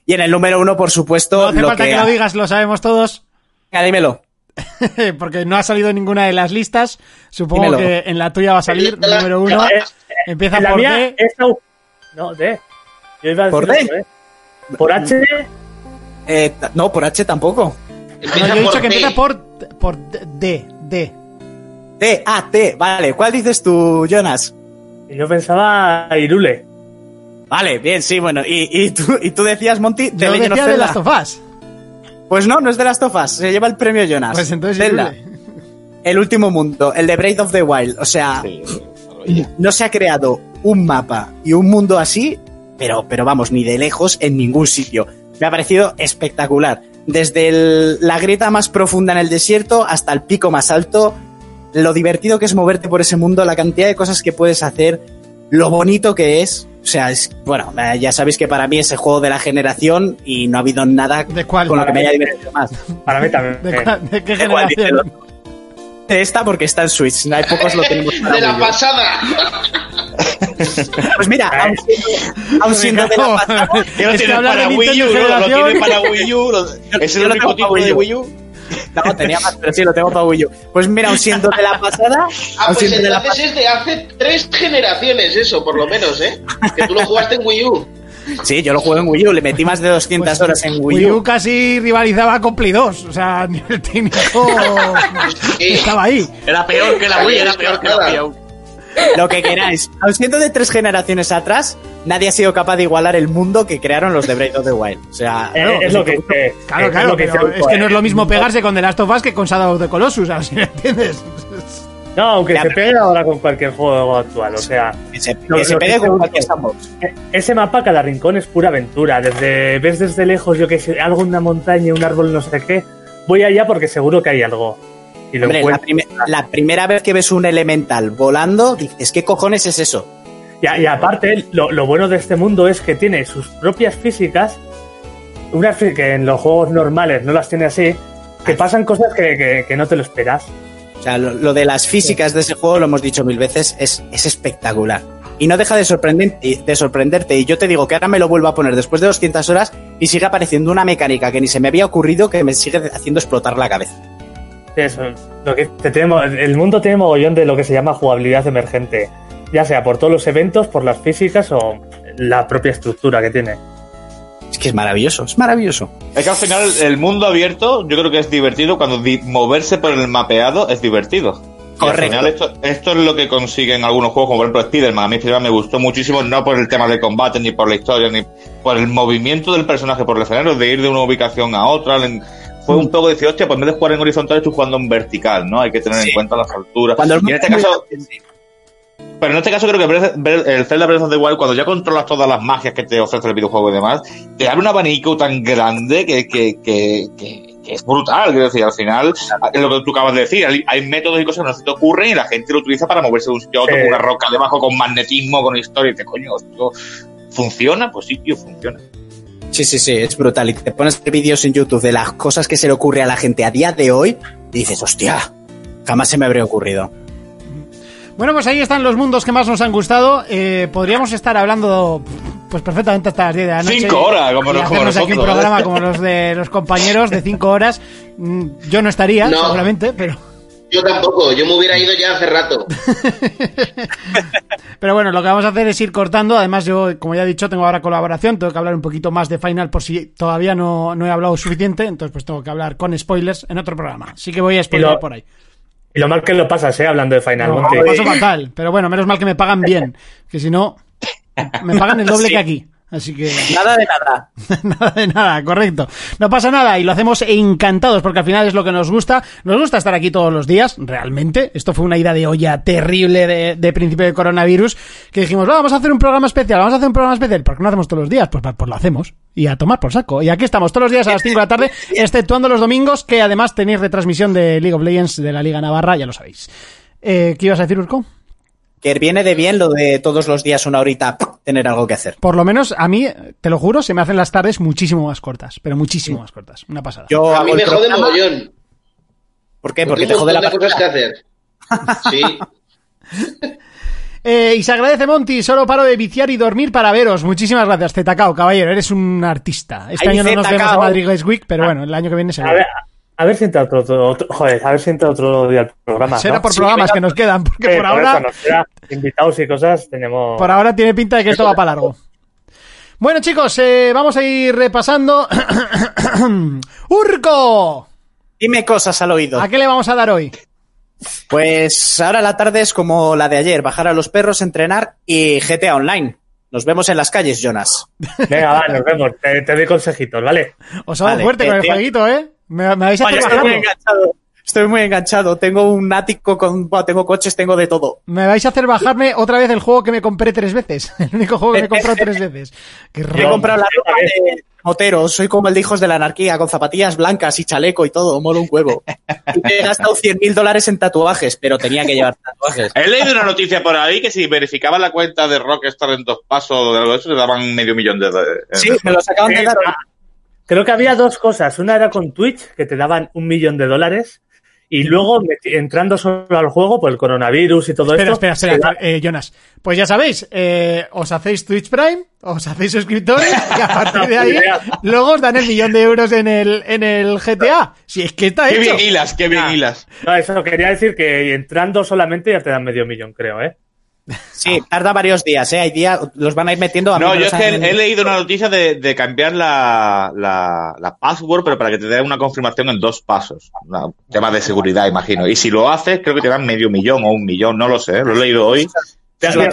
Y en el número uno, por supuesto, No hace lo falta que... que... lo digas, lo sabemos todos. Venga, dímelo. Porque no ha salido en ninguna de las listas. Supongo Dímelo. que en la tuya va a salir número uno. Empieza la por mía D. es No, D. Yo iba a ¿Por decir D? eso, ¿eh? Por H, Eh, no, por H tampoco. No, yo he dicho que empieza por, por D. D. T, A, T, vale. ¿Cuál dices tú, Jonas? y yo pensaba Irule. Vale, bien, sí, bueno. ¿Y, y, tú, y tú decías, Monty, de Yo Legend of decía de las tofás. Pues no, no es de las tofas. Se lleva el premio Jonas. Pues entonces Zelda. Irule. El último mundo, el de Breath of the Wild. O sea, no se ha creado un mapa y un mundo así, pero, pero vamos, ni de lejos en ningún sitio. Me ha parecido espectacular. Desde el- la grieta más profunda en el desierto hasta el pico más alto, lo divertido que es moverte por ese mundo, la cantidad de cosas que puedes hacer, lo bonito que es. O sea, es, bueno, eh, ya sabéis que para mí es el juego de la generación y no ha habido nada ¿De cuál? con lo que me haya divertido más. Para mí también. ¿De, cuál- de qué generación? De esta porque está en Switch, no hay pocos lo tenemos para De la Wii U. pasada. Pues mira, aun siendo, aun siendo de la pasada, Que que tiene para de Wii U, Nintendo lo, tiene para Wii U. es yo el único tengo tipo para de Wii U. no, tenía más, pero sí, lo tengo para Wii U. Pues mira, aun siendo de la pasada, Ah, pues siendo de la entonces es de hace tres generaciones eso, por lo menos, ¿eh? Que tú lo jugaste en Wii U. Sí, yo lo juego en Wii U, le metí más de 200 Pues, horas en Wii Wii U. U casi rivalizaba con Play 2. O sea, ni el técnico estaba ahí. Era peor que la Wii, era peor que la Wii U. Lo que queráis. Aun siendo de tres generaciones atrás, nadie ha sido capaz de igualar el mundo que crearon los de Breath of the Wild. O sea, Eh, no, es lo que. Claro, es claro, lo que es que no es lo mismo pegarse con The Last of Us que con Shadow of the Colossus, a ver si me entiendes. No, aunque Ya, se pegue ahora con cualquier juego actual. O sea, que se, Lo- que se pegue con cualquier sandbox. e- ese mapa, cada rincón es pura aventura. Desde ves desde lejos, yo que sé, algo en una montaña, un árbol, no sé qué. Voy allá porque seguro que hay algo. Y lo Hombre, la, primera vez que ves un elemental volando, dices, ¿qué cojones es eso? Y, aparte, lo, lo bueno de este mundo es que tiene sus propias físicas, unas que en los juegos normales no las tiene así, que pasan cosas que, que- que no te lo esperas. O sea, lo, de las físicas de ese juego, lo hemos dicho mil veces, es, es espectacular. Y no deja de, sorprendente, de sorprenderte. Y yo te digo que ahora me lo vuelvo a poner después de 200 horas y sigue apareciendo una mecánica que ni se me había ocurrido que me sigue haciendo explotar la cabeza. Eso, lo que te tenemos, el mundo tiene mogollón de lo que se llama jugabilidad emergente, ya sea por todos los eventos, por las físicas o la propia estructura que tiene. Es que es maravilloso, es maravilloso. Es que al final el mundo abierto yo creo que es divertido cuando moverse por el mapeado es divertido. Y al Correcto. final esto, esto es lo que consiguen algunos juegos, como por ejemplo Spider-Man. A mí Spider-Man me gustó muchísimo, no por el tema de combate, ni por la historia, ni por el movimiento del personaje por el escenario, de ir de una ubicación a otra. Fue un poco decir, hostia, pues en vez de jugar en horizontal, estoy jugando en vertical, ¿no? Hay que tener Sí. en cuenta las alturas. Cuando y en este caso, pero en este caso creo que el Zelda Breath of the Wild, cuando ya controlas todas las magias que te ofrece el videojuego y demás, te abre un abanico tan grande que, que, que, que- que es brutal. Quiero decir, al final, es lo que tú acabas de decir, hay, métodos y cosas que no se te ocurren y la gente lo utiliza para moverse de un sitio a otro Sí. con una roca debajo, con magnetismo, con historia. Y dices, coño, ¿esto funciona? Pues sí, tío, funciona. Sí, sí, sí, es brutal. Y te pones vídeos en YouTube de las cosas que se le ocurre a la gente a día de hoy y dices, hostia, jamás se me habría ocurrido. Bueno, pues ahí están los mundos que más nos han gustado. Eh, podríamos estar hablando pues perfectamente hasta las 10 de la noche. Cinco horas, como y nos- como hacernos aquí un nosotros, ¿eh? programa como los de los compañeros de 5 horas. Mm, Yo no estaría, No. seguramente, pero, Yo tampoco, yo me hubiera ido ya hace rato. pero bueno, lo que vamos a hacer es ir cortando. Además, yo, como ya he dicho, tengo ahora colaboración. Tengo que hablar un poquito más de Final por si todavía no, no he hablado suficiente. Entonces, pues tengo que hablar con spoilers en otro programa. Así que voy a spoiler por ahí. Y lo mal que lo pasas, ¿eh? Hablando de Final No, lo paso fatal. Pero bueno, menos mal que me pagan bien. Que si no, me pagan el doble Sí. que aquí. Así que. Nada de nada. nada de nada, correcto. No pasa nada y lo hacemos encantados porque al final es lo que nos gusta. Nos gusta estar aquí todos los días, realmente. Esto fue una ida de olla terrible de, de principio de coronavirus que dijimos, "Va, vamos a hacer un programa especial, vamos a hacer un programa especial. ¿Por qué no hacemos todos los días? Pues, pues lo hacemos. Y a tomar por saco. Y aquí estamos todos los días a las 5 de la tarde, exceptuando los domingos, que además tenéis retransmisión de League of Legends de la Liga Navarra, ya lo sabéis. Eh, ¿Qué ibas a decir, Urco? Que viene de bien lo de todos los días una horita tener algo que hacer. Por lo menos a mí, te lo juro, se me hacen las tardes muchísimo más cortas, pero muchísimo más cortas. Una pasada. Yo A mí me el jode programa- mogollón. ¿Por qué? Porque Porque te jode la cosas que hacer. Sí. Eh, y se agradece, Monty. Solo paro de viciar y dormir para veros. Muchísimas gracias, Zetacao, caballero. Eres un artista. Este año no nos Zetacao. vemos a Madrid Games Week, pero bueno, el año que viene A será. ver, a ver si entra otro, otro, otro- joder, a ver si entra otro día al programa. Será ¿no? por programas que nos quedan, porque Sí, por por eso ahora, nos queda invitados y cosas tenemos. por ahora tiene pinta de que esto va para largo. Bueno, chicos, eh, vamos a ir repasando. ¡Urco! Dime cosas al oído. ¿A qué le vamos a dar hoy? Pues ahora la tarde es como la de ayer, bajar a los perros, entrenar y GTA Online. Nos vemos en las calles, Jonas. Venga, va, nos vemos. Te, te doy consejitos, ¿vale? Os hago Vale, fuerte eh, con el tío. jueguito, ¿eh? Me, hacer Vaya, estoy muy enganchado. Estoy muy enganchado. Tengo un ático con... tengo coches, tengo de todo. Me vais a hacer bajarme otra vez el juego que me compré tres veces. El único juego que me he comprado tres veces. Qué he comprado la ropa de motero. Soy como el de Hijos de la Anarquía, con zapatillas blancas y chaleco y todo. Mola un huevo. Y me he gastado 100.000 dólares en tatuajes, pero tenía que llevar tatuajes. He leído una noticia por ahí que si verificaban la cuenta de Rockstar en dos pasos o de algo de eso, le daban medio millón de dólares. Sí, me los acaban de dar. Creo que había dos cosas. Una era con Twitch, que te daban un millón de dólares. Y luego, entrando solo al juego, por el coronavirus y todo Espera, esto. espera, espera, da- eh, Jonas. Pues ya sabéis, eh, os hacéis Twitch Prime, os hacéis suscriptores y a partir de ahí luego os dan el millón de euros en el, en el GTA. Si es que está Qué hecho. bien hilas, qué bien Ah. hilas. No, eso quería decir que entrando solamente ya te dan medio millón, creo, ¿eh? Sí, tarda varios días, ¿eh? Hay días, los van a ir metiendo a No, yo es que he, he leído una noticia de, de cambiar la, la, la password, pero para que te dé una confirmación en dos pasos. Un tema de seguridad, imagino. Y si lo haces, creo que te dan medio millón o un millón, no lo sé. Lo he leído hoy.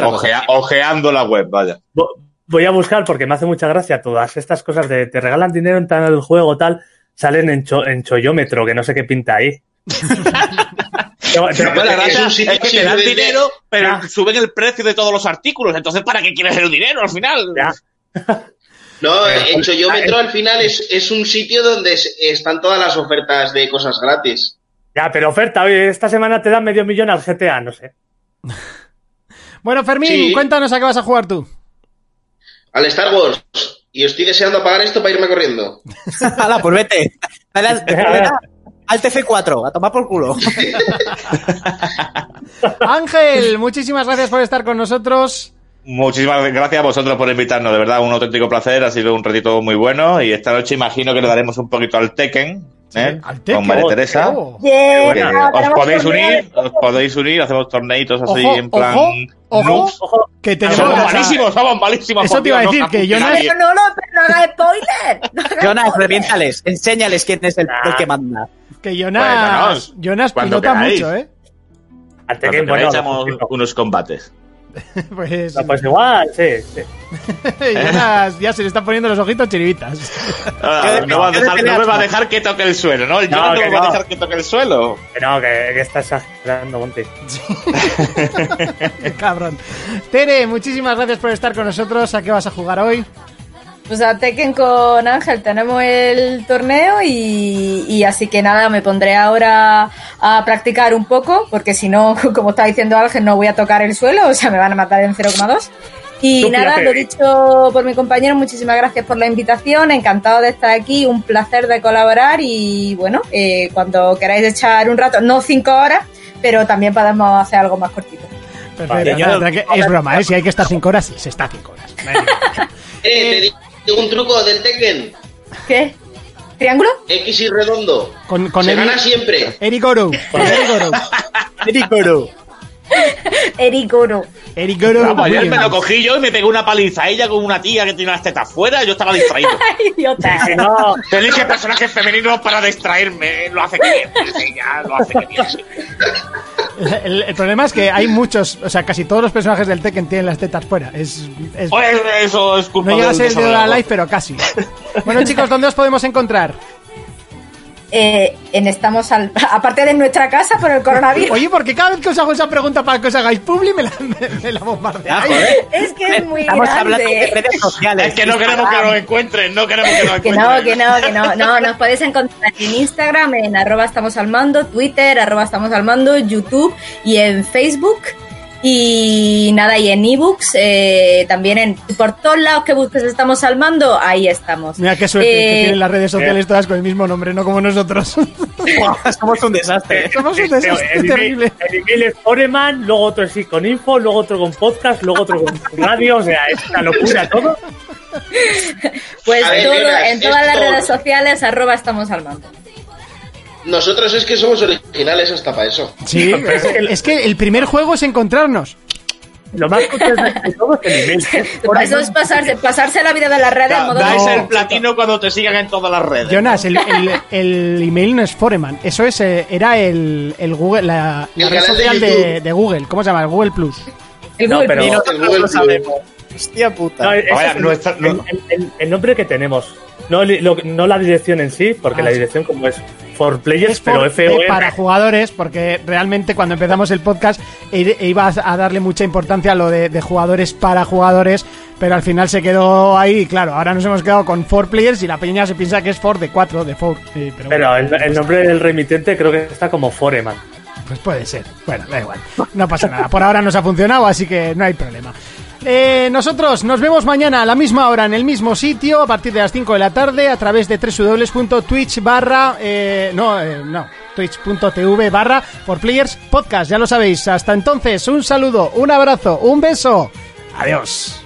Ojea- ojeando la web, vaya. Vo- Voy a buscar porque me hace mucha gracia todas estas cosas de te regalan dinero en tal juego tal, salen en, cho- en chollómetro, que no sé qué pinta ahí. La gracia es un es, sitio que te dan dinero, pero Ya. suben el precio de todos los artículos. Entonces, ¿para qué quieres el dinero al final? Ya. No, en Chollómetro al final es, es un sitio donde es- están todas las ofertas de cosas gratis. Ya, pero oferta, oye, esta semana te dan medio millón al GTA, no sé. Bueno, Fermín, Sí. cuéntanos a qué vas a jugar tú. Al Star Wars. Y estoy deseando apagar esto para irme corriendo. Hala, pues vete. Dale al, dale al TF4, a tomar por culo. Ángel, muchísimas gracias por estar con nosotros. Muchísimas gracias a vosotros por invitarnos, de verdad, un auténtico placer, ha sido un ratito muy bueno y esta noche imagino que le daremos un poquito al Tekken ¿eh? al Tekken. Con María Teresa. Oh. Yeah, Que no, os podéis unir, os podéis unir, hacemos torneitos así Ojo, en plan. ojo, ojo, noobs. que tenemos... Somos malísimos, somos malísimos. Eso te iba a decir, no que Jonas-. Pero no, no, pero no hagas spoiler. No Jonas, reviéntales, enséñales quién es el, el que manda. Que Jonas, Bueno, Jonas pilota queráis. mucho, ¿eh? Al Tekken, bueno, echamos unos combates. Pues, No, pues igual, sí, sí. Jonas ya se le están poniendo los ojitos chiribitas. Ah, no, va a dejar- no me va a dejar que toque el suelo, ¿no? El No, no, me va a no. dejar que toque el suelo. Que no, que, que estás exagerando, Monty. Cabrón. Tere, muchísimas gracias por estar con nosotros. ¿A qué vas a jugar hoy? Pues a Tekken con Ángel tenemos el torneo y, y así que nada, me pondré ahora a practicar un poco, porque si no, como está diciendo Ángel, no voy a tocar el suelo, o sea, me van a matar en 0,2. Y Tú nada, fíjate. lo dicho por mi compañero, muchísimas gracias por la invitación, encantado de estar aquí, un placer de colaborar y bueno, eh, cuando queráis echar un rato, no cinco horas, pero también podemos hacer algo más cortito. Perfecto. Vale, es broma, ¿eh? Si hay que estar cinco horas, se está cinco horas. Eh, un truco del Tekken. ¿Qué? ¿Triángulo? X y redondo. Con, con Se Eri- gana siempre. Eric Oro. Con Eric Oro. Eric Oro. Eric Oro. Eric Oro. Vamos, ayer me lo cogí yo y me pegué una paliza a ella con una tía que tiene las tetas fuera. Yo estaba distraído. Idiota. No, Te elige personajes femeninos para distraerme. Lo hace que bien. Ella lo hace que bien. El, el problema es que hay muchos, o sea, casi todos los personajes del Tekken tienen las tetas fuera. Es, es- eso es culpa no llega a ser el de la. Life, pero casi. Bueno, chicos, ¿dónde os podemos encontrar? Eh, en estamos al, aparte de nuestra casa por el coronavirus. Oye, porque cada vez que os hago esa pregunta para que os hagáis publi, me la, me, me la bombardeáis. Joder. Es que es muy Estamos hablando de grande. redes sociales. Es que no queremos que nos encuentren. No queremos que nos Que encuentren. no, que no, que no, no, nos podéis encontrar en Instagram, en arroba estamos al mando, Twitter, arroba estamos al mando, YouTube y en Facebook. Y nada, y en ebooks, eh, también en por todos lados que busques estamos al mando, ahí estamos. Mira qué suerte que Eh, tienen las redes sociales todas con el mismo nombre, no como nosotros. Somos un desastre. Somos un el, desastre email, terrible. el email es Foreman, luego otro es con info, luego otro con podcast, luego otro con radio, o sea, es una locura todo. Pues ver, todo, en todas las redes sociales, arroba estamos al mando. Nosotros es que somos originales hasta para eso. Sí, es, es que el primer juego es encontrarnos. Lo más de todo es el email. Para eso es pasarse, pasarse la vida de las redes en modo Dais No. el platino cuando te sigan en todas las redes. Jonas, el, el- el email no es Foreman, eso es eh, era el, el Google, la, la El red de social de, Google. ¿Cómo se llama? El Google Plus. el No, pero- Google sabemos. Hostia puta. No, ese Ahora, es el, nuestra- el- el- el- el nombre que tenemos. No, lo- no la dirección en sí, porque Ah, la dirección como es for players, Es pero eh, FOM. para jugadores, porque realmente cuando empezamos el podcast e- e iba a darle mucha importancia a lo de, de jugadores para jugadores, pero al final se quedó ahí. y Claro, ahora nos hemos quedado con 4 players y la peña se piensa que es for de 4, de 4. pero Pero bueno, el, el nombre del remitente creo que está como Foreman. pues puede ser. Bueno, da igual. No pasa nada. Por ahora nos ha funcionado, así que no hay problema. Eh, nosotros nos vemos mañana a la misma hora en el mismo sitio a partir de las 5 de la tarde a través de www.twitch barra eh, no, eh, no twitch.tv barra por players podcast. Ya lo sabéis. Hasta entonces un saludo un abrazo un beso. Adiós